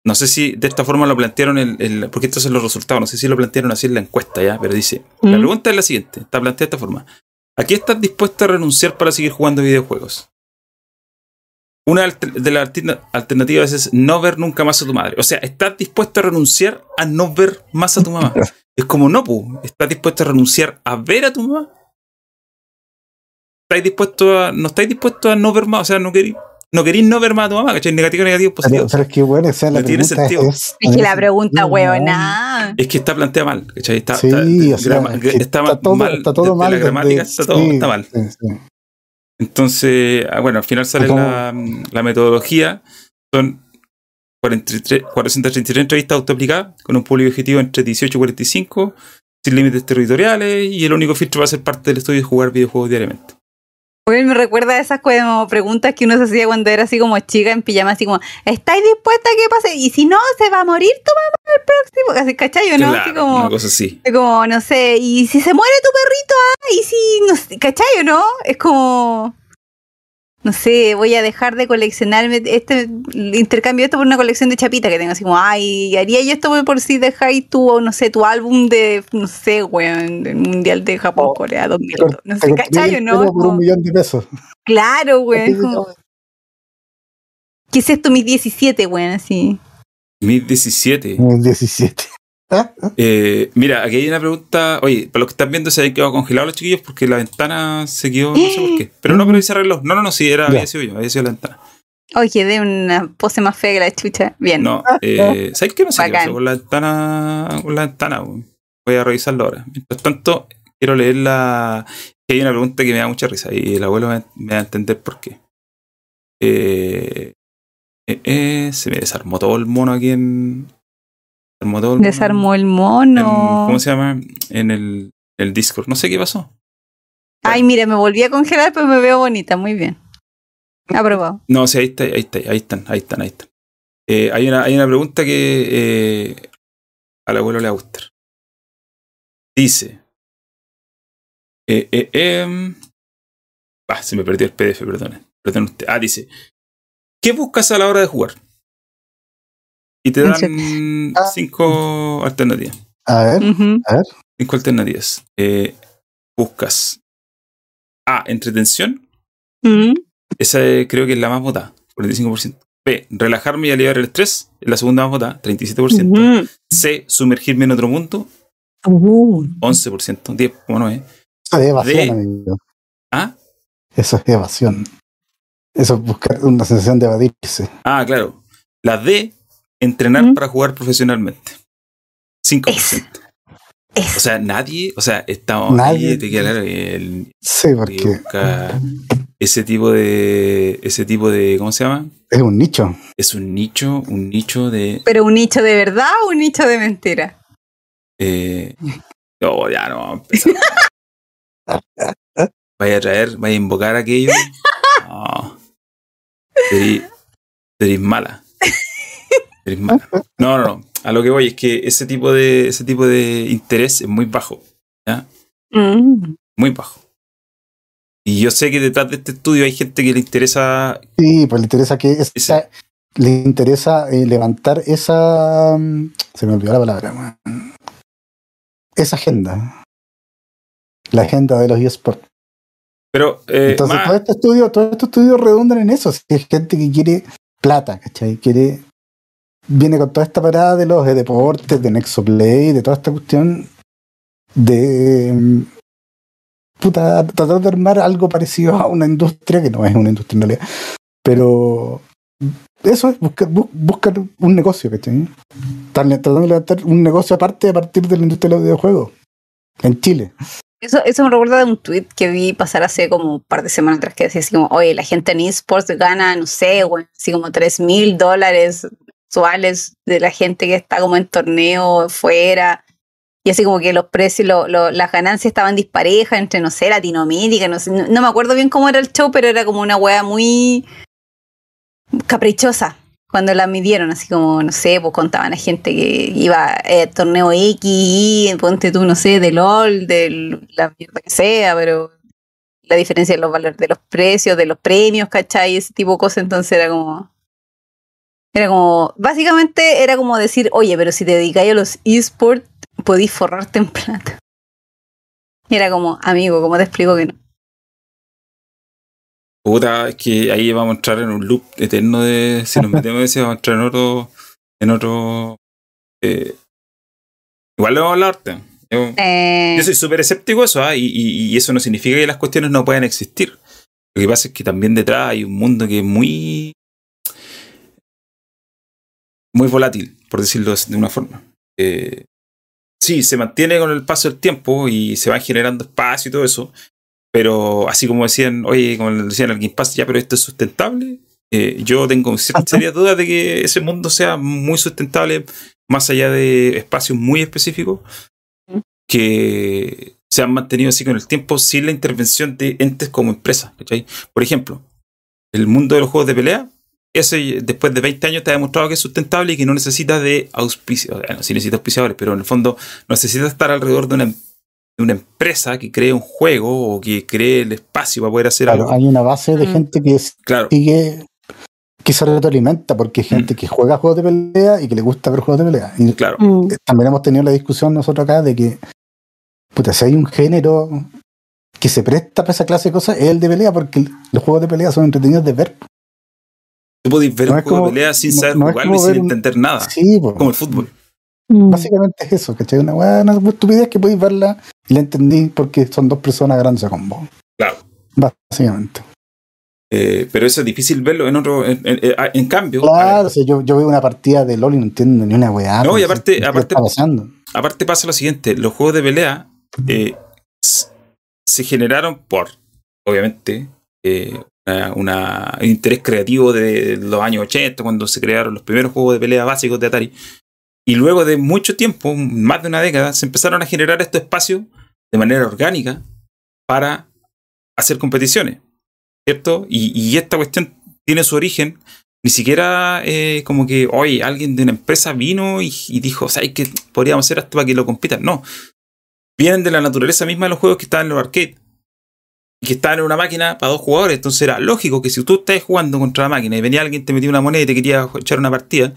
Speaker 1: No sé si de esta forma lo plantearon, el, el- porque estos son los resultados, no sé si lo plantearon así en la encuesta ya, pero dice, la
Speaker 3: Mm.
Speaker 1: pregunta es la siguiente, está planteada de esta forma. ¿A qué estás dispuesto a renunciar para seguir jugando videojuegos? Una de las alterna- alternativas es no ver nunca más a tu madre. O sea, ¿estás dispuesto a renunciar a no ver más a tu mamá? Es como no, pu. ¿Estás dispuesto a renunciar a ver a tu mamá? ¿Estáis dispuesto a, no estáis dispuestos a no ver más? O sea, no queréis no, queréis no ver más a tu mamá, ¿cachai? Negativo, negativo, positivo.
Speaker 2: Pero, pero es que, bueno, o sea, la
Speaker 1: No tiene
Speaker 2: pregunta
Speaker 1: sentido.
Speaker 2: es.
Speaker 3: Es que la pregunta, weona.
Speaker 1: Es que está planteada mal, ¿cachai? Está,
Speaker 2: Sí,
Speaker 1: está,
Speaker 2: o sea,
Speaker 1: grama-
Speaker 2: es que
Speaker 1: está
Speaker 2: está todo
Speaker 1: mal,
Speaker 2: está todo mal.
Speaker 1: La gramática está todo
Speaker 2: sí,
Speaker 1: está mal.
Speaker 2: sí, sí.
Speaker 1: Entonces, ah, bueno, al final sale la, la metodología. Son 43, 433 entrevistas autoaplicadas con un público objetivo entre 18 y 45, sin límites territoriales, y el único filtro va a ser parte del estudio de jugar videojuegos diariamente.
Speaker 3: Me recuerda a esas como preguntas que uno se hacía cuando era así como chica en pijama, así como, ¿estáis dispuesta a que pase? Y si no, se va a morir tu mamá el próximo. Así, ¿cachai? ¿o ¿No?
Speaker 1: Claro,
Speaker 3: así como,
Speaker 1: una cosa así.
Speaker 3: como, no sé, y si se muere tu perrito, ah, y si, no sé, ¿cachai o no? Es como, no sé, voy a dejar de coleccionarme este, intercambio esto por una colección de chapita que tengo, así como, ay, haría yo esto por, si dejáis tu, no sé, tu álbum de, no sé, weón, del Mundial de Japón,
Speaker 2: Oh,
Speaker 3: Corea 2000,
Speaker 2: Te cort-
Speaker 3: no sé,
Speaker 2: corté
Speaker 3: ¿cachai o
Speaker 2: el
Speaker 3: no?
Speaker 2: Por un millón de pesos.
Speaker 3: Claro, weón, como, ¿qué es esto, mis 17, weón, así?
Speaker 1: 1017.
Speaker 2: El 17. ¿Ah?
Speaker 1: Eh, mira, aquí hay una pregunta. Oye, para los que están viendo, se habían quedado congelados los chiquillos porque la ventana se quedó, no sé por qué. Pero no, pero ahí se arregló. No, no, no, sí, era, había sido yo, había sido la ventana.
Speaker 3: Oye, de una pose más fea que la chucha. Bien.
Speaker 1: No, eh, ¿sabes qué? No sé qué con la ventana. Con la ventana. Voy a revisarlo ahora. Mientras tanto, quiero leer la. que hay una pregunta que me da mucha risa y el abuelo me, me va a entender por qué. Eh, eh, eh, se me desarmó todo el mono aquí en. Desarmó todo el mono
Speaker 3: Desarmó el
Speaker 1: en-
Speaker 3: mono.
Speaker 1: ¿Cómo se llama? En el, el Discord. No sé qué pasó.
Speaker 3: Ay, mira, me volví a congelar, pero me veo bonita. Muy bien. Aprobado.
Speaker 1: No, sí, ahí está, ahí está, ahí están, ahí están, ahí están. Eh, hay, una, hay una pregunta que eh, al abuelo le va a gustar. Dice. Eh, eh, em, ah, se me perdió el PDF, perdón. Perdón usted. Ah, dice. ¿Qué buscas a la hora de jugar? Y te dan
Speaker 2: Ah.
Speaker 1: cinco alternativas.
Speaker 2: A ver,
Speaker 3: Ujú.
Speaker 1: Cinco alternativas. Eh, buscas A. Entretención. Esa eh, creo que es la más votada, 45%. B. Relajarme y aliviar el estrés. Es la segunda más votada, 37%.
Speaker 3: Ujú.
Speaker 1: C. Sumergirme en otro mundo.
Speaker 3: Uh.
Speaker 1: 11%. 10,9%.
Speaker 2: Eso es evasión,
Speaker 1: De-
Speaker 2: amigo.
Speaker 1: ¿Ah?
Speaker 2: Eso es evasión. Eso es buscar una sensación de evadirse.
Speaker 1: Ah, claro. La D. Entrenar
Speaker 3: ¿Mm?
Speaker 1: para jugar profesionalmente. 5%.
Speaker 3: Es.
Speaker 1: O sea, nadie, o sea, estamos
Speaker 2: Nadie.
Speaker 1: ahí, te queda el,
Speaker 2: Sí,
Speaker 1: que
Speaker 2: porque
Speaker 1: busca ese tipo de, ese tipo de, ¿cómo se llama?
Speaker 2: es un nicho.
Speaker 1: Es un nicho, un nicho de,
Speaker 3: Pero un nicho de verdad o un nicho de mentira.
Speaker 1: eh, oh, ya no, vamos a empezar. Vaya a traer, vaya a invocar aquello. No. Seréis mala. No, no, no. A lo que voy es que ese tipo de, ese tipo de interés es muy bajo.
Speaker 3: Mm.
Speaker 1: Muy bajo. Y yo sé que detrás de este estudio hay gente que le interesa.
Speaker 2: Sí, pues le interesa que esa-
Speaker 1: Esa-
Speaker 2: le interesa eh, levantar esa mm, se me olvidó la palabra, esa agenda. La agenda de los eSports.
Speaker 1: Pero, eh,
Speaker 2: Entonces,
Speaker 1: más-
Speaker 2: todo este estudio, todos estos estudios redundan en eso. Si es gente que quiere plata, ¿cachai? Quiere. Viene con toda esta parada de los de deportes, de Nexoplay, de toda esta cuestión de. mm, Puta, tratar de armar algo parecido a una industria, que no es una industria en realidad. Pero. Eso es buscar, bu- buscar un negocio, ¿cachai? Tratando de levantar un negocio aparte a partir de la industria de los videojuegos. En Chile.
Speaker 3: Eso, eso me recuerda de un tweet que vi pasar hace como un par de semanas atrás que decía así como, oye, la gente en esports gana, no sé, güey, así como 3 mil dólares mensuales de la gente que está como en torneo fuera. Y así como que los precios, lo- las ganancias estaban disparejas entre, no sé, Latinoamérica, no sé, no, me acuerdo bien cómo era el show, pero era como una wea muy caprichosa cuando la midieron, así como, no sé, pues contaban a gente que iba a torneo X, Y, ponte tú, no sé, de LOL, de la mierda que sea, pero la diferencia de los valores de los precios, de los premios, ¿cachai? Ese tipo de cosas, entonces era como... Era como, básicamente era como decir, oye, pero si te dedicáis a los esports, podís forrarte en plata. Y era como, amigo, ¿cómo te explico que no?
Speaker 1: Puta, es que ahí vamos a entrar en un loop eterno de. Si nos metemos en ese, vamos a entrar en otro. En otro. eh, igual le vamos a hablar. Yo,
Speaker 3: Eh,
Speaker 1: yo soy súper escéptico eso, y, y- y eso no significa que las cuestiones no puedan existir. Lo que pasa es que también detrás hay un mundo que es muy. Muy volátil, por decirlo de una forma. Eh, sí, se mantiene con el paso del tiempo y se van generando espacio y todo eso. Pero así como decían, oye, como decían al Game Pass, ya, pero esto es sustentable. Eh, yo tengo serias dudas de que ese mundo sea muy sustentable, más allá de espacios muy específicos, que se han mantenido así con el tiempo sin la intervención de entes como empresas. ¿cachai? Por ejemplo, el mundo de los juegos de pelea, ese después de 20 años te ha demostrado que es sustentable y que no necesita de auspicios. Bueno, sí necesita auspiciadores, pero en el fondo no necesita estar alrededor de una, de una empresa que cree un juego o que cree el espacio para poder hacer
Speaker 2: Claro,
Speaker 1: algo.
Speaker 2: hay una base de
Speaker 3: Mm.
Speaker 2: gente que
Speaker 1: Claro,
Speaker 2: sigue que se retroalimenta porque hay gente
Speaker 1: Mm.
Speaker 2: que juega juegos de pelea y que le gusta ver juegos de pelea. Y
Speaker 1: claro.
Speaker 3: mm,
Speaker 2: también hemos tenido la discusión nosotros acá de que, puta, si hay un género que se presta para esa clase de cosas, es el de pelea, porque los juegos de pelea son entretenidos de ver.
Speaker 1: Tú podés ver
Speaker 2: No
Speaker 1: un juego
Speaker 2: como-
Speaker 1: de pelea sin
Speaker 2: no-
Speaker 1: saber
Speaker 2: no
Speaker 1: jugarlo y sin
Speaker 2: ver
Speaker 1: entender nada.
Speaker 2: Sí, po.
Speaker 1: Como el fútbol.
Speaker 3: mm.
Speaker 2: básicamente es eso, ¿cachai? Una weá, una estupidez que podéis verla y la entendí porque son dos personas grandes a combo.
Speaker 1: Claro.
Speaker 2: Básicamente.
Speaker 1: Eh, pero eso es difícil verlo en otro. En, en- en cambio,
Speaker 2: Claro,
Speaker 1: ver,
Speaker 2: o sea, yo, yo veo una partida de LOL y no entiendo ni una weá.
Speaker 1: No, y aparte-
Speaker 2: ¿qué
Speaker 1: aparte-
Speaker 2: está pasando?
Speaker 1: aparte pasa lo siguiente: los juegos de pelea eh, se generaron por, obviamente, eh, una- un interés creativo de los años 80, cuando se crearon los primeros juegos de pelea básicos de Atari. Y luego de mucho tiempo, más de una década, se empezaron a generar estos espacios de manera orgánica para hacer competiciones, ¿cierto? Y, esta cuestión tiene su origen ni siquiera eh, como que, oye, alguien de una empresa vino y, dijo, ¿sabes qué? Podríamos hacer esto para que lo compitan. No. Vienen de la naturaleza misma de los juegos que estaban en los arcades. Y que estaban en una máquina para dos jugadores. Entonces era lógico que si tú estás jugando contra la máquina y venía alguien, te metía una moneda y te quería echar una partida,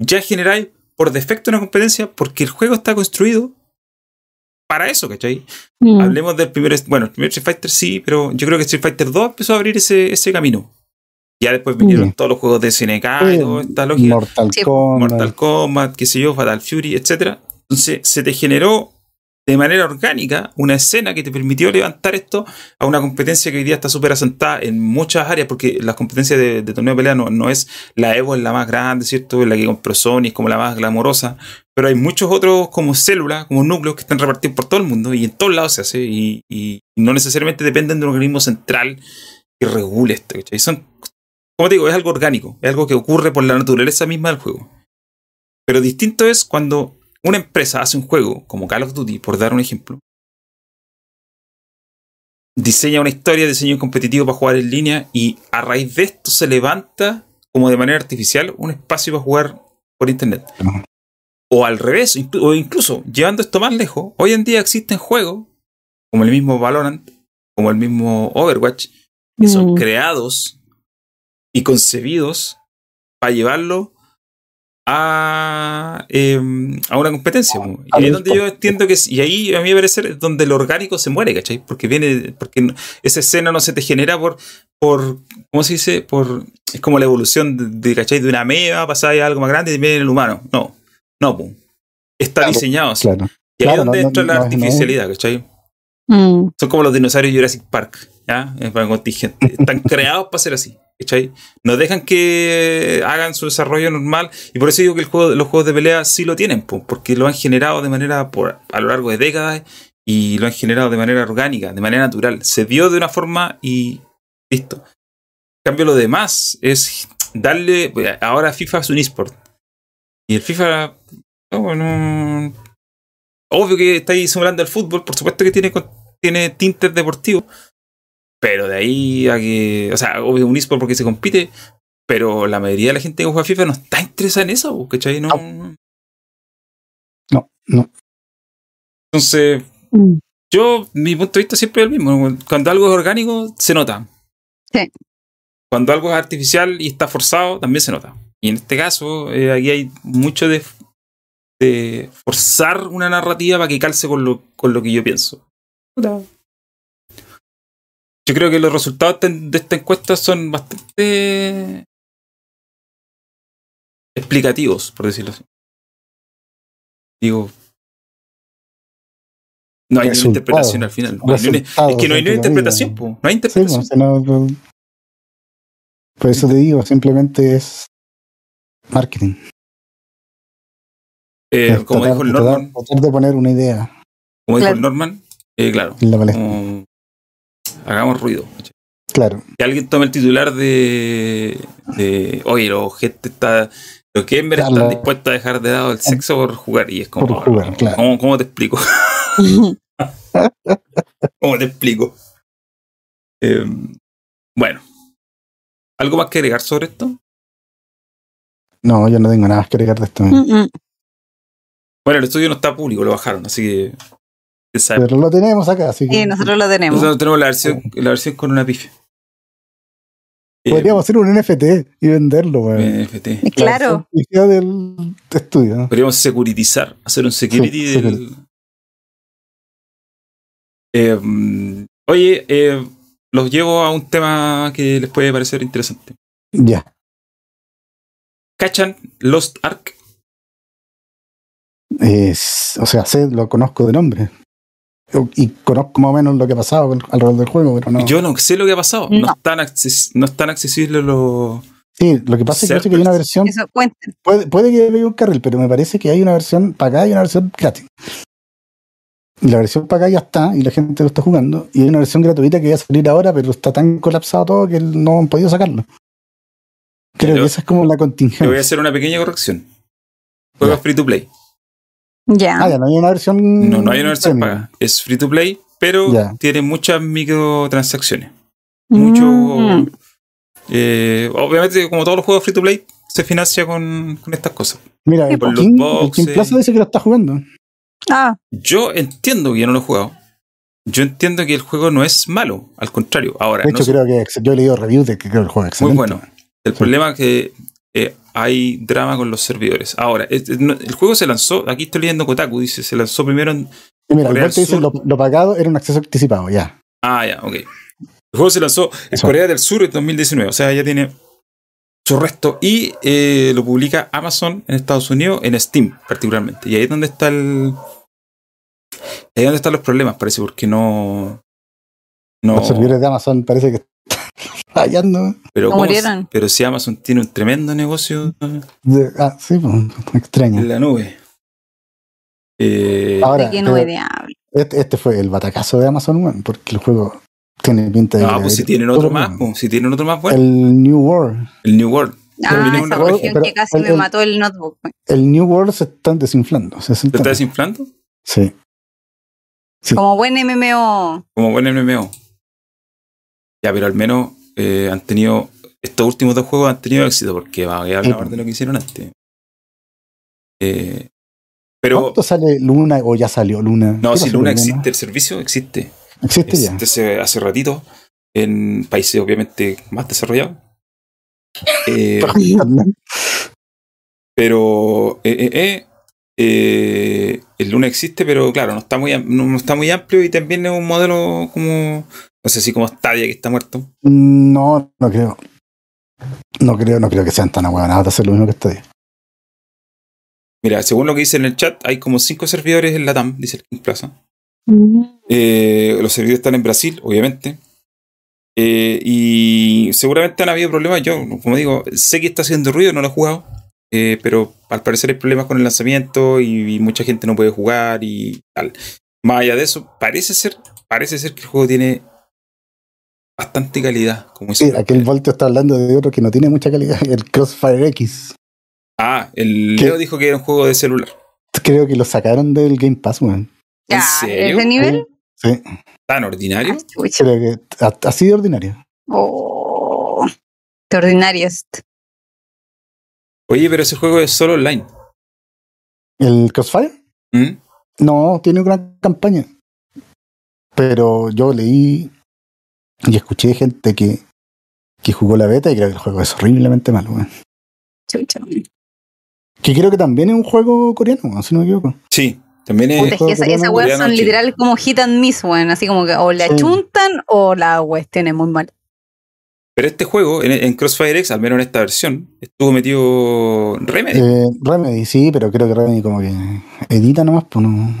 Speaker 1: ya generáis por defecto una competencia porque el juego está construido para eso, ¿cachai?
Speaker 3: Mm.
Speaker 1: Hablemos del primer, bueno, el primer Street Fighter sí, pero yo creo que Street Fighter 2 empezó a abrir ese, ese camino. Ya después vinieron
Speaker 2: Mm.
Speaker 1: todos los juegos de SNK y toda esta lógica.
Speaker 2: Mortal
Speaker 3: Sí.
Speaker 2: Kombat.
Speaker 1: Mortal Kombat, qué sé yo, Fatal Fury, etcétera. Entonces se te generó de manera orgánica una escena que te permitió levantar esto a una competencia que hoy día está súper asentada en muchas áreas, porque las competencias de, torneo de pelea no, no es la Evo, es la más grande, ¿cierto? Es la que compró Sony, es como la más glamorosa, pero hay muchos otros como células, como núcleos que están repartidos por todo el mundo y en todos lados se hace y, y no necesariamente dependen de un organismo central que regule esto, ¿cachai? Son, como te digo, es algo orgánico, es algo que ocurre por la naturaleza misma del juego. Pero distinto es cuando una empresa hace un juego como Call of Duty, por dar un ejemplo, diseña una historia, diseña un competitivo para jugar en línea y a raíz de esto se levanta como de manera artificial un espacio para jugar por internet. O al revés, o incluso llevando esto más lejos, hoy en día existen juegos como el mismo Valorant, como el mismo Overwatch, que son
Speaker 3: Mm.
Speaker 1: creados y concebidos para llevarlo a, eh, a una competencia. po. Y ahí donde yo entiendo que, y ahí a mí me parece es donde lo orgánico se muere, ¿cachai? Porque viene, porque esa escena no se te genera por, por, ¿cómo se dice? Por, es como la evolución de, de, ¿cachai? De una ameba, pasar a algo más grande y viene el humano. No, no. Está
Speaker 2: Claro,
Speaker 1: diseñado así.
Speaker 2: Claro.
Speaker 1: Y ahí es
Speaker 2: Claro,
Speaker 1: donde
Speaker 2: no-
Speaker 1: entra
Speaker 2: no-
Speaker 1: la
Speaker 2: no
Speaker 1: artificialidad, ¿cachai?
Speaker 3: Mm.
Speaker 1: Son como los dinosaurios de Jurassic Park, ¿ya? Es para contingente. Están creados para ser así, ¿cachai? No dejan que hagan su desarrollo normal. Y por eso digo que el juego, los juegos de pelea sí lo tienen, po, porque lo han generado de manera por, a lo largo de décadas y lo han generado de manera orgánica, de manera natural. Se dio de una forma y listo. En cambio, lo demás es darle. pues, Ahora FIFA es un eSport. Y el FIFA. no, bueno, obvio que está ahí simulando el fútbol, por supuesto que tiene, tiene tintes deportivos. Pero de ahí a que. O sea, obvio un eSport porque se compite. Pero la mayoría de la gente que juega FIFA no está interesada en eso, ¿cachai? No.
Speaker 2: No, no.
Speaker 1: Entonces,
Speaker 3: Mm.
Speaker 1: yo, mi punto de vista siempre es el mismo. Cuando algo es orgánico, se nota.
Speaker 3: Sí.
Speaker 1: Cuando algo es artificial y está forzado, también se nota. Y en este caso, eh, aquí hay mucho de, de forzar una narrativa para que calce con lo, con lo que yo pienso. Yo creo que los resultados de esta encuesta son bastante explicativos, por decirlo así. Digo, no hay una
Speaker 2: Resultados.
Speaker 1: interpretación al final. No hay ni una-
Speaker 2: Resultados,
Speaker 1: es que no hay ni una interpretación, po. no hay interpretación.
Speaker 2: pues, no- no- por eso te digo, simplemente es marketing.
Speaker 1: Eh,
Speaker 2: Es
Speaker 1: como
Speaker 2: tratar-
Speaker 1: dijo el Norman,
Speaker 2: tratar de poner una idea
Speaker 1: como dijo
Speaker 3: Claro.
Speaker 1: el Norman, eh, claro,
Speaker 2: en la palestra.
Speaker 1: Hagamos ruido.
Speaker 2: Claro.
Speaker 1: Que alguien tome el titular de, de oye, los gente está, los gamers
Speaker 2: Claro.
Speaker 1: están dispuestos a dejar de lado el sexo por jugar y es como,
Speaker 2: Por jugar, claro.
Speaker 1: ¿cómo, cómo te explico? ¿Cómo te explico? Eh, bueno, ¿algo más que agregar sobre esto?
Speaker 2: No, yo no tengo nada más que agregar de esto.
Speaker 3: Mm, mm.
Speaker 1: Bueno, el estudio no está público, lo bajaron, así que
Speaker 2: Pero lo tenemos acá, así que
Speaker 3: Y nosotros lo tenemos.
Speaker 1: Nosotros tenemos la versión, la versión con una pifia. Eh,
Speaker 2: podríamos hacer un NFT y venderlo, weón.
Speaker 1: NFT.
Speaker 2: La
Speaker 3: Claro.
Speaker 2: certificado del estudio, ¿no?
Speaker 1: Podríamos securitizar, hacer un security
Speaker 2: Sí,
Speaker 1: del. Eh, mm, oye, eh, los llevo a un tema que les puede parecer interesante.
Speaker 2: Ya.
Speaker 1: ¿Cachan Lost Ark?
Speaker 2: Es, o sea, sé, lo conozco de nombre. Y conozco más o menos lo que ha pasado alrededor del juego, pero no.
Speaker 1: Yo no sé lo que ha pasado. No,
Speaker 3: No.
Speaker 1: están, acces- no están accesibles los.
Speaker 2: sí, lo que pasa es que, parece que hay una versión.
Speaker 3: Eso cuenten.
Speaker 2: Puede, puede que haya un carril, pero me parece que hay una versión para acá y una versión gratis. Y la versión para acá ya está y la gente lo está jugando. Y hay una versión gratuita que va a salir ahora, pero está tan colapsado todo que no han podido sacarlo. Creo
Speaker 1: Pero-
Speaker 2: que esa es como la
Speaker 1: Te voy a
Speaker 2: contingencia.
Speaker 1: hacer una pequeña corrección. Juego
Speaker 2: Ya.
Speaker 1: free to play.
Speaker 3: Ya.
Speaker 2: Ah, ya no hay una versión.
Speaker 1: No, no hay una versión
Speaker 2: premium.
Speaker 1: paga. Es free to play, pero
Speaker 2: Ya.
Speaker 1: tiene muchas microtransacciones. Mucho.
Speaker 3: Mm.
Speaker 1: eh, obviamente, como todos los juegos free to play, se financia con, con estas cosas.
Speaker 2: Mira, el
Speaker 1: Por los
Speaker 2: King, el
Speaker 1: boxes.
Speaker 2: Plaza dice que lo está jugando.
Speaker 3: Ah,
Speaker 1: Yo entiendo que yo no lo he jugado. Yo entiendo que el juego no es malo, al contrario. Ahora,
Speaker 2: De hecho, creo que yo he leído reviews de que creo que el juego es
Speaker 1: muy
Speaker 2: excelente.
Speaker 1: bueno. El
Speaker 2: Sí.
Speaker 1: problema es que eh, hay drama con los servidores. Ahora, el juego se lanzó, aquí estoy leyendo Kotaku, dice, se lanzó primero en,
Speaker 2: mira,
Speaker 1: Corea del
Speaker 2: lo, pagado era un acceso anticipado, ya.
Speaker 1: Ah, ya, ok. El juego se lanzó en
Speaker 2: Eso.
Speaker 1: Corea del Sur en 2019, o sea, ya tiene su resto. Y eh, lo publica Amazon en Estados Unidos, en Steam particularmente. Y ahí es donde está el. Ahí es donde están los problemas, parece, porque no. No.
Speaker 2: Los servidores de Amazon parece que fallando.
Speaker 1: Pero,
Speaker 3: No
Speaker 1: ¿cómo
Speaker 3: murieron.
Speaker 1: se- pero si Amazon tiene un tremendo negocio
Speaker 2: De- ah, sí, extraño.
Speaker 1: en la nube. Eh,
Speaker 2: Ahora,
Speaker 3: ¿De qué nube de habla?
Speaker 2: este, este fue el batacazo de Amazon, weón, porque el juego tiene pinta de.
Speaker 1: ah, pues si tienen otro más, pues, si tienen otro más bueno, el,
Speaker 2: El New World.
Speaker 1: New World.
Speaker 3: Ah, esa
Speaker 1: una
Speaker 2: región,
Speaker 3: que casi
Speaker 2: el-
Speaker 3: me
Speaker 2: el-
Speaker 3: mató el notebook.
Speaker 2: El New World se están desinflando. Se
Speaker 1: ¿Te está desinflando?
Speaker 2: Sí. Sí.
Speaker 3: Como buen MMO.
Speaker 1: Como buen MMO. Ya, pero al menos eh, han tenido. Estos últimos dos juegos han tenido éxito porque va a hablar de lo que hicieron antes. Eh, pero.
Speaker 2: ¿Cuánto sale Luna o ya salió Luna?
Speaker 1: No,
Speaker 2: ¿Qué
Speaker 1: si Luna existe, el servicio existe.
Speaker 2: Existe ya.
Speaker 1: Existe hace, hace ratito. En países obviamente más desarrollados. Eh, pero eh, eh, el Luna existe, pero claro, no está muy no está muy amplio y también es un modelo como no sé si como Stadia que está muerto.
Speaker 2: No, no creo. No creo, no creo que sean tan aguanados de hacer lo mismo que está ahí.
Speaker 1: Mira, según lo que dice en el chat, hay como cinco servidores en la TAM, dice el King Plaza. Eh, los servidores están en Brasil, obviamente. Eh, y seguramente han habido problemas. Yo, como digo, sé que está haciendo ruido, no lo he jugado. eh, pero al parecer hay problemas con el lanzamiento y, y mucha gente no puede jugar y tal. Más allá de eso, parece ser, parece ser que el juego tiene bastante calidad. Como dice
Speaker 2: Sí,
Speaker 1: el-
Speaker 2: aquel Voltio está hablando de otro que no tiene mucha calidad, el Crossfire X.
Speaker 1: Ah, el
Speaker 2: ¿Qué?
Speaker 1: Leo dijo que era un juego de celular.
Speaker 2: Creo que lo sacaron del Game Pass, weón.
Speaker 1: ¿En
Speaker 3: Ya,
Speaker 1: serio?
Speaker 3: ¿ese nivel?
Speaker 2: Sí,
Speaker 1: ¿Tan ordinario?
Speaker 3: Ay,
Speaker 2: creo que ha- así de ordinario.
Speaker 3: Oh, qué ordinario es.
Speaker 1: Oye, pero ese juego es solo online.
Speaker 2: ¿El Crossfire?
Speaker 1: ¿Mm?
Speaker 2: No, tiene una campaña. Pero yo leí y escuché gente que, que jugó la beta y creo que el juego es horriblemente malo, weón. Que creo que también es un juego coreano, si no me equivoco.
Speaker 1: Sí, también es.
Speaker 3: Puta, es que esa, esa weá
Speaker 1: coreano,
Speaker 3: son literal como hit and miss, weón. Así como que o le
Speaker 2: Sí.
Speaker 3: achuntan o la cuestión es muy mal.
Speaker 1: Pero este juego, en, en Crossfire X, al menos en esta versión, estuvo metido Remedy.
Speaker 2: Eh, Remedy, sí, pero creo que Remedy como que edita nomás, pues no.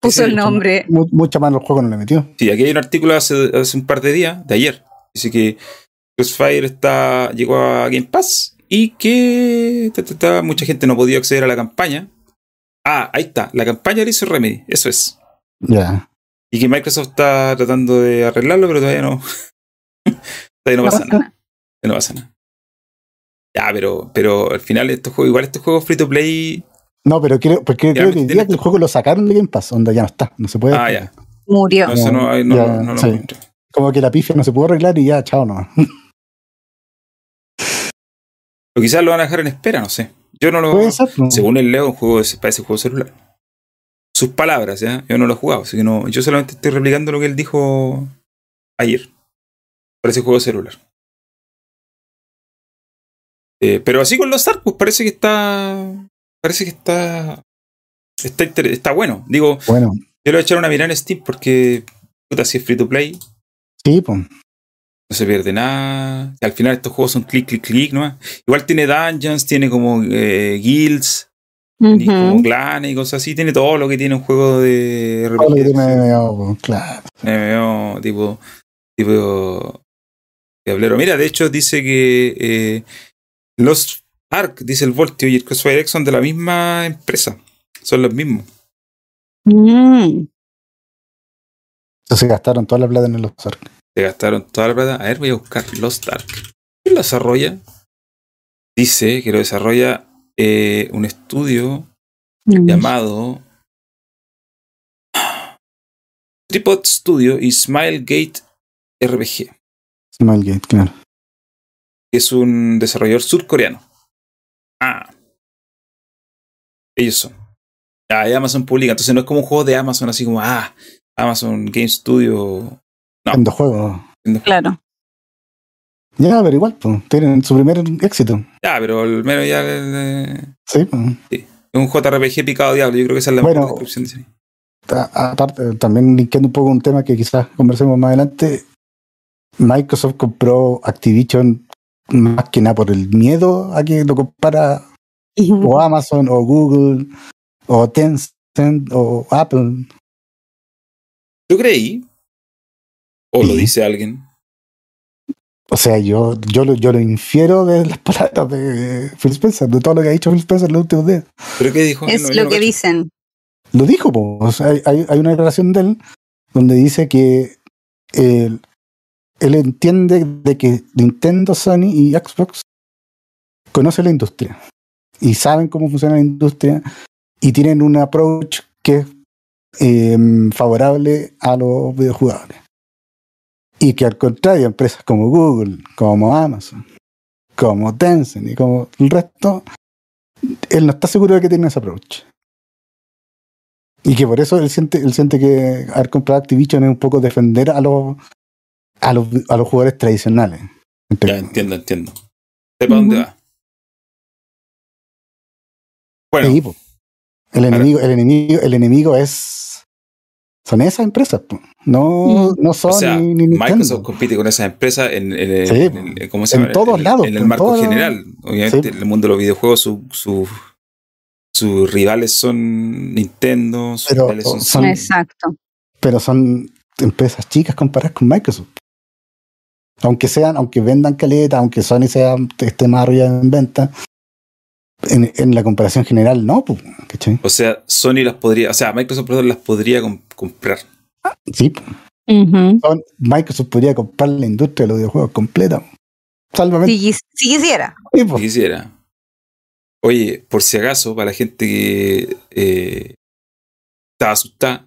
Speaker 3: Puso
Speaker 1: Sí,
Speaker 3: el nombre.
Speaker 2: mu- Mucha mano el juego no le metió.
Speaker 1: Sí, aquí hay un artículo hace, hace un par de días, de ayer. Dice que Crossfire está, llegó a Game Pass y que ta, ta, ta, mucha gente no podía acceder a la campaña. Ah, ahí está, la campaña la hizo Remedy, eso es.
Speaker 2: Ya.
Speaker 1: Y que Microsoft está tratando de arreglarlo, pero todavía no. todavía no pasa nada. no pasa nada. Ya, pero, pero al final estos juegos, igual estos juegos free to play.
Speaker 2: No, pero creo, porque creo que, diría que el juego lo sacaron de Game Pass, donde ya no está, no se puede.
Speaker 1: Ah, ya.
Speaker 3: Murió.
Speaker 1: No, eso no, no,
Speaker 2: Ya,
Speaker 1: no, no lo
Speaker 2: sí.
Speaker 1: encontré.
Speaker 2: Como que la pifia no se pudo arreglar y ya, chao nomás.
Speaker 1: O quizás lo van a dejar en espera, no sé. Yo no lo.
Speaker 2: Puede ser, ¿no?
Speaker 1: Según el Leo, un juego de, parece juego celular. Sus palabras, ¿ya? Yo no lo he jugado, así que no. Yo solamente estoy replicando lo que él dijo ayer. Parece juego celular. Eh, pero así con los Ark, pues parece que está. Parece que está. Está, inter- está bueno. Digo,
Speaker 2: Bueno,
Speaker 1: yo le voy a echar una mirada en Steam porque. Puta, si es free to play,
Speaker 2: sí, pues.
Speaker 1: no se pierde nada. Al final estos juegos son clic, clic, clic, ¿no? Igual tiene dungeons, tiene como eh, guilds, tiene como clanes y cosas así. Tiene todo lo que tiene un juego de
Speaker 2: Todo lo que
Speaker 1: RPG.
Speaker 2: tiene MMO, pues, claro.
Speaker 1: MMO, tipo, tipo Diablero. Mira, de hecho dice que eh, los Ark, dice el Voltio y el Crossfire X son de la misma empresa. Son los mismos.
Speaker 3: Mm.
Speaker 2: Entonces gastaron toda la plata en los Ark.
Speaker 1: Se gastaron toda la plata. A ver, voy a buscar Lost Ark. ¿Quién lo desarrolla? Dice que lo desarrolla eh, un estudio
Speaker 3: Mm.
Speaker 1: llamado Tripod Studio y Smilegate RPG,
Speaker 2: Smilegate, claro.
Speaker 1: es un desarrollador surcoreano. Ah. Ellos son. Ah, y Amazon publica, entonces no es como un juego de Amazon, así como, ah, Amazon Game Studio. No.
Speaker 2: En dos juegos.
Speaker 3: Claro.
Speaker 2: Ya, pero igual, pues, tienen su primer éxito.
Speaker 1: Ya, pero al menos ya eh,
Speaker 2: Sí, pues.
Speaker 1: es un JRPG picado diablo. Yo creo que esa es la
Speaker 2: Bueno.
Speaker 1: mejor descripción de
Speaker 2: aparte, también linkeando un poco un tema que quizás conversemos más adelante, Microsoft compró Activision más que nada por el miedo a que lo compara o Amazon o Google o Tencent o Apple.
Speaker 1: Yo creí, o lo dice alguien,
Speaker 2: O sea, yo, yo, lo, yo lo infiero de las palabras de Phil Spencer, de todo lo que ha dicho Phil Spencer en los últimos días.
Speaker 1: pero ¿qué dijo?
Speaker 3: Es
Speaker 1: No,
Speaker 3: lo
Speaker 1: no
Speaker 3: que
Speaker 1: cacho.
Speaker 3: dicen.
Speaker 2: Lo dijo. O sea, hay, hay- hay una declaración de él donde dice que él, él entiende de que Nintendo, Sony y Xbox conocen la industria y saben cómo funciona la industria y tienen un approach que es eh, favorable a los videojugadores. Y que al contrario, empresas como Google, como Amazon, como Tencent y como el resto, él no está seguro de que tienen ese approach. Y que por eso él siente, él siente que haber comprado Activision es un poco defender a los a los, a los jugadores tradicionales.
Speaker 1: Ya, entiendo, entiendo. Sepa dónde va. Bueno,
Speaker 2: Sí, el enemigo, el enemigo, el enemigo es son esas empresas, po. no, no son
Speaker 1: o sea,
Speaker 2: ni, ni Nintendo.
Speaker 1: Microsoft compite con esas empresas en, en el-
Speaker 2: Sí,
Speaker 1: en el- ¿cómo se
Speaker 2: en
Speaker 1: llama?
Speaker 2: todos lados,
Speaker 1: En el marco general. Obviamente,
Speaker 2: Sí.
Speaker 1: en el mundo de los videojuegos, su- su- sus rivales son Nintendo, sus
Speaker 2: Pero
Speaker 1: rivales son.
Speaker 3: Exacto.
Speaker 2: pero son empresas chicas comparadas con Microsoft. Aunque sean, aunque vendan caleta, aunque Sony sea, esté más arriba en venta, en, en la comparación general no, ¿cachai?
Speaker 1: O sea, Sony las podría, o sea, Microsoft perdón, las podría com- comprar.
Speaker 2: Sí, po.
Speaker 3: Ujú.
Speaker 2: Son- Microsoft podría comprar la industria de los videojuegos completa. Salvamente.
Speaker 3: Si, si quisiera.
Speaker 2: Sí.
Speaker 1: Si quisiera. Oye, por si acaso, para la gente que eh, estaba asustada,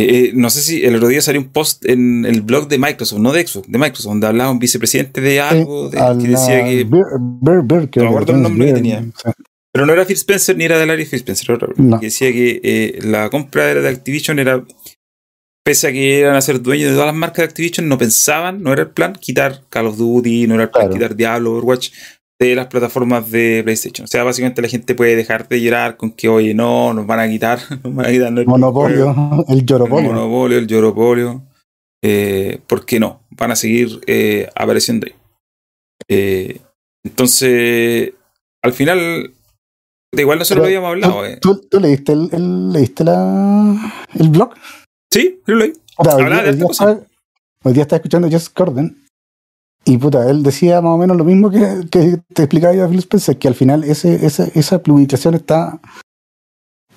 Speaker 1: eh, eh, no sé si el otro día salió un post en el blog de Microsoft, no de Xbox, de Microsoft, donde hablaba un vicepresidente de algo, de- que decía que. No me acuerdo el nombre que tenía. Pero no era Phil Spencer ni era del área Phil Spencer, era otro,
Speaker 2: No.
Speaker 1: que decía que eh, la compra era de Activision era. Pese a que eran a ser dueños de todas las marcas de Activision, no pensaban, no era el plan quitar Call of Duty, no era el plan
Speaker 2: Claro.
Speaker 1: quitar Diablo, Overwatch de las plataformas de PlayStation. O sea, básicamente la gente puede dejar de llorar con que, oye, no, nos van a quitar, nos van a quitar nuestro
Speaker 2: Monopolio,
Speaker 1: juego,
Speaker 2: el
Speaker 1: el
Speaker 2: Yoropolio.
Speaker 1: monopolio, el lloropolio. Eh, ¿Por qué no? Van a seguir eh, apareciendo ahí. Eh, entonces, al final, da igual nosotros
Speaker 2: Pero,
Speaker 1: lo habíamos hablado. eh.
Speaker 2: ¿Tú, tú leíste, el, el- leíste la, el blog?
Speaker 1: Sí, yo lo leí.
Speaker 2: Puta, hoy, día,
Speaker 1: de
Speaker 2: hoy día estaba, hoy día estaba escuchando a Jess Corden y puta, él decía más o menos lo mismo que, que te explicaba yo a Phil Spencer, que al final ese, ese, esa publicación está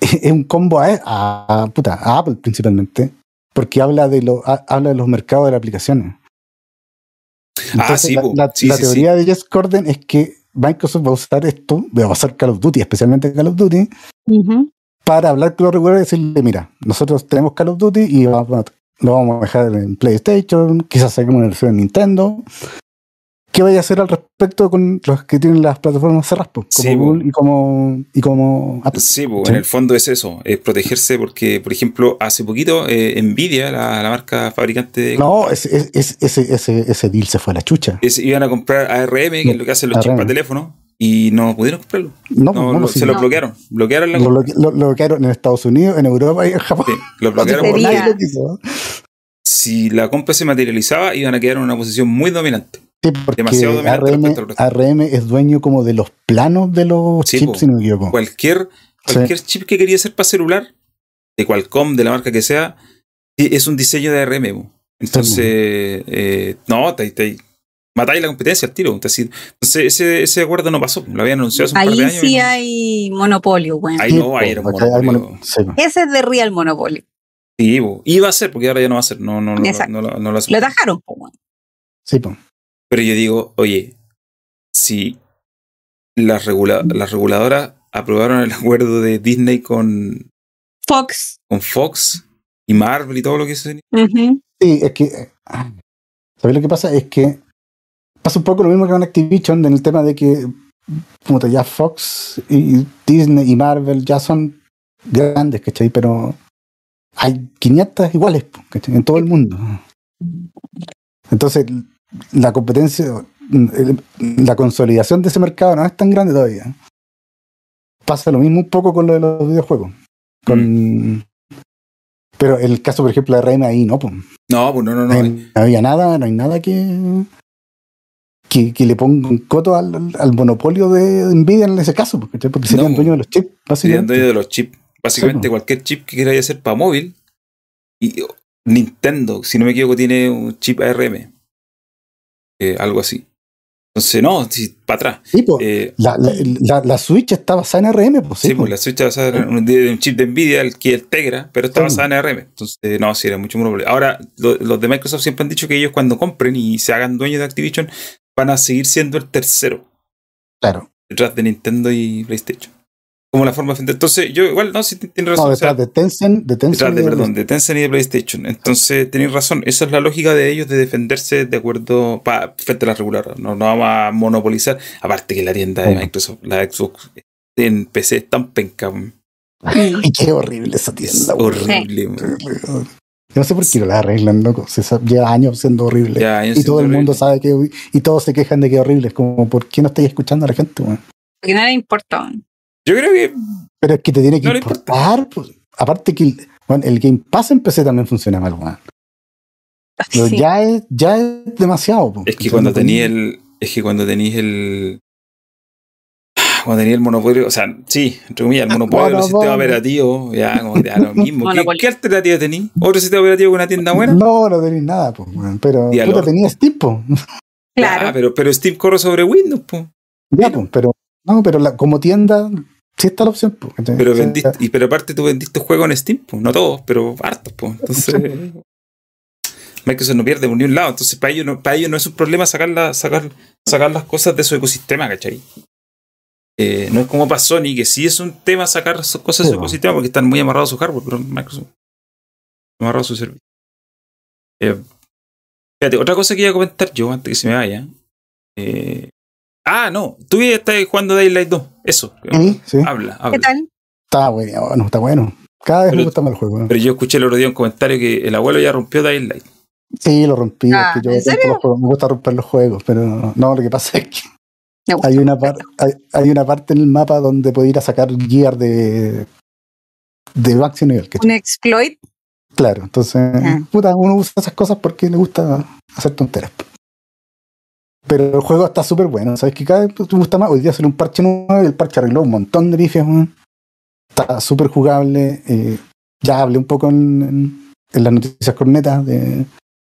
Speaker 2: es un combo a, a, puta, a Apple principalmente, porque habla de, lo, ha- habla de los mercados de las aplicaciones.
Speaker 1: Ah, sí,
Speaker 2: la,
Speaker 1: Sí,
Speaker 2: la
Speaker 1: sí,
Speaker 2: teoría de Jess Corden es que Microsoft va a usar esto, va a usar Call of Duty, especialmente Call of Duty, para hablar con los reguladores y decirle, mira, nosotros tenemos Call of Duty y vamos a- lo vamos a dejar en PlayStation, quizás saquemos una versión en Nintendo. ¿Qué vaya a hacer al respecto con los que tienen las plataformas cerradas? Como
Speaker 1: Sí.
Speaker 2: Google y como, y como Apple.
Speaker 1: Sí, pues,
Speaker 2: Sí.
Speaker 1: en el fondo es eso, es protegerse porque, por ejemplo, hace poquito eh, Nvidia, la, la marca fabricante de...
Speaker 2: No, ese, ese, ese, ese, ese deal se fue a la chucha.
Speaker 1: es- iban a comprar ARM, que es lo que hacen los chips para teléfono, y no pudieron comprarlo.
Speaker 2: No,
Speaker 1: No,
Speaker 2: no,
Speaker 1: lo-
Speaker 2: sí,
Speaker 1: se lo bloquearon. Bloquearon la
Speaker 2: lo, bloque- lo- lo bloquearon en Estados Unidos, en Europa y en Japón.
Speaker 1: Sí, lo bloquearon
Speaker 3: Sería-
Speaker 1: si la compra se materializaba, iban a quedar en una posición muy dominante.
Speaker 2: Sí, porque
Speaker 1: Demasiado dominante
Speaker 2: ARM. ARM es dueño como de los planos de los
Speaker 1: Sí,
Speaker 2: chips, si no me equivoco.
Speaker 1: Cualquier,
Speaker 2: Sí.
Speaker 1: chip que quería hacer para celular, de Qualcomm, de la marca que sea, sí, es un diseño de ARM. po. Entonces, eh, no, te, te- matáis la competencia al tiro. Entonces, ese, ese acuerdo no pasó. Lo habían anunciado hace un par de
Speaker 3: Ahí
Speaker 1: años.
Speaker 3: sí
Speaker 1: y no-
Speaker 3: hay monopolio, bueno.
Speaker 1: Ahí
Speaker 2: Sí,
Speaker 1: no, ahí era un monopolio.
Speaker 2: mono- sí, po.
Speaker 3: Ese es de real monopolio.
Speaker 1: Sí, po. iba a ser, porque ahora ya no va a ser. No, no, no,
Speaker 3: Exacto.
Speaker 1: no, no, no lo hace.
Speaker 3: Lo atajaron, pues, bueno.
Speaker 2: Sí, po.
Speaker 1: Pero yo digo, oye, si las, regula- las reguladoras aprobaron el acuerdo de Disney con,
Speaker 3: Fox.
Speaker 1: con Fox y Marvel y todo lo que se.
Speaker 2: Sí, es que. eh, ¿Sabes lo que pasa? Es que pasa un poco lo mismo que con Activision en el tema de que puta, ya Fox y Disney y Marvel ya son grandes, ¿cachai? Pero hay 500 iguales. En todo el mundo. Entonces, la competencia, la consolidación de ese mercado no es tan grande todavía. Pasa lo mismo un poco con lo de los videojuegos. Con, Pero el caso, por ejemplo, de RM ahí no, pues.
Speaker 1: No, pues no, no, no.
Speaker 2: No, había nada, no hay nada que, que, que le ponga un coto al, monopolio de Nvidia en ese caso, porque, porque serían
Speaker 1: No.
Speaker 2: dueños de los chips,
Speaker 1: Serían
Speaker 2: básicamente.
Speaker 1: dueños de los chips. Básicamente
Speaker 2: Sí,
Speaker 1: cualquier chip que queráis hacer para móvil. Y Nintendo, si no me equivoco, tiene un chip ARM. Eh, algo así. Entonces, no, para atrás.
Speaker 2: Sí, pues,
Speaker 1: Eh,
Speaker 2: la, la, la, la Switch está basada en RM, pues sí.
Speaker 1: sí,
Speaker 2: pues.
Speaker 1: la Switch está basada en un, chip de Nvidia, el que el Tegra, pero está
Speaker 2: Sí.
Speaker 1: basada en ARM. Entonces, no, sí, era mucho monopolio. Ahora, lo- los de Microsoft siempre han dicho que ellos cuando compren y se hagan dueños de Activision, van a seguir siendo el tercero
Speaker 2: Claro.
Speaker 1: detrás de Nintendo y PlayStation. Como la forma de defender. Entonces, yo igual, no, sí tienes razón.
Speaker 2: No,
Speaker 1: o sea,
Speaker 2: detrás de Tencent, de Tencent.
Speaker 1: Detrás de,
Speaker 2: y de-
Speaker 1: perdón, de Tencent y de PlayStation. Entonces, tenéis razón. Esa es la lógica de ellos de defenderse de acuerdo pa, frente a la regular. No, no vamos a monopolizar. Aparte que la tienda de. Microsoft, la Xbox en PC es tan penca.
Speaker 2: Ay, qué horrible esa
Speaker 1: Es
Speaker 2: tienda,
Speaker 1: horrible. weón.
Speaker 2: Yo no sé por qué no la arreglan, loco. Se lleva años siendo horrible.
Speaker 1: Ya,
Speaker 2: y todo el mundo
Speaker 1: horrible.
Speaker 2: sabe que. Y todos se quejan de que es horrible. Es como, ¿por qué no estáis escuchando a la gente, weón?
Speaker 3: Porque no le importa.
Speaker 1: Yo creo que
Speaker 2: Pero es que te tiene que
Speaker 1: No
Speaker 2: importar. pues. Aparte que el, bueno, el Game Pass en PC también funciona mal, weón. Pero
Speaker 3: Sí.
Speaker 2: ya, es, ya es demasiado. pues.
Speaker 1: es que cuando tenía el. Es que cuando tenéis el. Cuando tenía el monopolio, o sea, sí, entre comillas, el monopolio de los
Speaker 2: Monopolio.
Speaker 1: sistemas operativos, ya, como que da lo mismo. ¿Qué,
Speaker 3: Monopolio.
Speaker 1: qué alternativa tenéis? ¿Otro sistema operativo con una tienda buena?
Speaker 2: No, no tenéis nada, pues, weón. Pero puta, tenías tiempo.
Speaker 3: Claro.
Speaker 1: Ya, pero, pero Steam corre sobre Windows, po.
Speaker 2: ya, pues, pero. No, pero la- como tienda, sí está la opción. Pues, ¿cachai?
Speaker 1: Pero vendiste, y pero aparte tú vendiste juegos en Steam, pues, no todos, pero hartos, pues. Entonces, Microsoft no pierde por ni un lado. Entonces, para ellos no, para ellos no es un problema sacar, la- sacar, sacar las cosas de su ecosistema, ¿cachai? Eh, no es como para Sony, que sí es un tema sacar sus cosas de su
Speaker 2: no.
Speaker 1: ecosistema porque están muy amarrados a su hardware, pero Microsoft amarrado a su servicio. Eh, fíjate, otra cosa que iba a comentar yo antes que se me vaya. Eh, ah, no, tú ya estás jugando Daylight 2, eso.
Speaker 2: Sí, sí.
Speaker 1: Habla,
Speaker 3: ¿Qué
Speaker 1: habla.
Speaker 3: tal?
Speaker 2: Está bueno, está bueno. Cada vez
Speaker 1: Pero-
Speaker 2: me gusta más el juego. ¿no?
Speaker 1: Pero yo escuché el otro día un comentario que el abuelo ya rompió Dying Light.
Speaker 2: Sí, lo rompí.
Speaker 3: Ah,
Speaker 2: es que yo
Speaker 3: ¿en serio?
Speaker 2: los juegos, me gusta romper los juegos, pero no, lo que pasa es que hay una, par- hay, hay una parte en el mapa donde puedo ir a sacar gear de, de máximo nivel.
Speaker 3: Un exploit.
Speaker 2: Claro, entonces,
Speaker 3: Ah.
Speaker 2: puta, uno usa esas cosas porque le gusta hacer tonteras. Pero el juego está súper bueno, ¿sabes? Que cada vez te gusta más. Hoy día salió un parche nuevo y el parche arregló un montón de bifias. Está súper jugable. eh, ya hablé un poco en, en- las noticias cornetas de,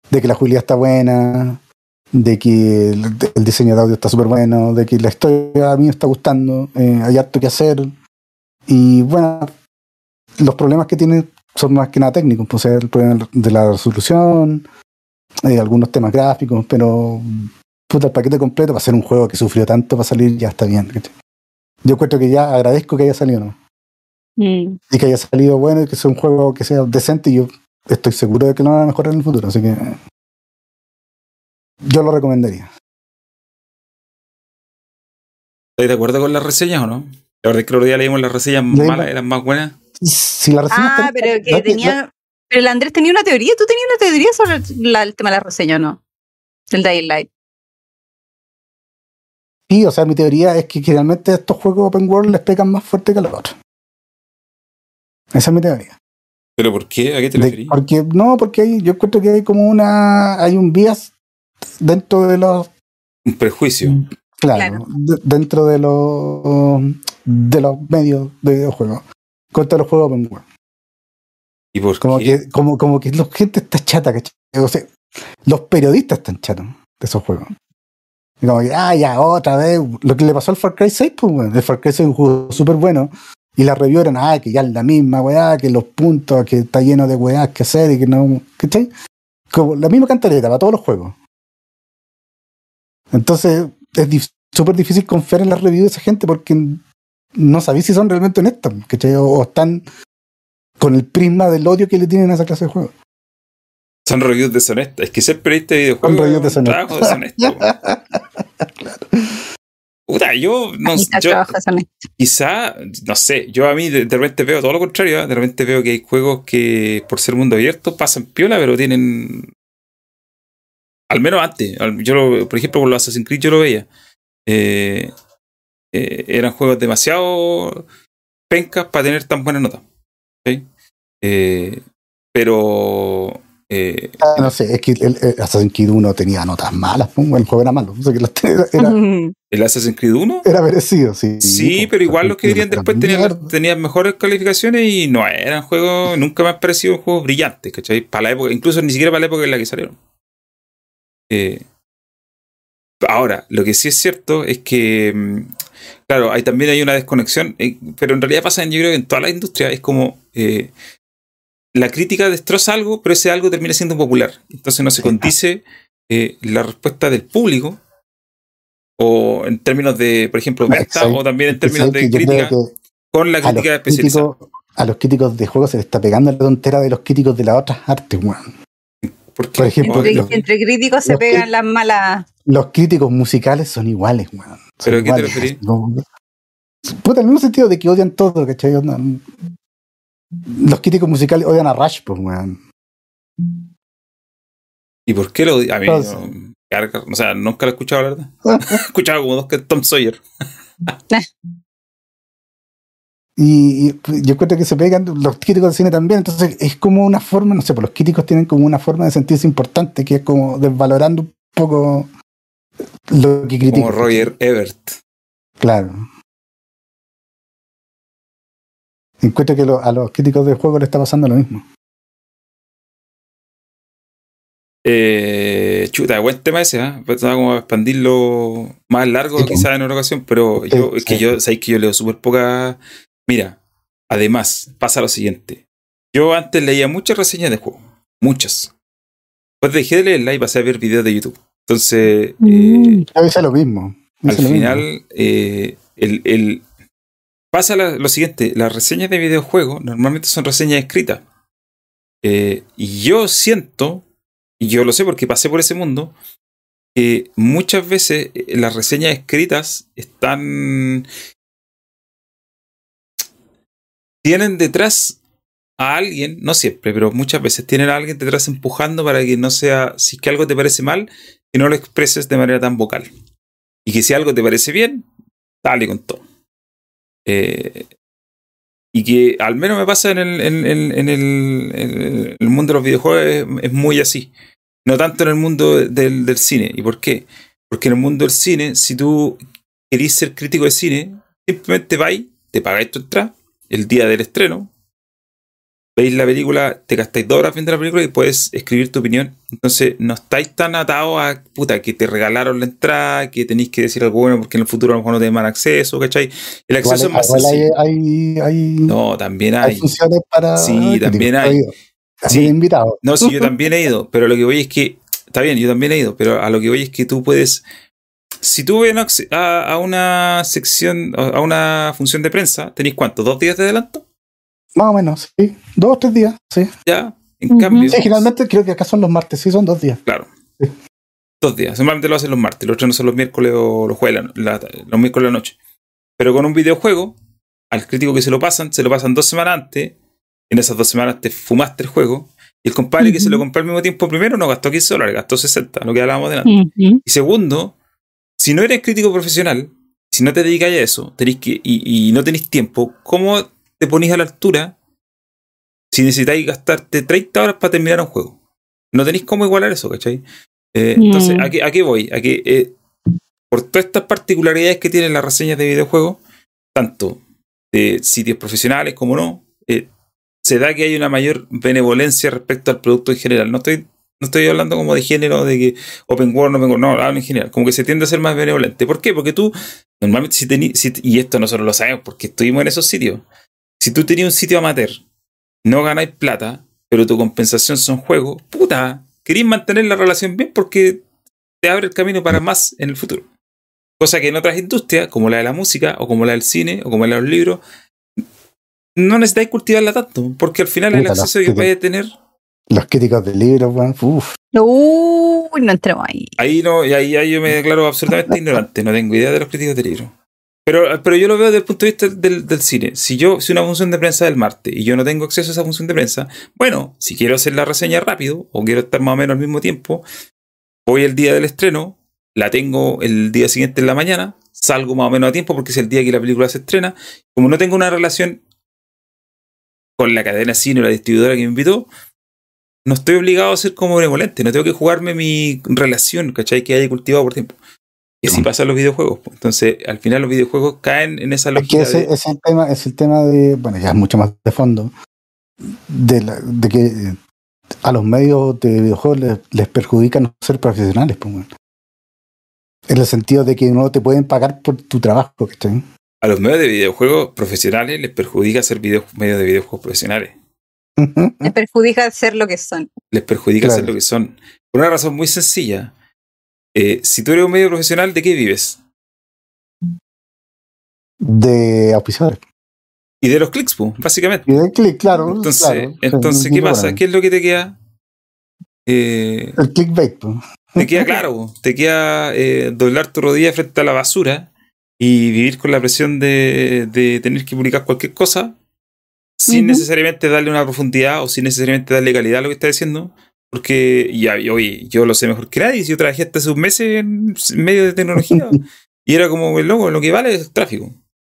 Speaker 2: de que la jugabilidad está buena, de que el, el diseño de audio está súper bueno, de que la historia a mí me está gustando, eh, hay harto que hacer. Y bueno, los problemas que tiene son más que nada técnicos, pues, el problema de la resolución, eh, algunos temas gráficos, pero puta, el paquete completo para ser un juego que sufrió tanto para salir ya está bien. ¿cachai? Yo cuento que ya agradezco que haya salido, ¿no?
Speaker 3: Mm.
Speaker 2: Y que haya salido bueno y que sea un juego que sea decente y yo estoy seguro de que lo van a mejorar en el futuro, así que yo lo recomendaría.
Speaker 1: ¿Estás de acuerdo con las reseñas o no? La verdad es que el otro día leímos las reseñas
Speaker 2: Leímos-
Speaker 1: malas, eran más buenas.
Speaker 2: Si la reseña
Speaker 3: Ah,
Speaker 2: está-
Speaker 3: pero que
Speaker 2: la-
Speaker 3: tenía. Pero el Andrés tenía una teoría. ¿Tú tenías una teoría sobre el, la- el tema de la reseña o no? Del Dying Light.
Speaker 2: Sí, o sea, mi teoría es que generalmente estos juegos open world les pegan más fuerte que los otros. Esa es mi teoría.
Speaker 1: ¿Pero por qué? ¿A qué te referís?
Speaker 2: porque no, porque hay, yo encuentro que hay como una, hay un bias dentro de los,
Speaker 1: Un prejuicio.
Speaker 2: claro,
Speaker 3: Claro.
Speaker 2: de- dentro de los de los medios de videojuegos contra los juegos open world.
Speaker 1: ¿Y por
Speaker 2: Como
Speaker 1: qué?
Speaker 2: que, como, como que la gente está chata, ¿cachai? O sea, los periodistas están chatos de esos juegos. Y Como ah, ya, otra vez. Lo que le pasó al Far Cry 6, pues. El Far Cry 6 es un juego súper bueno. Y la review eran, ah, que ya es la misma weá, que los puntos, que está lleno de weá que hacer y que no. ¿Cachai? Como la misma cantareta para todos los juegos. Entonces, es súper difícil confiar en las reviews de esa gente porque no sabéis si son realmente honestas, ¿cachai? O, o están con el prisma del odio que le tienen a esa clase de juegos.
Speaker 1: Son reviews deshonestas. Es que ser periodista de videojuegos
Speaker 2: Son reviews deshonestas.
Speaker 1: trabajo deshonesto. weón. Puta, yo no
Speaker 3: Sony.
Speaker 1: quizá, no sé, yo a mí de, de repente veo todo lo contrario, ¿eh? de repente veo que hay juegos que por ser mundo abierto pasan piola, pero tienen... Al menos antes, yo lo- por ejemplo con los Assassin's Creed yo lo veía. Eh, eh, eran juegos demasiado pencas para tener tan buena nota. ¿ok? Eh, Pero. Eh,
Speaker 2: Ah, no sé, es que el, el Assassin's Creed 1 tenía notas malas, el juego era malo. O sea, que era, era,
Speaker 1: ¿El Assassin's Creed 1?
Speaker 2: era merecido, sí.
Speaker 1: Sí, pero igual los que
Speaker 2: Creed
Speaker 1: después tenían, tenían mejores calificaciones y no eran juegos, nunca me han parecido juegos brillantes, ¿cachai? Para la época, incluso ni siquiera para la época en la que salieron. Eh, ahora, lo que sí es cierto es que, mm, claro, hay, también hay una desconexión, eh, pero en realidad pasa, yo creo que en toda la industria, es como la crítica destroza algo, pero ese algo termina siendo popular. Entonces no se condice eh, la respuesta del público o en términos de, por ejemplo, venta o también en términos de crítica con la crítica especializada.
Speaker 2: críticos, a los críticos de juegos se les está pegando la tontera de los críticos de las otras artes, weón.
Speaker 1: Porque,
Speaker 2: por ejemplo,
Speaker 3: Entre,
Speaker 2: los-
Speaker 3: entre críticos se pegan las malas.
Speaker 2: Los críticos musicales son iguales, weón.
Speaker 1: ¿Pero a qué te referís?
Speaker 2: no- Puta, en el mismo sentido de que odian todo, ¿cachai? Onda- Los críticos musicales odian a Rush, pues, weón.
Speaker 1: ¿Y por qué lo A mí,
Speaker 2: Entonces-
Speaker 1: no, carga- o sea, nunca lo he escuchado, la verdad. he escuchado como dos que Tom Sawyer.
Speaker 2: Y, y yo encuentro que se pegan los críticos de cine también, entonces es como una forma, no sé, pues los críticos tienen como una forma de sentirse importante, que es como desvalorando un poco lo que critican.
Speaker 1: Como Roger Ebert.
Speaker 2: Claro. Encuentro que lo- a los críticos de juego le está pasando lo mismo.
Speaker 1: Eh, chuta, buen tema ese, ¿eh? Pues, Pensaba como expandirlo más largo,
Speaker 2: Sí,
Speaker 1: quizás en otra ocasión, pero
Speaker 2: Sí,
Speaker 1: yo, es que yo, sabéis que yo leo súper poca. Mira, además, pasa lo siguiente. Yo antes leía muchas reseñas de juegos, muchas. Después dejé de leerla y pasé a ver videos de YouTube. Entonces, eh,
Speaker 3: Mm.
Speaker 2: Yo hice lo mismo.
Speaker 1: al
Speaker 2: mismo.
Speaker 1: final, eh, el, el- pasa lo siguiente, las reseñas de videojuegos normalmente son reseñas escritas. Eh, y yo siento, y yo lo sé porque pasé por ese mundo, que muchas veces eh, las reseñas escritas están... tienen detrás a alguien, no siempre, pero muchas veces tienen a alguien detrás empujando para que no sea, si es que algo te parece mal, que no lo expreses de manera tan vocal. Y que si algo te parece bien, dale con todo. Eh, y que al menos me pasa en el, en, en- en el, el mundo de los videojuegos, es, es muy así. No tanto en el mundo del, del cine. ¿Y por qué? Porque en el mundo del cine, si tú querís ser crítico de cine, simplemente vais, te pagáis tu entrada el día del estreno, veis la película, te gastáis dos horas viendo la película y puedes escribir tu opinión. Entonces, no estáis tan atados a puta que te regalaron la entrada, que tenéis que decir algo bueno porque en el futuro a lo mejor no te dan acceso, ¿cachai? El
Speaker 2: Igual,
Speaker 1: acceso es más
Speaker 2: hay, hay, hay,
Speaker 1: No, también
Speaker 2: hay
Speaker 1: hay.
Speaker 2: funciones para.
Speaker 1: Sí, también hay. Sí.
Speaker 2: Invitado.
Speaker 1: No, sí, yo también he ido, pero lo que voy es que, está bien, yo también he ido, pero a lo que voy es que tú puedes, si tú ves a, a una sección, a una función de prensa, ¿tenéis cuánto? ¿Dos días de adelanto?
Speaker 2: Más o menos, sí. Dos o tres días, sí.
Speaker 1: Ya, en
Speaker 3: Ujú.
Speaker 1: cambio,
Speaker 2: Sí, generalmente creo que acá son los martes, sí, son dos días.
Speaker 1: claro,
Speaker 2: Sí.
Speaker 1: dos días. Normalmente lo hacen los martes, los otros no son los miércoles o los jueves, la- la- los miércoles de la noche. Pero con un videojuego, al crítico que se lo pasan, se lo pasan dos semanas antes, en esas dos semanas te fumaste el juego, y el compadre que se lo compró al mismo tiempo primero no gastó 15 dólares, gastó 60, lo que hablábamos delante.
Speaker 3: Ujú.
Speaker 1: Y segundo, si no eres crítico profesional, si no te dedicas a eso, tenéis que, y, y no tenéis tiempo, ¿cómo te ponís a la altura si necesitáis gastarte 30 horas para terminar un juego? No tenéis cómo igualar eso, ¿cachai? Eh,
Speaker 3: Mm.
Speaker 1: Entonces, ¿a qué, a qué voy? A que eh, por todas estas particularidades que tienen las reseñas de videojuegos, tanto de sitios profesionales como no, eh, se da que hay una mayor benevolencia respecto al producto en general. No estoy, no estoy hablando como de género, de que open world, no open world, no, hablo en general. Como que se tiende a ser más benevolente. ¿Por qué? Porque tú, normalmente, si tenías, si- y esto nosotros lo sabemos porque estuvimos en esos sitios, si tú tenías un sitio amateur, no ganáis plata, pero tu compensación son juegos, puta, queréis mantener la relación bien porque te abre el camino para más en el futuro. Cosa que en otras industrias, como la de la música, o como la del cine, o como la de los libros, no necesitáis cultivarla tanto, porque al final el acceso que vais a tener,
Speaker 2: Los críticos de libros, weón. Uf.
Speaker 3: Uy, no entremos ahí.
Speaker 1: ahí no, y ahí, ahí yo me declaro absolutamente ignorante, no tengo idea de los críticos de libros. Pero, pero yo lo veo desde el punto de vista del, del cine. Si yo, si una función de prensa del martes y yo no tengo acceso a esa función de prensa, bueno, si quiero hacer la reseña rápido o quiero estar más o menos al mismo tiempo, voy el día del estreno, la tengo el día siguiente en la mañana, salgo más o menos a tiempo porque es el día que la película se estrena. Como no tengo una relación con la cadena cine o la distribuidora que me invitó, no estoy obligado a ser como benevolente, no tengo que jugarme mi relación, ¿cachai? Que haya cultivado por tiempo. Y así
Speaker 2: No.
Speaker 1: pasan los videojuegos. Entonces, al final los videojuegos caen en esa
Speaker 2: Es que
Speaker 1: lógica
Speaker 2: ese
Speaker 1: de-
Speaker 2: es el tema, es el tema de, bueno, ya es mucho más de fondo, de, la- de que a los medios de videojuegos les, les perjudica no ser profesionales, pues, bueno. En el sentido de que no te pueden pagar por tu trabajo, ¿cachai?
Speaker 1: a los medios de videojuegos profesionales les perjudica ser video- medios de videojuegos profesionales.
Speaker 3: Les perjudica ser lo que son.
Speaker 1: Les perjudica
Speaker 2: Claro.
Speaker 1: ser lo que son. Por una razón muy sencilla. Eh, si tú eres un medio profesional, ¿de qué vives?
Speaker 2: de auspiciadores.
Speaker 1: Y de los clics, pues, básicamente.
Speaker 2: Y de click, claro.
Speaker 1: Entonces,
Speaker 2: claro,
Speaker 1: entonces ¿qué pasa? ¿Qué es lo que te queda? Eh,
Speaker 2: El clickbait, pues.
Speaker 1: te queda claro, te queda eh, doblar tu rodilla frente a la basura y vivir con la presión de, de tener que publicar cualquier cosa sin necesariamente darle una profundidad o sin necesariamente darle calidad a lo que está diciendo. Porque, ya, y oye, yo lo sé mejor que nadie. si Yo trabajé hasta hace un mes en medio de tecnología y era como el loco, lo que vale es el tráfico.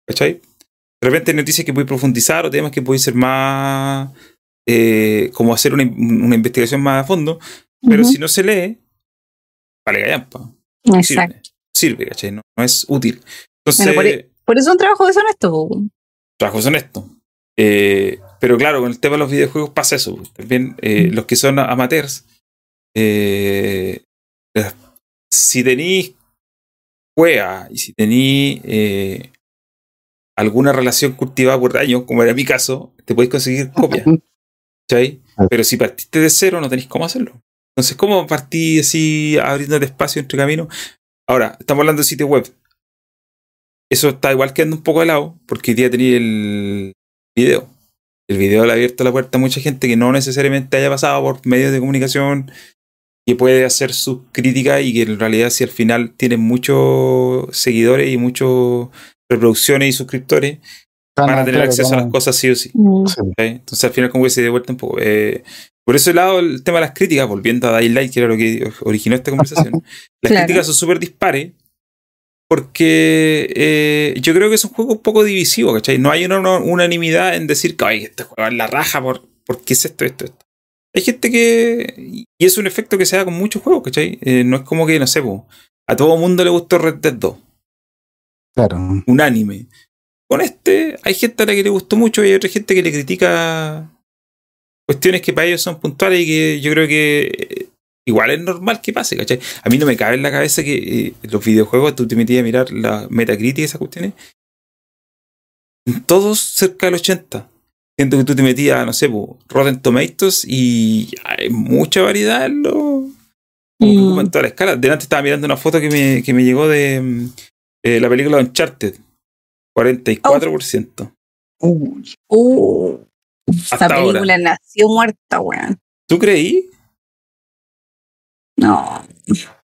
Speaker 1: ¿Cachai? De repente hay noticias que podéis profundizar o temas que podéis ser más. eh, como hacer una, una investigación más a fondo. Pero
Speaker 3: Ujú.
Speaker 1: si no se lee, vale gallampa. No
Speaker 3: Exacto.
Speaker 1: Sirve, sirve, ¿cachai? No, no es útil. Entonces,
Speaker 3: Bueno, por e- Por eso es un trabajo deshonesto. po.
Speaker 1: trabajos honestos. Eh, pero claro, con el tema de los videojuegos pasa eso. pues. También eh, los que son amateurs, eh, si tenéis juega y si tenéis eh, alguna relación cultivada por años, como era mi caso, te podéis conseguir copias. ¿cachai? Pero si partiste de cero, no tenéis cómo hacerlo. Entonces, ¿cómo partí así abriéndote espacio entre caminos? Ahora, estamos hablando de sitio web. Eso está igual quedando un poco de lado, porque hoy día tenía el video. El video le ha abierto la puerta a mucha gente que no necesariamente haya pasado por medios de comunicación, que puede hacer sus críticas y que en realidad si al final tienen muchos seguidores y muchas reproducciones y suscriptores, van a tener acceso a las cosas sí o sí.
Speaker 2: Sí.
Speaker 1: ¿ok? Entonces al final como que se de vuelta un poco. Eh, por ese lado, el tema de las críticas, volviendo a Daylight, que era lo que originó esta conversación, las
Speaker 3: Claro.
Speaker 1: críticas son súper dispares porque eh, yo creo que es un juego un poco divisivo, ¿cachai? No hay una, una unanimidad en decir que "Ay, este juego es la raja por, porque es esto, esto, esto. Hay gente que... Y es un efecto que se da con muchos juegos, ¿cachai? Eh, no es como que, no sé, po, a todo mundo le gustó Red Dead 2
Speaker 2: Claro.
Speaker 1: unánime. Con este, hay gente a la que le gustó mucho y hay otra gente que le critica cuestiones que para ellos son puntuales y que yo creo que igual es normal que pase, ¿cachai? A mí no me cabe en la cabeza que eh, los videojuegos, tú te metías a mirar la Metacritic y esas cuestiones, todos cerca del 80. Siento que tú te metías, no sé, po, Rotten Tomatoes y hay mucha variedad en los...
Speaker 3: Mm.
Speaker 1: ocupan toda la escala. Delante estaba mirando una foto que me, que me llegó de eh, la película Uncharted. 44%.
Speaker 2: Uy,
Speaker 3: Uh,
Speaker 1: Hasta ahora.
Speaker 3: película nació muerta, weón.
Speaker 1: ¿Tú creí?
Speaker 3: No,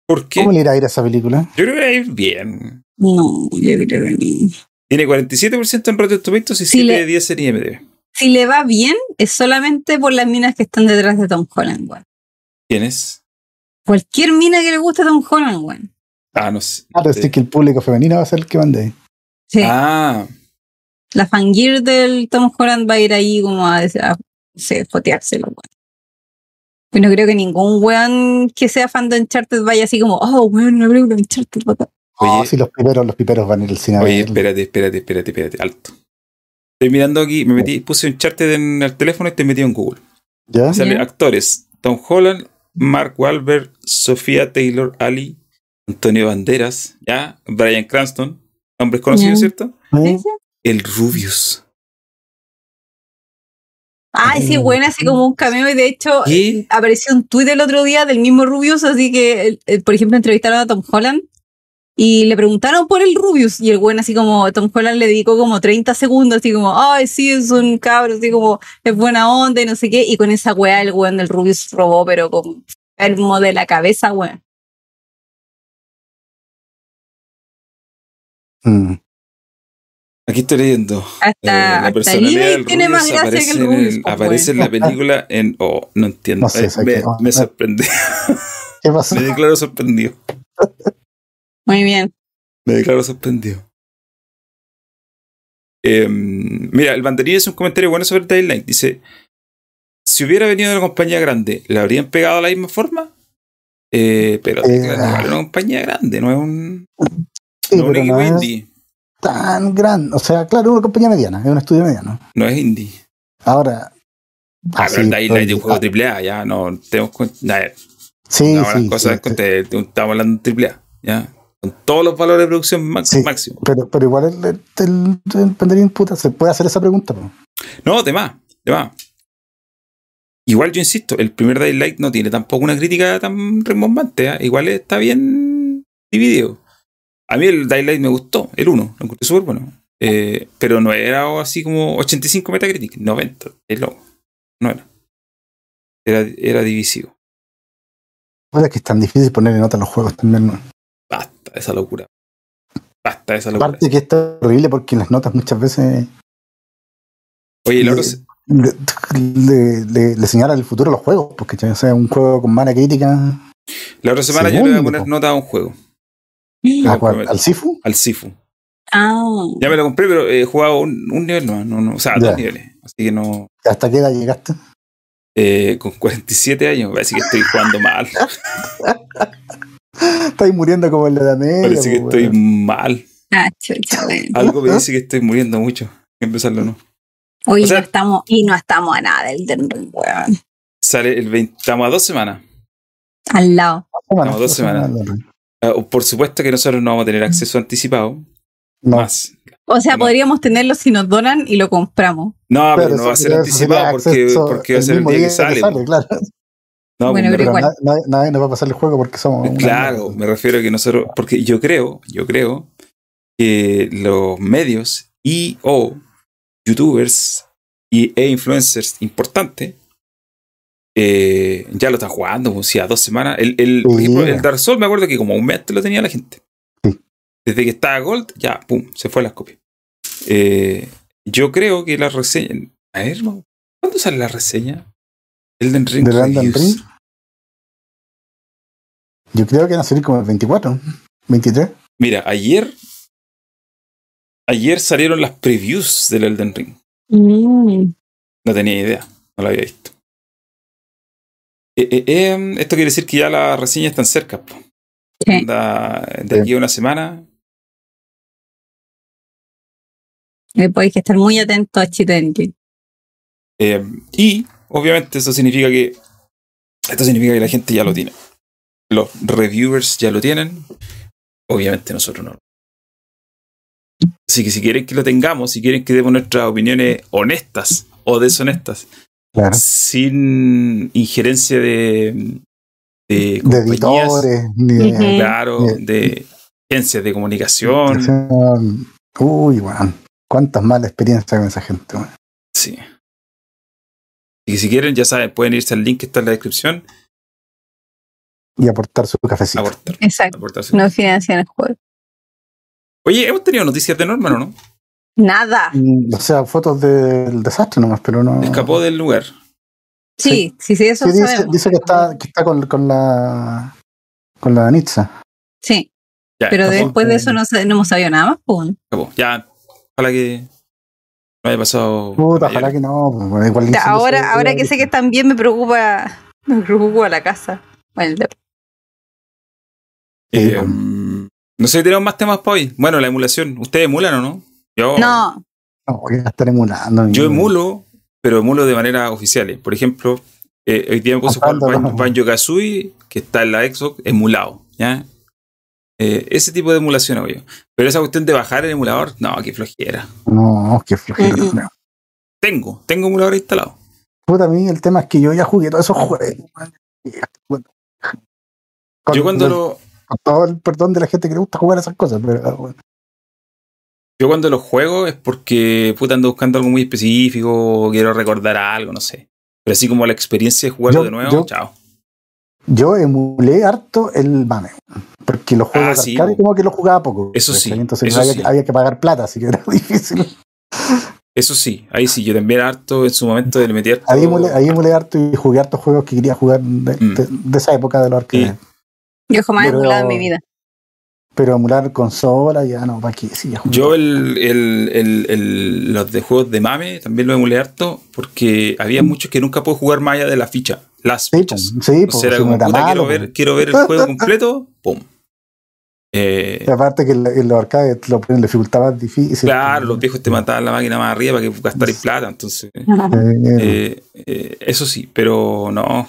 Speaker 1: ¿Por qué?
Speaker 2: ¿Cómo le irá a ir a esa película?
Speaker 1: Yo creo que va a ir bien.
Speaker 3: no, yo creo que no.
Speaker 1: Tiene 47% en Rotten Tomatoes y
Speaker 3: Sí,
Speaker 1: 7
Speaker 3: le-
Speaker 1: de 10 en IMDb.
Speaker 3: Si le va bien, es solamente por las minas que están detrás de Tom Holland, weón.
Speaker 1: ¿Quién es?
Speaker 3: Cualquier mina que le guste a Tom Holland, weón.
Speaker 1: Ah, no sé.
Speaker 2: Ah, decir que el público femenino va a ser el que mande.
Speaker 3: Sí.
Speaker 1: Ah,
Speaker 3: La fangir del Tom Holland va a ir ahí como a, a no sé, foteárselo, weón. Yo no creo que ningún weón que sea fan de Uncharted vaya así como, oh, weón, una película de Uncharted, bacán".
Speaker 1: Oye.
Speaker 2: Oh, sí, los piperos, los piperos van a ir al cine.
Speaker 1: oye, espérate, espérate, espérate, espérate. Alto. Estoy mirando aquí, me metí, puse Uncharted en el teléfono y te metí en Google.
Speaker 2: ¿Ya?
Speaker 1: Sale
Speaker 3: Ya.
Speaker 1: actores: Tom Holland, Mark Wahlberg, Sofía Taylor Ali, Antonio Banderas, ¿ya? Brian Cranston. Nombres conocidos. ¿cierto? El Rubius.
Speaker 3: Ay, sí, bueno, así como un cameo. Y de hecho,
Speaker 1: ¿Qué?
Speaker 3: apareció un tuit el otro día del mismo Rubius. Así que, eh, por ejemplo, entrevistaron a Tom Holland y le preguntaron por el Rubius. Y el buen, así como Tom Holland le dedicó como 30 segundos, así como, ay, sí, es un cabro, así como, es buena onda y no sé qué. Y con esa weá, el weón del Rubius robó, pero con enfermo de la cabeza, weón.
Speaker 2: Mm.
Speaker 1: Aquí estoy leyendo.
Speaker 3: Hasta,
Speaker 1: Eh, la
Speaker 3: hasta
Speaker 1: personalidad
Speaker 3: tiene más gracia que
Speaker 1: aparece,
Speaker 3: el
Speaker 1: en,
Speaker 3: Rubius.
Speaker 1: el-
Speaker 3: pues,
Speaker 1: aparece en la película en... Oh, no entiendo.
Speaker 2: No sé,
Speaker 1: Eh, me,
Speaker 2: que-
Speaker 1: me sorprendí.
Speaker 2: ¿Qué pasó?
Speaker 1: me declaro sorprendido.
Speaker 3: Muy bien.
Speaker 1: Me declaro sorprendido. Eh, mira, el banderín es un comentario bueno sobre Daylight. Dice: si hubiera venido de una compañía grande, ¿le habrían pegado de la misma forma? Eh, pero
Speaker 2: Eh,
Speaker 1: claro, es una compañía grande, no es un,
Speaker 2: Sí,
Speaker 1: no es un
Speaker 2: pero
Speaker 1: equipo
Speaker 2: no es
Speaker 1: indie.
Speaker 2: Tan grande. O sea, claro, es una compañía mediana, es un estudio mediano.
Speaker 1: No es indie.
Speaker 2: Ahora.
Speaker 1: Ah,
Speaker 2: así,
Speaker 1: pero el Dying Light es un juego
Speaker 2: ah,
Speaker 1: triple A, ya no tenemos cuenta.
Speaker 2: Sí,
Speaker 1: no,
Speaker 2: sí,
Speaker 1: cosas
Speaker 2: sí,
Speaker 1: con- te- te- estamos hablando de triple A, ya. Con todos los valores de producción max-
Speaker 2: Sí. Pero, pero igual el, el, el, el Penderín, puta, se puede hacer esa pregunta. po.
Speaker 1: No, de más, de más. Igual yo insisto, el primer Daylight no tiene tampoco una crítica tan rembombante. ¿ah? Igual está bien dividido. A mí el Daylight me gustó, el 1, lo encontré súper bueno. Eh, pero no era así como 85 Metacritic, 90, es loco. No era. Era, era divisivo.
Speaker 2: Puta, es que es tan difícil ponerle nota a los juegos también. ¿no?
Speaker 1: Basta esa locura. Basta esa locura.
Speaker 2: Aparte que es horrible porque las notas muchas veces
Speaker 1: Oye, el
Speaker 2: le,
Speaker 1: otro se-
Speaker 2: le, le- le- le señalan el futuro a los juegos, porque o sea, un juego con mala crítica
Speaker 1: la otra semana yo le voy a poner
Speaker 2: po.
Speaker 1: nota a un juego,
Speaker 2: ¿a cuál? al Sifu.
Speaker 1: al Sifu.
Speaker 3: Ah.
Speaker 1: Ya me lo compré, pero he jugado un, un nivel nomás, no, no, o sea,
Speaker 2: Ya.
Speaker 1: dos niveles. Así que no.
Speaker 2: ¿Hasta qué edad llegaste?
Speaker 1: eh, con 47 años, parece que estoy jugando mal.
Speaker 2: Estáis muriendo como en la edad media.
Speaker 1: Parece que
Speaker 2: po,
Speaker 1: estoy mal.
Speaker 3: Ah, chucha, bueno.
Speaker 1: Algo me dice que estoy muriendo mucho. Hay que empezarlo, ¿no?
Speaker 3: Oye,
Speaker 1: O sea-
Speaker 3: no estamos, y no estamos a nada del Elden Ring, weón.
Speaker 1: Sale el 20. Estamos a dos semanas.
Speaker 3: Al lado.
Speaker 2: Bueno,
Speaker 1: No, dos semanas. Ah, por supuesto que nosotros no vamos a tener acceso anticipado.
Speaker 2: No,
Speaker 1: Más.
Speaker 3: O sea,
Speaker 1: No.
Speaker 3: podríamos tenerlo si nos donan y lo compramos.
Speaker 1: No, pero,
Speaker 2: pero
Speaker 1: no va a ser anticipado porque, porque va a ser el
Speaker 2: mismo
Speaker 1: día que sale. po.
Speaker 2: claro.
Speaker 1: No,
Speaker 3: Bueno,
Speaker 1: me
Speaker 3: pero igual.
Speaker 2: na- nadie, nadie nos va a pasar el juego porque somos.
Speaker 1: Claro, me refiero a que nosotros, porque yo creo, yo creo que los medios y o youtubers y, e influencers importantes eh, ya lo están jugando, pues, si a dos semanas. El, el, por
Speaker 2: Sí.
Speaker 1: ejemplo, el Dark Souls me acuerdo que como un mes lo tenía la gente.
Speaker 2: Sí.
Speaker 1: Desde que estaba Gold, ya, pum, se fue a las copias. Eh, yo creo que la reseña. A ver, hermano, ¿cuándo sale la reseña? Elden Ring.
Speaker 2: ¿Del Elden. Ring? Yo creo que van a salir como el 24, 23.
Speaker 1: Mira, ayer. Ayer salieron las previews del Elden Ring.
Speaker 3: Mm.
Speaker 1: No tenía idea, no lo había visto. Eh, eh, eh, esto quiere decir que ya las reseñas están cerca.
Speaker 3: Sí.
Speaker 1: Anda, de aquí a una semana.
Speaker 3: Podéis que estar muy atento a
Speaker 1: eh, y obviamente eso significa que. Esto significa que la gente ya lo tiene. Los reviewers ya lo tienen. Obviamente nosotros no. Así que si quieren que lo tengamos, si quieren que demos nuestras opiniones honestas o deshonestas,
Speaker 2: Claro.
Speaker 1: sin injerencia de, de
Speaker 2: editores, ni de.
Speaker 1: Claro, de agencias de comunicación.
Speaker 2: Uy, weón. Cuántas malas experiencias con esa gente, weón.
Speaker 1: Sí. Y que si quieren, ya saben, pueden irse al link que está en la descripción,
Speaker 2: Y aportar su cafecito.
Speaker 1: aportar.
Speaker 3: Exacto.
Speaker 1: aportar su-
Speaker 3: No financian el juego.
Speaker 1: Oye, hemos tenido noticias de Norman, ¿o no?
Speaker 3: Nada.
Speaker 2: Mm, O sea, fotos del desastre nomás, pero no.
Speaker 1: Escapó del lugar.
Speaker 3: Sí, sí, sí, eso
Speaker 2: Sí,
Speaker 3: lo
Speaker 2: dice,
Speaker 3: sabemos.
Speaker 2: dice que está, que está con, con la. con la Nitsa.
Speaker 3: Sí,
Speaker 1: Ya,
Speaker 3: pero
Speaker 1: escapó,
Speaker 3: después de eso no, no hemos sabido nada más. Pues.
Speaker 1: escapó. Ya, ojalá que no haya pasado.
Speaker 2: Puta, ojalá que no. pues, igual
Speaker 3: Ahora, que sé que están bien, me preocupa. Me preocupa la casa. Bueno, el de-
Speaker 2: Sí,
Speaker 1: Eh, mm, no sé si tenemos más temas para hoy. Bueno, la emulación. ¿Ustedes emulan o no? Yo,
Speaker 3: No,
Speaker 2: No, voy a estar emulando.
Speaker 1: yo emulo, pero emulo de manera oficial. Por ejemplo, eh, hoy día me puse a jugar
Speaker 2: Ajá,
Speaker 1: Ban-
Speaker 2: no.
Speaker 1: Banjo Kazooie, que está en la Xbox, emulado. ¿ya? Eh, ese tipo de emulación hago yo. Pero esa cuestión de bajar el emulador, no, qué flojera.
Speaker 2: No, qué flojera. No.
Speaker 1: Tengo, tengo emulador instalado.
Speaker 2: Puta, a mí el tema es que yo ya jugué todos esos juegos. bueno,
Speaker 1: Yo cuando lo,
Speaker 2: con todo el perdón de la gente que le gusta jugar esas cosas, pero bueno.
Speaker 1: Yo cuando lo juego es porque puta ando buscando algo muy específico, quiero recordar algo, no sé. Pero así como la experiencia de jugarlo
Speaker 2: Yo-
Speaker 1: de nuevo,
Speaker 2: yo-
Speaker 1: chao.
Speaker 2: Yo emulé harto el MAME. Porque los juegos
Speaker 1: Ah,
Speaker 2: de
Speaker 1: sí,
Speaker 2: como que los jugaba poco.
Speaker 1: Eso sí,
Speaker 2: Entonces
Speaker 1: eso
Speaker 2: había,
Speaker 1: sí.
Speaker 2: Que, había que pagar plata, así que era difícil.
Speaker 1: Eso sí, ahí sí, yo también harto en su momento le metí harto.
Speaker 2: Ahí emulé, ahí emulé harto y jugué hartos juegos que quería jugar de,
Speaker 1: Mm.
Speaker 2: de- de esa época de los arcades.
Speaker 1: Sí.
Speaker 3: yo jamás he emulado en mi vida.
Speaker 2: Pero emular consola, ya no, ¿para qué? Sí, ya
Speaker 1: Yo el, el, el, los de juegos de mame también lo emulé harto porque había muchos que nunca puedo jugar más allá de la ficha. Las
Speaker 2: Sí,
Speaker 1: fichas.
Speaker 2: sí, pues,
Speaker 1: era
Speaker 2: si
Speaker 1: como, puta, quiero, ver, quiero ver el juego completo, pum. Eh,
Speaker 2: aparte que en, los arcades lo ponen dificultad difícil.
Speaker 1: claro, los viejos te mataban la máquina más arriba para que gastarais plata, entonces...
Speaker 2: Eh,
Speaker 1: eh, eso sí, pero no.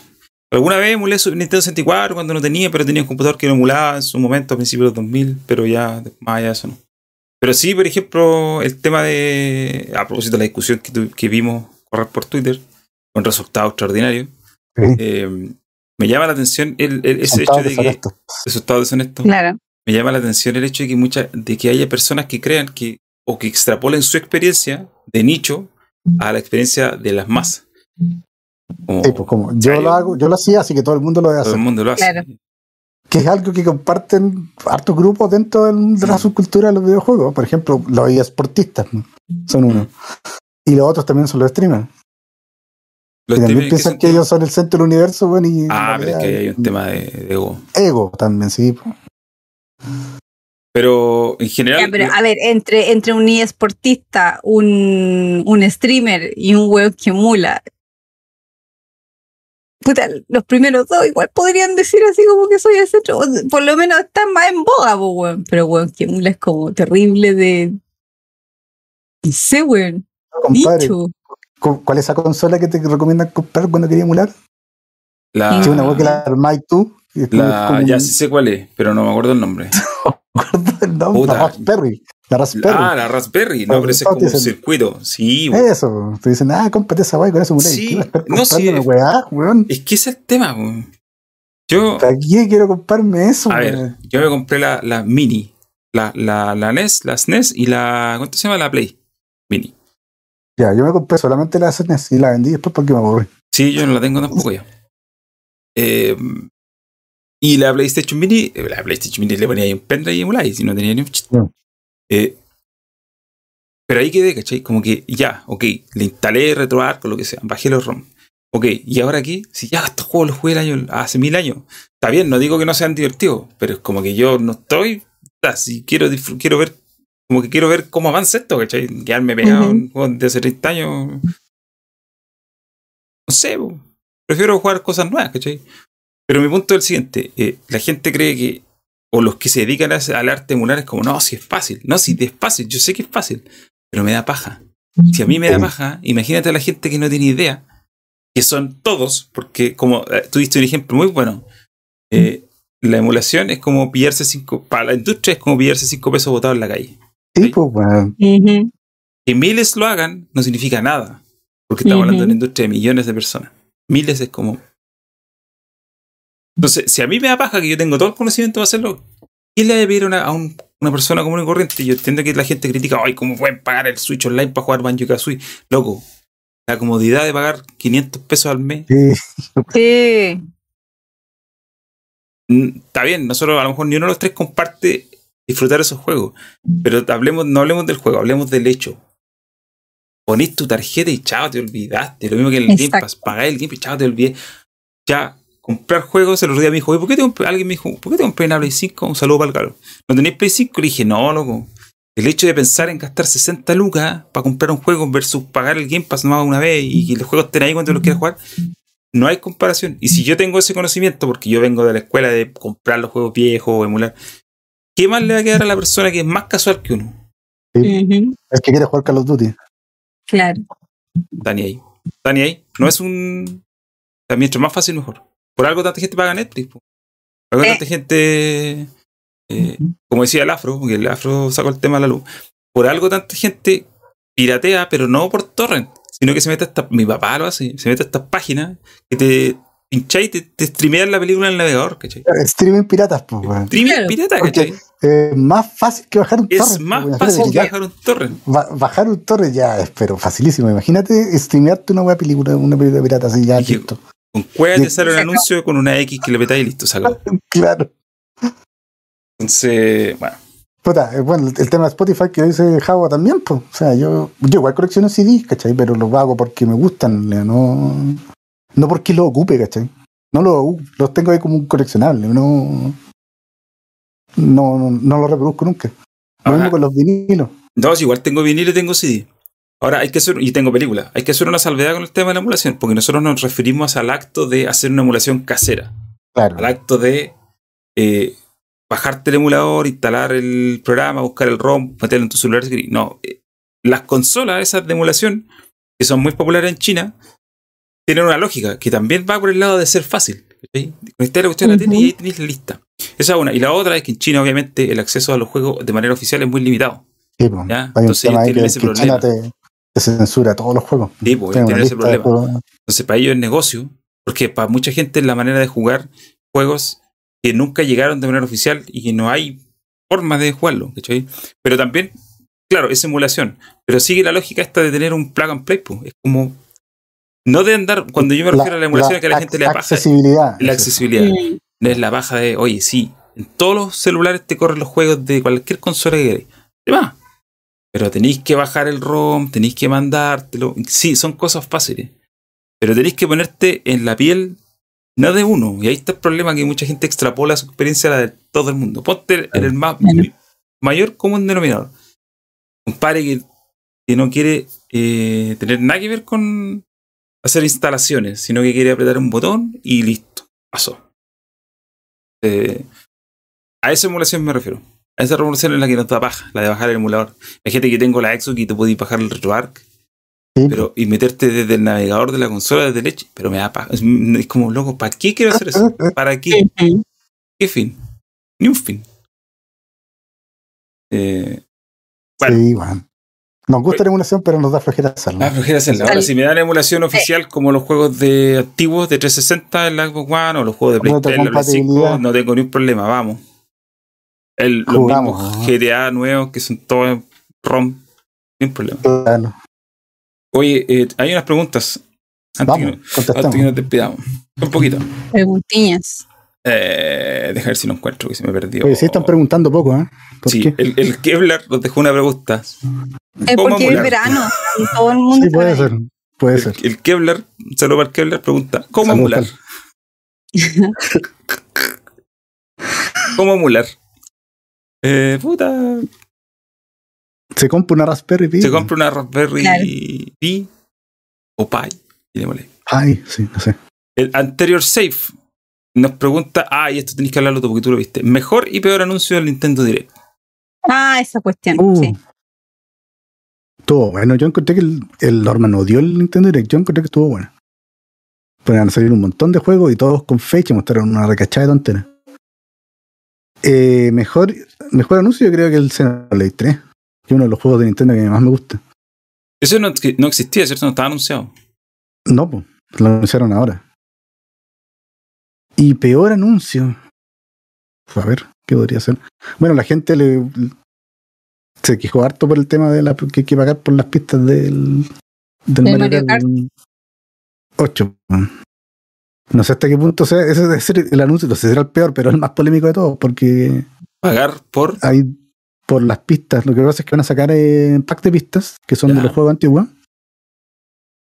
Speaker 1: Alguna vez emulé Super Nintendo 64 cuando no tenía, pero tenía un computador que lo emulaba en su momento a principios de los 2000, pero ya más allá de eso no. Pero sí, por ejemplo, el tema de. A propósito de la discusión que, tu- que vimos correr por Twitter, con resultados extraordinarios,
Speaker 2: sí.
Speaker 1: eh, me llama la atención el, el- ese hecho de que. Resultados deshonestos.
Speaker 3: Claro.
Speaker 1: Me llama la atención el hecho de que, mucha, de que haya personas que crean que. o que extrapolen su experiencia de nicho a la experiencia de las masas. Como
Speaker 2: Sí, pues como yo lo hago, yo lo hacía, así que todo el mundo lo debe
Speaker 1: todo
Speaker 2: hacer.
Speaker 1: el mundo lo hace.
Speaker 3: Claro.
Speaker 2: Que es algo que comparten hartos grupos dentro del- de la subcultura de los videojuegos. Por ejemplo, los esportistas ¿no? son uno. Y los otros también son los streamers.
Speaker 1: Los
Speaker 2: y también
Speaker 1: streamers, ¿en qué
Speaker 2: piensan que ellos son el centro del universo, bueno, y en
Speaker 1: Ah, pero es que hay un tema de, de ego.
Speaker 2: ego también, sí. pues.
Speaker 1: Pero en general.
Speaker 3: Ya, pero a ver, entre, entre un esportista, un, un streamer y un weón que emula. Puta, los primeros dos igual podrían decir así como que soy el centro. Por lo menos están más en boga, po, weón. Pero weón que emula es como terrible de. No sé, weón.
Speaker 2: Compadre,
Speaker 3: Dicho.
Speaker 2: ¿cu- ¿cuál es esa consola que te recomiendan comprar cuando querías emular?
Speaker 1: la,
Speaker 2: Sí, una que la armáis tú.
Speaker 1: la-
Speaker 2: como-
Speaker 1: ya sí sé cuál es, pero no me acuerdo el nombre.
Speaker 2: me acuerdo el nombre,
Speaker 1: Puta.
Speaker 2: La Raspberry. La Raspberry.
Speaker 1: Ah, la Raspberry. No, pero ese es como un circuito. Sí, weón.
Speaker 2: Eso, te dicen, ah, cómprate esa weá con eso emuláis.
Speaker 1: Sí,
Speaker 2: ¿Qué vas a estar
Speaker 1: no, sí,
Speaker 2: comprándome
Speaker 1: es-
Speaker 2: weá, weón?
Speaker 1: Es que ese es el tema, weón. Yo,
Speaker 2: ¿Para qué quiero comprarme eso?
Speaker 1: a ver,
Speaker 2: weón?
Speaker 1: yo me compré la, la Mini, la, la, la NES, la SNES y la. ¿Cuánto se llama? La Play. Mini.
Speaker 2: Ya, yo me compré solamente la SNES y la vendí después porque me aburrí.
Speaker 1: Sí, yo no la tengo tampoco ya. Eh, y la PlayStation Mini, eh, la PlayStation Mini le ponía ahí un pendrive y emuláis, y no tenía ni un chiste.
Speaker 2: No.
Speaker 1: Eh, pero ahí quedé, ¿cachai? Como que ya, ok, le instalé RetroArch o lo que sea, bajé los ROM. Ok, ¿y ahora qué? Si ya estos juegos los jugué el año, hace mil años. Está bien, no digo que no sean divertidos, pero es como que yo no estoy. Así quiero, quiero ver, como que quiero ver cómo avanza esto, ¿cachai? Quedarme pegado en juegos de hace 30 años. No sé, prefiero jugar cosas nuevas, ¿cachai? Pero mi punto es el siguiente: eh, la gente cree que, o los que se dedican al arte emular, es como, no, si es fácil. No, si es fácil, yo sé que es fácil, pero me da paja. Si a mí me da paja, imagínate a la gente que no tiene idea, que son todos, porque como eh, tú diste un ejemplo muy bueno, eh, la emulación es como pillarse cinco, para la industria es como pillarse cinco pesos botados en la calle.
Speaker 2: Sí,
Speaker 1: Sí.
Speaker 2: pues, weón.
Speaker 3: Ujú.
Speaker 1: Que miles lo hagan no significa nada, porque estamos hablando de una industria de millones de personas. Miles es como... Entonces, si a mí me da paja que yo tengo todo el conocimiento para hacerlo, ¿quién le debe pedir a una, a un- una persona común y corriente? Yo entiendo que la gente critica, ay, ¿cómo pueden pagar el Switch Online para jugar Banjo Kazooie? Loco, la comodidad de pagar 500 pesos al mes
Speaker 2: Sí,
Speaker 3: Sí.
Speaker 1: Está bien, nosotros a lo mejor ni uno de los tres comparte disfrutar esos juegos, pero hablemos, no hablemos del juego, hablemos del hecho. Ponís tu tarjeta y chao, te olvidaste. Lo mismo que en el Game
Speaker 3: Exacto.
Speaker 1: Pass, pagáis el Game Pass, chao, te olvidé. Ya, comprar juegos, el otro día me dijo, oye, ¿por qué te compré? Alguien me dijo, ¿por qué te compré una Play 5? Un saludo para el caro. ¿No tenéis Play 5? Le dije, no, loco. El hecho de pensar en gastar 60 lucas para comprar un juego versus pagar el Game Pass nomás una vez y que los juegos estén ahí cuando los quieras jugar, no hay comparación. Y si yo tengo ese conocimiento, porque yo vengo de la escuela de comprar los juegos viejos o emular, ¿qué más le va a quedar a la persona que es más casual que uno?
Speaker 3: Ujú.
Speaker 2: el que quiere jugar Call of Duty.
Speaker 3: Claro.
Speaker 1: Dani ahí. Dani ahí. No es un. o sea, Mientras más fácil, mejor. Por algo tanta gente paga Netflix. po. Por algo
Speaker 3: Eh.
Speaker 1: tanta gente. eh, como decía el afro, porque el afro sacó el tema a la luz. Por algo tanta gente piratea, pero no por torrent, sino que se mete a esta. Mi papá lo hace, se mete a estas páginas que te pincháis y te, te streamean la película en el navegador, ¿cachai?
Speaker 2: Streaming piratas, pues, weón.
Speaker 1: Streaming
Speaker 3: Claro.
Speaker 1: pirata,
Speaker 2: Porque
Speaker 1: ¿cachai?
Speaker 2: Es más fácil que bajar un torrent.
Speaker 1: Es más fácil que bajar un torrent.
Speaker 2: ba- bajar un torrent ya es, pero facilísimo. Imagínate streamearte una wea película, una película pirata así ya listo.
Speaker 1: Con cueva te sale un anuncio con una X que le petáis y listo, sacó.
Speaker 2: Claro.
Speaker 1: Entonces, bueno.
Speaker 2: Puta, eh, bueno, el tema de Spotify que dice Java también, pues. O sea, yo, yo igual colecciono CDs, ¿cachai? Pero los hago porque me gustan, no, no porque los ocupe, ¿cachai? No los, los tengo ahí como un coleccionable, no. no, no, no lo reproduzco nunca. Lo mismo con los vinilos.
Speaker 1: No, si igual tengo vinilo y tengo CD. Ahora hay que hacer, y tengo película, hay que hacer una salvedad con el tema de la emulación, porque nosotros nos referimos al acto de hacer una emulación casera,
Speaker 2: Claro.
Speaker 1: al acto de eh, bajarte el emulador, instalar el programa, buscar el ROM, meterlo en tu celular. No, eh, las consolas esas de emulación, que son muy populares en China, tienen una lógica que también va por el lado de ser fácil. ¿cachai? Conectar la cuestión a la tele y ahí tenéis la lista. Esa es una. Y la otra es que en China, obviamente, el acceso a los juegos de manera oficial es muy limitado.
Speaker 2: Sí.
Speaker 1: Ya, entonces
Speaker 2: ahí
Speaker 1: tienen
Speaker 2: que,
Speaker 1: ese
Speaker 2: que China
Speaker 1: problema.
Speaker 2: te, te censura todos los juegos.
Speaker 1: Sí, pues,
Speaker 2: Tiene
Speaker 1: ese problema.
Speaker 2: juegos.
Speaker 1: Entonces, para ellos es negocio, porque para mucha gente es la manera de jugar juegos que nunca llegaron de manera oficial y que no hay forma de jugarlo, ¿cachai? Pero también, claro, es emulación, pero sigue la lógica esta de tener un plug and play, pues. Es como. No de andar, cuando yo me refiero a la emulación, es que a la gente le da paja.
Speaker 2: accesibilidad.
Speaker 1: La accesibilidad. No es la baja de, oye, sí, en todos los celulares te corren los juegos de cualquier consola que queráis. Demás. Pero tenéis que bajar el ROM, tenéis que mandártelo. Sí, son cosas fáciles. Pero tenéis que ponerte en la piel, no de uno. Y ahí está el problema que mucha gente extrapola su experiencia a la de todo el mundo. Ponte en el más, mayor común denominador. Un padre que, que no quiere eh, tener nada que ver con hacer instalaciones, sino que quiere apretar un botón y listo. Pasó. Eh, a esa emulación me refiero. Esa emulación en la que nos da paja, la de bajar el emulador. Hay gente que tengo la Xbox y te podéis bajar el RetroArch
Speaker 2: Sí,
Speaker 1: pero, y meterte desde el navegador de la consola desde leche, pero me da paja. Es, es como loco, ¿para qué quiero hacer eso? ¿Para qué? ¿Qué fin? Ni un fin. Eh, bueno.
Speaker 2: Sí, bueno. Nos gusta la emulación, pero nos da flojera hacerlo.
Speaker 1: Ah, flojera hacerla. Ahora, si me dan emulación oficial como los juegos de antiguos de 360 en la Xbox One o los juegos de Play 3 en la Play 5,
Speaker 2: Retrocompatibilidad.
Speaker 1: no tengo ni un problema, vamos. El, los
Speaker 2: Jugamos,
Speaker 1: mismos. GTA nuevos que son todos ROM, sin problema.
Speaker 2: Claro.
Speaker 1: Oye, eh, hay unas preguntas antes,
Speaker 2: Vamos,
Speaker 1: que, no- antes
Speaker 2: contestamos.
Speaker 1: que nos despidamos. Un poquito.
Speaker 3: Preguntiñas.
Speaker 1: Eh, deja ver si lo encuentro, que se me perdió.
Speaker 2: Oye, sí están preguntando poco, ¿eh? ¿Por
Speaker 1: Sí,
Speaker 2: qué?
Speaker 1: el, el Kevlar nos dejó una pregunta.
Speaker 3: Es
Speaker 1: ¿Cómo
Speaker 3: porque es verano y todo el mundo
Speaker 2: Sí, puede ser. Puede ser.
Speaker 1: El, el Kevlar, saludo para el Kevlar, pregunta: ¿Cómo emular? ¿Cómo emular? Eh, puta.
Speaker 2: Se compra una Raspberry Pi.
Speaker 1: Se compra una Raspberry
Speaker 3: Claro.
Speaker 1: Pi o Pi. digámosle.
Speaker 2: Ay, sí, no sé.
Speaker 1: El anterior safe nos pregunta: Ah, y esto tenés que hablarlo tú porque tú lo viste. Mejor y peor anuncio del Nintendo Direct.
Speaker 3: Ah, esa cuestión.
Speaker 2: Uh,
Speaker 3: Sí.
Speaker 2: Estuvo bueno. Yo encontré que el, el Norman odió el Nintendo Direct. Yo encontré que estuvo bueno. Pueden salir un montón de juegos y todos con fecha. Mostraron una recachada de tonteras. Eh, mejor, mejor anuncio yo creo que el Xenoblade 3. Que es uno de los juegos de Nintendo que más me gusta.
Speaker 1: Eso no, que no existía, ¿cierto? No estaba anunciado.
Speaker 2: No, pues. Lo anunciaron ahora. Y peor anuncio. A ver, ¿qué podría ser? Bueno, la gente le se quejó harto por el tema de la que hay que pagar por las pistas del, del
Speaker 3: Del
Speaker 2: Mario
Speaker 3: Mario
Speaker 2: Kart 8. No sé hasta qué punto sea, ese debe ser el anuncio, no sé si será el peor, pero es el más polémico de todos, porque
Speaker 1: Pagar por.
Speaker 2: hay por las pistas, lo que pasa es que van a sacar eh, pack de pistas, que son
Speaker 1: Ya.
Speaker 2: de los juegos antiguos.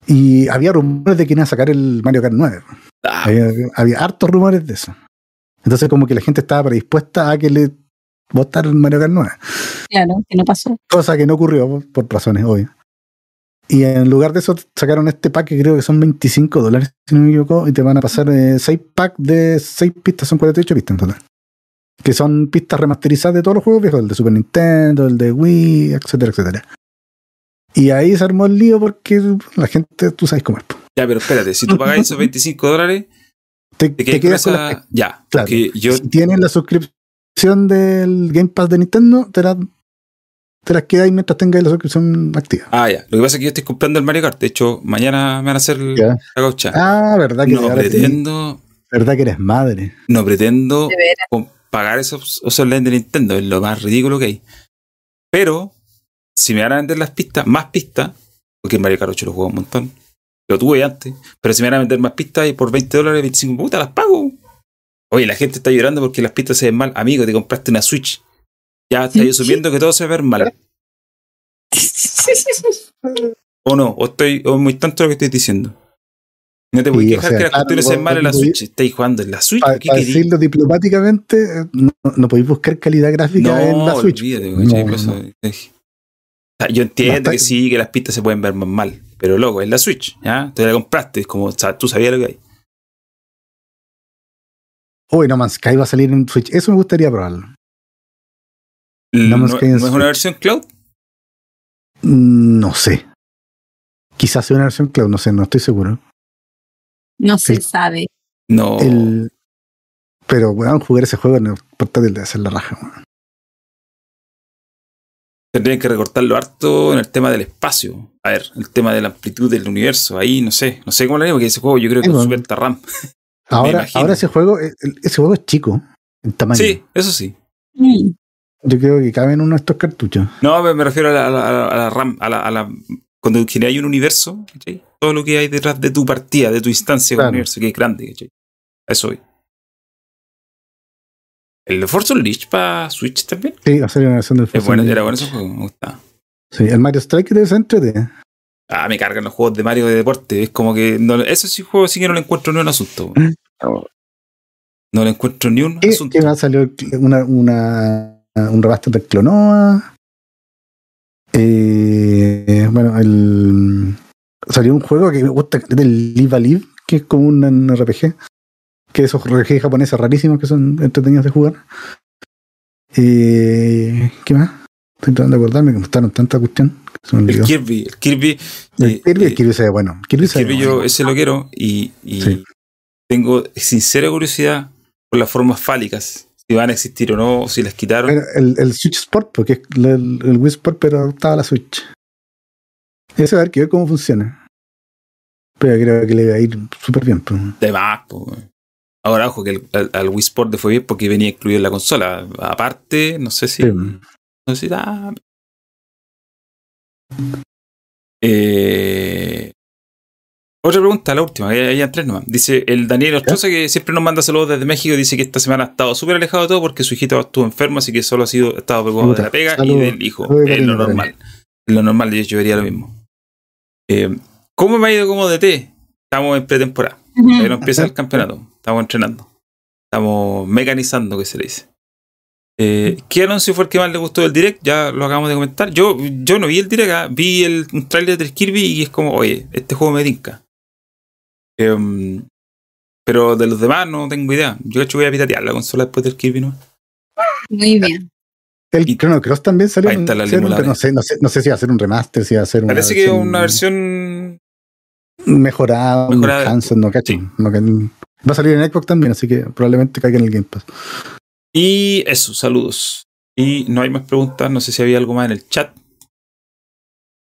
Speaker 2: Y había rumores de que iban a sacar el Mario Kart 9.
Speaker 1: Ah,
Speaker 2: Había, había hartos rumores de eso. Entonces como que la gente estaba predispuesta a que le votaran el Mario Kart 9.
Speaker 3: Claro, que no pasó.
Speaker 2: Cosa que no ocurrió por, por razones obvias. Y en lugar de eso sacaron este pack que creo que son 25 dólares, si no me equivoco, y te van a pasar 6 packs de 6 pistas, son 48 pistas en total. Que son pistas remasterizadas de todos los juegos viejos, el de Super Nintendo, el de Wii, etcétera, etcétera. Y ahí se armó el lío porque la gente, tú sabes cómo es.
Speaker 1: ya, pero espérate, si tú pagáis esos 25 dólares,
Speaker 2: Te,
Speaker 1: te
Speaker 2: te
Speaker 1: quedas con
Speaker 2: las.
Speaker 1: Ya,
Speaker 2: Claro.
Speaker 1: yo.
Speaker 2: si tienes la suscripción del Game Pass de Nintendo, te, la- te las quedáis mientras tengáis la suscripción activa.
Speaker 1: Ah, ya. Lo que pasa es que yo estoy comprando el Mario Kart. De hecho, mañana me van a hacer
Speaker 2: Ya.
Speaker 1: la gaucha.
Speaker 2: Ah, verdad que,
Speaker 1: no pretendo.
Speaker 2: verdad que eres madre.
Speaker 1: No pretendo pagar esos, esos online de Nintendo. Es lo más ridículo que hay. Pero, si me van a vender las pistas, más pistas, porque el Mario Kart 8 lo juego un montón. Lo tuve antes. Pero si me van a vender más pistas y por 20 dólares, 25 putas, las pago. Oye, la gente está llorando porque las pistas se ven mal. Amigo, te compraste una Switch. Ya estás asumiendo que todo se va a ver mal. ¿O no? ¿O estoy o muy tanto lo que estoy diciendo? No te
Speaker 2: Sí, o
Speaker 1: quejar
Speaker 2: sea,
Speaker 1: que las
Speaker 2: claro,
Speaker 1: cuestiones sean malas en la Switch. Estáis jugando en la Switch.
Speaker 2: Para decirlo diplomáticamente, eh, no, no podéis buscar calidad gráfica en la Switch.
Speaker 1: olvídate,
Speaker 2: No,
Speaker 1: eso, eh, yo entiendo que sí, que las pistas se pueden ver más mal, pero loco, es la Switch, ¿ya? Te la compraste, es como, o sea, tú sabías lo que hay.
Speaker 2: Uy, No Man's Sky va a salir en Switch. Eso me gustaría probarlo. No
Speaker 1: es una versión cloud?
Speaker 2: No sé. Quizás sea una versión cloud, no sé, no estoy seguro.
Speaker 3: No se sabe.
Speaker 1: No.
Speaker 2: El- pero, weón, jugar ese juego en el portátil debe ser la raja, weón.
Speaker 1: Tendrían que recortarlo harto en el tema del espacio. A ver, el tema de la amplitud del universo. Ahí no sé, no sé cómo lo haría, porque ese juego yo creo que es
Speaker 2: bueno.
Speaker 1: RAM.
Speaker 2: Ahora, ahora ese juego, ese juego es chico en tamaño.
Speaker 1: Sí, eso sí.
Speaker 3: Mm.
Speaker 2: Yo creo que cabe en uno de estos cartuchos.
Speaker 1: No, me, me refiero a la, a la- a la RAM, a la, a la- cuando hay un universo, ¿cachai? todo lo que hay detrás de tu partida, de tu instancia con el universo, que es grande, ¿cachai? Eso voy. ¿El de Forza Unleashed para Switch también?
Speaker 2: Sí, va a ser una versión del
Speaker 1: Es
Speaker 2: Forza
Speaker 1: bueno,
Speaker 2: Unleashed.
Speaker 1: era bueno ese juego, me gusta.
Speaker 2: Sí, el Mario Strike debe ser entretenido.
Speaker 1: Ah, me cargan los juegos de Mario de deporte. Es como que. No, eso sí, juego sí que no le encuentro ni un asunto. No le encuentro ni un
Speaker 2: ¿Qué,
Speaker 1: asunto.
Speaker 2: qué va a salir una, una, un remaster de Clonoa? Eh, bueno, el, salió un juego que me gusta, del Live a Live, que es como un RPG. Que esos RPG japoneses rarísimos que son entretenidos de jugar. Eh, ¿Qué más? Estoy tratando de acordarme que me gustaron tanta cuestión.
Speaker 1: El. Kirby. El Kirby.
Speaker 2: El
Speaker 1: eh,
Speaker 2: Kirby, el Kirby se ve bueno. Kirby
Speaker 1: el
Speaker 2: se ve
Speaker 1: Kirby
Speaker 2: bueno.
Speaker 1: yo ese lo quiero y, y
Speaker 2: Sí.
Speaker 1: tengo sincera curiosidad por las formas fálicas. Si van a existir o no, o si las quitaron.
Speaker 2: Era el, el Switch Sport, porque es el, el Wii Sport, pero estaba la Switch. Va a ver que ver cómo funciona. Pero creo que le va a ir súper bien. pues.
Speaker 1: De más, weón. Ahora, ojo, que el- al, al Wii Sport le fue bien porque venía incluido en la consola. Aparte, no sé si.
Speaker 2: Sí.
Speaker 1: No sé si da. Eh, otra pregunta, la última, ya, ya tres nomás. Dice el Daniel Ostroza, que siempre nos manda saludos desde México, dice que esta semana ha estado súper alejado de todo porque su hijito estuvo enfermo, así que solo ha sido, estado preocupado de la pega y del hijo. Es lo normal. Es lo normal, yo vería lo mismo. Eh, ¿Cómo me ha ido como DT? Estamos en pretemporada. Todavía no empieza el campeonato. Estamos entrenando. Estamos mecanizando, que se le dice. Eh, ¿Qué anuncio fue el que más le gustó del direct? Ya lo acabamos de comentar. Yo, yo no vi el direct, ah, vi el, un trailer del Kirby y es como, oye, este juego me tinca. Em, pero de los demás no tengo idea. Yo de hecho voy a piratear la consola después del Kirby, ¿no?
Speaker 3: Muy bien.
Speaker 2: El
Speaker 1: Y-
Speaker 2: Chrono Cross también salió.
Speaker 1: Ahí está la
Speaker 2: salió un-
Speaker 1: limonada.
Speaker 2: no, sé, no, sé, no sé si va a ser un remaster, si va a ser una
Speaker 1: Parece que es una versión.
Speaker 2: mejorada, un
Speaker 1: Mejorada.
Speaker 2: no cacho.
Speaker 1: Sí.
Speaker 2: No, que- va a salir en Xbox también, así que probablemente caiga en el Game Pass.
Speaker 1: Y eso, saludos. Y no hay más preguntas. No sé si había algo más en el chat.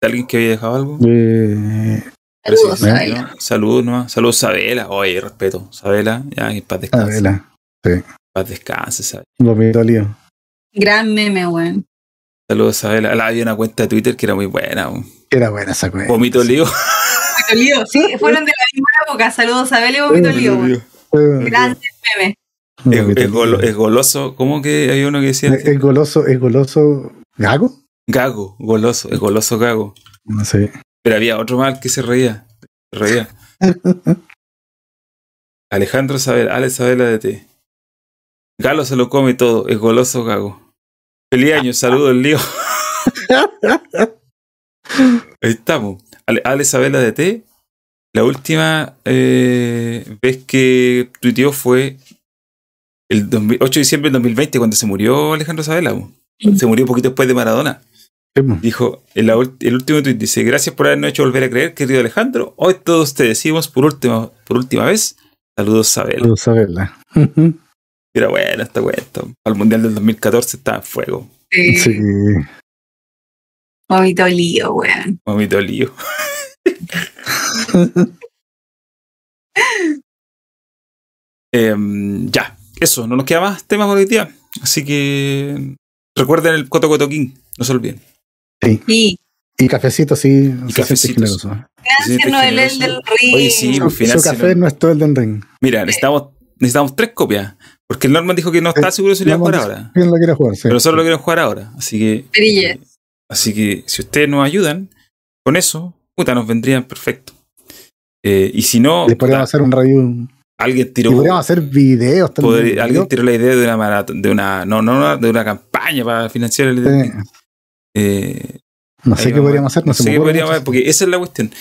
Speaker 1: ¿De alguien que había dejado algo?
Speaker 2: Eh,
Speaker 3: Saludos,
Speaker 1: sí,
Speaker 3: Sabela.
Speaker 1: ¿no? Saludos nomás. Saludos, Sabela. Oye, respeto. Sabela, ya, que paz descanse.
Speaker 2: ver,
Speaker 1: Paz descanse, Sabela.
Speaker 2: vomito lío.
Speaker 3: Gran meme, weón.
Speaker 1: Saludos, Sabela. La, había una cuenta de Twitter que era muy buena. un
Speaker 2: Era buena esa cuenta.
Speaker 1: Vomito lío.
Speaker 3: Vomito lío. Sí, fueron de la misma época. Saludos a Bel y Vomito lío, weón.
Speaker 2: Eh,
Speaker 3: Grandes memes.
Speaker 1: Es, es golo- es goloso. ¿Cómo que hay uno que decía?
Speaker 2: Es goloso, es goloso. ¿Gago?
Speaker 1: Gago, goloso. Es goloso gago.
Speaker 2: No sé.
Speaker 1: Pero había otro mal que se reía. Se reía. Alejandro Sabela, Alex Sabela de T. Galo se lo come todo, es goloso gago. Feliz año, saludos, lío. Ahí estamos. Ale, Alex Sabela de T. La última eh, vez que tuiteó fue el 2000 8 de diciembre del 2020, cuando se murió Alejandro Sabela. Se murió un poquito después de Maradona. Dijo, el último tweet dice, gracias por habernos hecho volver a creer, querido Alejandro. Hoy todos te decimos por última, por última vez, saludos Sabela.
Speaker 2: Puedo saberla.
Speaker 1: Era bueno esta cuenta. Al Mundial del 2014 estaba en fuego.
Speaker 3: Sí.
Speaker 2: Sí.
Speaker 3: Vomito lío, weón.
Speaker 1: Mamito lío. Em, ya, eso, no nos queda más temas por hoy día. Así que recuerden el Coto Coto King, no se olviden.
Speaker 3: Sí.
Speaker 2: Y cafecito, sí. generoso.
Speaker 3: Financianos no el El del Ring.
Speaker 1: Oye, sí,
Speaker 2: Su,
Speaker 1: pues,
Speaker 2: su café no es todo el Den Ring.
Speaker 1: Mira, necesitamos, necesitamos tres copias. Porque el Norman dijo que no está seguro si lo iba a jugar ahora.
Speaker 2: ¿Quién lo quiere jugar? Sí.
Speaker 1: Pero solo lo quieren jugar ahora. Así que.
Speaker 3: Perille.
Speaker 1: Así que si ustedes nos ayudan con eso, puta, nos vendrían perfecto. Eh, y si no,
Speaker 2: Le podríamos
Speaker 1: puta,
Speaker 2: hacer un review.
Speaker 1: alguien tiró,
Speaker 2: podríamos hacer videos también.
Speaker 1: podría- alguien tiró la idea de una maratón, de una, no, no, no, de una campaña para financiar el
Speaker 2: Sí.
Speaker 1: Eh,
Speaker 2: No sé qué
Speaker 1: vamos.
Speaker 2: podríamos hacer. No,
Speaker 1: No sé qué podríamos hacer, porque esa es la cuestión.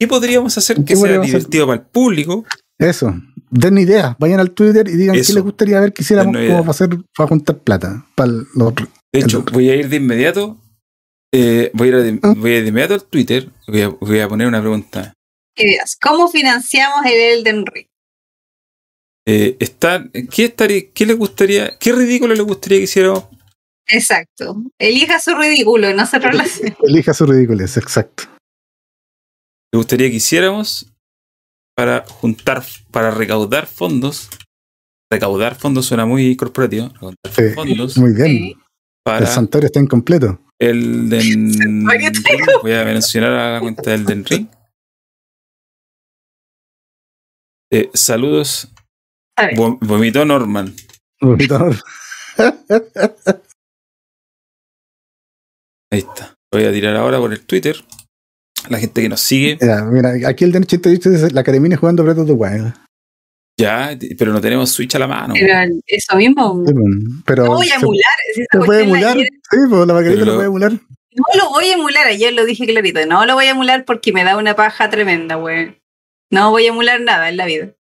Speaker 1: ¿Qué podríamos hacer
Speaker 2: ¿Qué
Speaker 1: que sea
Speaker 2: hacer?
Speaker 1: divertido para el público?
Speaker 2: Eso. Den ideas. Vayan al Twitter y digan
Speaker 1: Eso.
Speaker 2: qué les gustaría ver que hiciéramos como para hacer para juntar plata. Para los
Speaker 1: De hecho, voy a ir de inmediato. eh, voy, a ir de,
Speaker 2: Ah.
Speaker 1: voy a ir de inmediato al Twitter. Voy a, voy a poner una pregunta.
Speaker 3: Ideas. ¿Cómo financiamos el Elden Ring?
Speaker 1: Eh, está, ¿qué, estaría, ¿Qué le gustaría? ¿Qué ridículo le gustaría que hiciéramos?
Speaker 3: Exacto. Elija su ridículo y nosotros lo hacemos.
Speaker 2: Elija su ridiculez, exacto.
Speaker 1: Le gustaría que hiciéramos para juntar, para recaudar fondos. Recaudar fondos suena muy corporativo. Recaudar
Speaker 2: Sí,
Speaker 1: fondos
Speaker 2: Muy bien.
Speaker 3: Sí.
Speaker 1: para
Speaker 2: El santuario está incompleto.
Speaker 1: el Ring. Voy a mencionar a la cuenta del Den Ring. Eh, saludos.
Speaker 3: A ver.
Speaker 1: Vom- Vomitó Norman. Ahí está. Lo voy a tirar ahora por el Twitter. La gente que nos sigue.
Speaker 2: Ya, mira, aquí el de 88 dice la Caremina jugando Breath of the Wild.
Speaker 1: Ya, pero no tenemos Switch a la mano.
Speaker 3: Pero eso mismo.
Speaker 2: Sí, pues, Pero
Speaker 3: No voy a
Speaker 2: se,
Speaker 3: emular. esa
Speaker 2: se puede emular. Sí, pues la maquinita
Speaker 1: Pero
Speaker 2: lo
Speaker 1: lo-
Speaker 2: puede emular.
Speaker 3: No lo voy a emular, ayer lo dije clarito. No lo voy a emular porque me da una paja tremenda, güey. No voy a emular nada en la vida.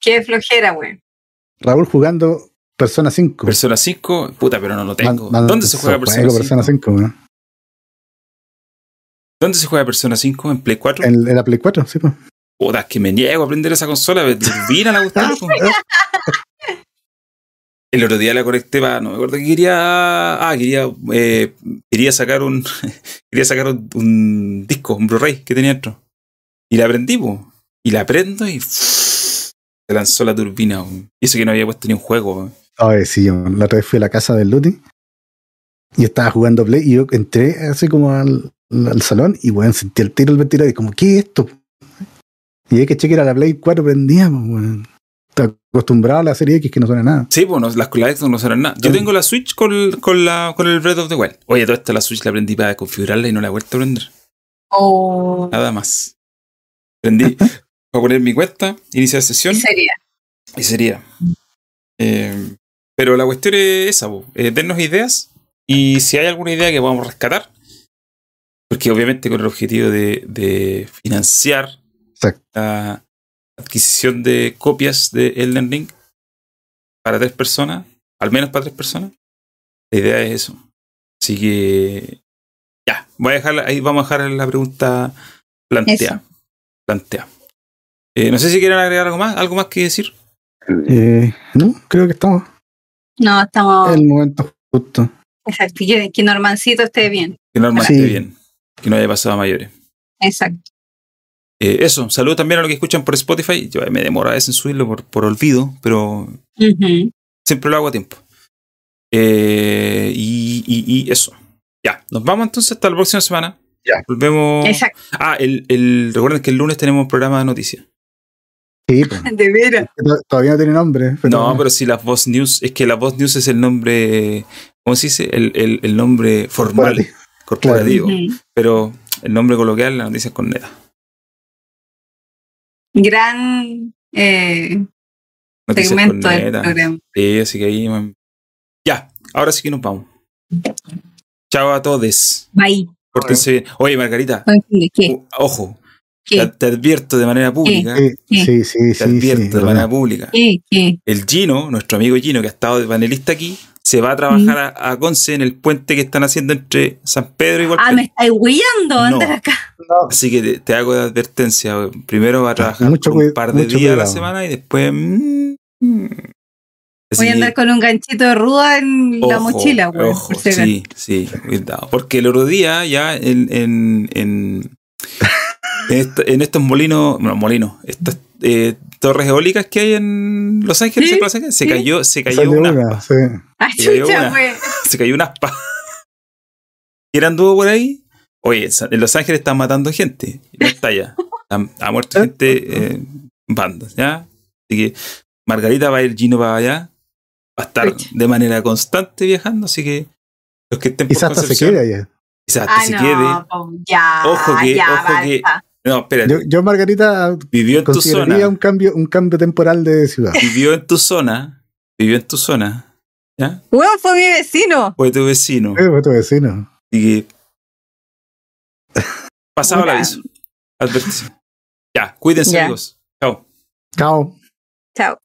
Speaker 3: Qué flojera, güey.
Speaker 2: Raúl jugando Persona 5.
Speaker 1: Persona 5, puta, pero no lo tengo.
Speaker 2: Man- man-
Speaker 1: ¿Dónde se juega Persona 5?
Speaker 2: Persona 5? weón.
Speaker 1: ¿Dónde se juega Persona 5? ¿En Play 4?
Speaker 2: En, en la Play 4, sí, pues.
Speaker 1: Puta, es que me niego a aprender esa consola. Turbina la po. El otro día la conecté para. No me acuerdo que quería. Ah, quería. eh, quería sacar un. quería sacar un, un disco, un Blu-ray que tenía dentro. Y la prendí, po. Y la prendo y. Se lanzó la turbina. po. Y eso que no había puesto ni un juego. po.
Speaker 2: Ay, sí, yo la otra vez fui a la casa del Luti y estaba jugando Play y yo entré así como al, al salón y bueno, sentí el tiro del ventilador y como, ¿qué es esto? Y ahí que cheque era la Play 4 prendía, pues, weón. Estaba acostumbrado a la serie X que no suena nada.
Speaker 1: Sí, pues no, las con la Xbox no serán nada. Yo
Speaker 2: Sí.
Speaker 1: tengo la Switch con, con, la, con el Breath of the Wild. Oye, toda esta la Switch la prendí para configurarla y no la he vuelto a prender.
Speaker 3: O.
Speaker 1: Nada más. Prendí para poner mi cuenta, iniciar sesión
Speaker 3: sería?
Speaker 1: y sería. Eh, pero la cuestión es esa. Eh, dennos ideas y si hay alguna idea que podamos rescatar, porque obviamente con el objetivo de, de financiar
Speaker 2: Exacto.
Speaker 1: la adquisición de copias de Elden Ring para tres personas, al menos para tres personas, la idea es eso. Así que ya, voy a dejar, ahí vamos a dejar la pregunta planteada. Planteada. Eh, no sé si quieren agregar algo más, algo más que decir.
Speaker 2: Eh, no, creo que estamos
Speaker 3: No, estamos.
Speaker 2: el momento justo.
Speaker 3: Exacto. Que, que Normancito esté bien.
Speaker 1: Que normal
Speaker 2: Sí.
Speaker 1: esté bien. Que no haya pasado a mayores.
Speaker 3: Exacto.
Speaker 1: Eh, eso, saludo también a los que escuchan por Spotify. Yo me demoro a veces en subirlo por, por olvido, pero siempre lo hago a tiempo. Eh, y, y- y eso. Ya, nos vamos entonces hasta la próxima semana.
Speaker 2: Ya.
Speaker 1: Volvemos.
Speaker 3: Exacto.
Speaker 1: Ah, el, el, recuerden que el lunes tenemos un programa de noticias.
Speaker 2: Sí, pues.
Speaker 3: De veras.
Speaker 2: To- Todavía no tiene nombre. Pero
Speaker 1: no, pero si la Voz News, es que la Voz News es el nombre, ¿cómo se dice? El, el, el nombre formal,
Speaker 2: Corporativo.
Speaker 1: Pero el nombre coloquial, la noticia es con neta.
Speaker 3: Gran eh,
Speaker 1: Noticias
Speaker 3: segmento del programa.
Speaker 1: Sí, así que ahí. man. Ya, ahora sí que nos vamos. Chao a todos.
Speaker 3: Bye.
Speaker 1: Pórtense bien. Oye, Margarita, ojo, te,
Speaker 3: ¿Qué?
Speaker 1: te advierto de manera pública.
Speaker 2: Sí,
Speaker 3: Sí.
Speaker 2: sí, sí,
Speaker 1: Te advierto
Speaker 2: sí,
Speaker 1: de manera
Speaker 2: verdad.
Speaker 1: pública.
Speaker 3: ¿Qué? ¿Qué?
Speaker 1: El Gino, nuestro amigo Gino, que ha estado de panelista aquí, se va a trabajar a, a Conce en el puente que están haciendo entre San Pedro y
Speaker 3: Ah,
Speaker 1: Hualpén.
Speaker 3: me estáis huillando.
Speaker 1: No.
Speaker 3: Anda acá.
Speaker 2: No,
Speaker 1: Así que te, te hago de advertencia. Primero va a trabajar
Speaker 2: Mucho
Speaker 1: por un par de días a la semana y después. mm, mm. Así
Speaker 3: Voy a
Speaker 1: que,
Speaker 3: andar con un ganchito de ruda en la mochila, güey.
Speaker 1: ojo, sí, sí, cuidado. Porque el otro día ya en, en, en, en, esta- en estos molinos, no, molinos, estas eh, torres eólicas que hay en Los Ángeles,
Speaker 3: Sí,
Speaker 1: en Los Ángeles, se
Speaker 3: sí.
Speaker 1: cayó, se cayó una,
Speaker 2: sí.
Speaker 3: Ah,
Speaker 1: Y cayó una. se cayó una aspa. ¿Quién anduvo por ahí? Oye, en Los Ángeles están matando gente. No está ya. Ha, muerto gente eh, en bandas, ¿ya? Así que Margarita va a ir Gino para allá. Va a estar de manera constante viajando, así que los que estén por
Speaker 2: Quizás hasta se quede allá.
Speaker 1: quizás hasta
Speaker 3: Ah,
Speaker 1: se
Speaker 3: no,
Speaker 1: quede.
Speaker 3: ya.
Speaker 1: Ojo que-
Speaker 3: ya,
Speaker 1: ojo que-. No, espérate.
Speaker 2: Yo, yo, Margarita,
Speaker 1: vivió en tu
Speaker 2: consideraría
Speaker 1: zona.
Speaker 2: un cambio, un cambio temporal de ciudad.
Speaker 1: Vivió en tu zona. Vivió en tu zona. ¿Ya?
Speaker 3: Weón, fue mi vecino.
Speaker 1: Fue tu vecino.
Speaker 2: Eh, fue tu vecino.
Speaker 1: Y que. Pasaba el aviso. Advertición. Ya, cuídense,
Speaker 3: Ya.
Speaker 1: amigos. Chao.
Speaker 2: Chao.
Speaker 3: Chao.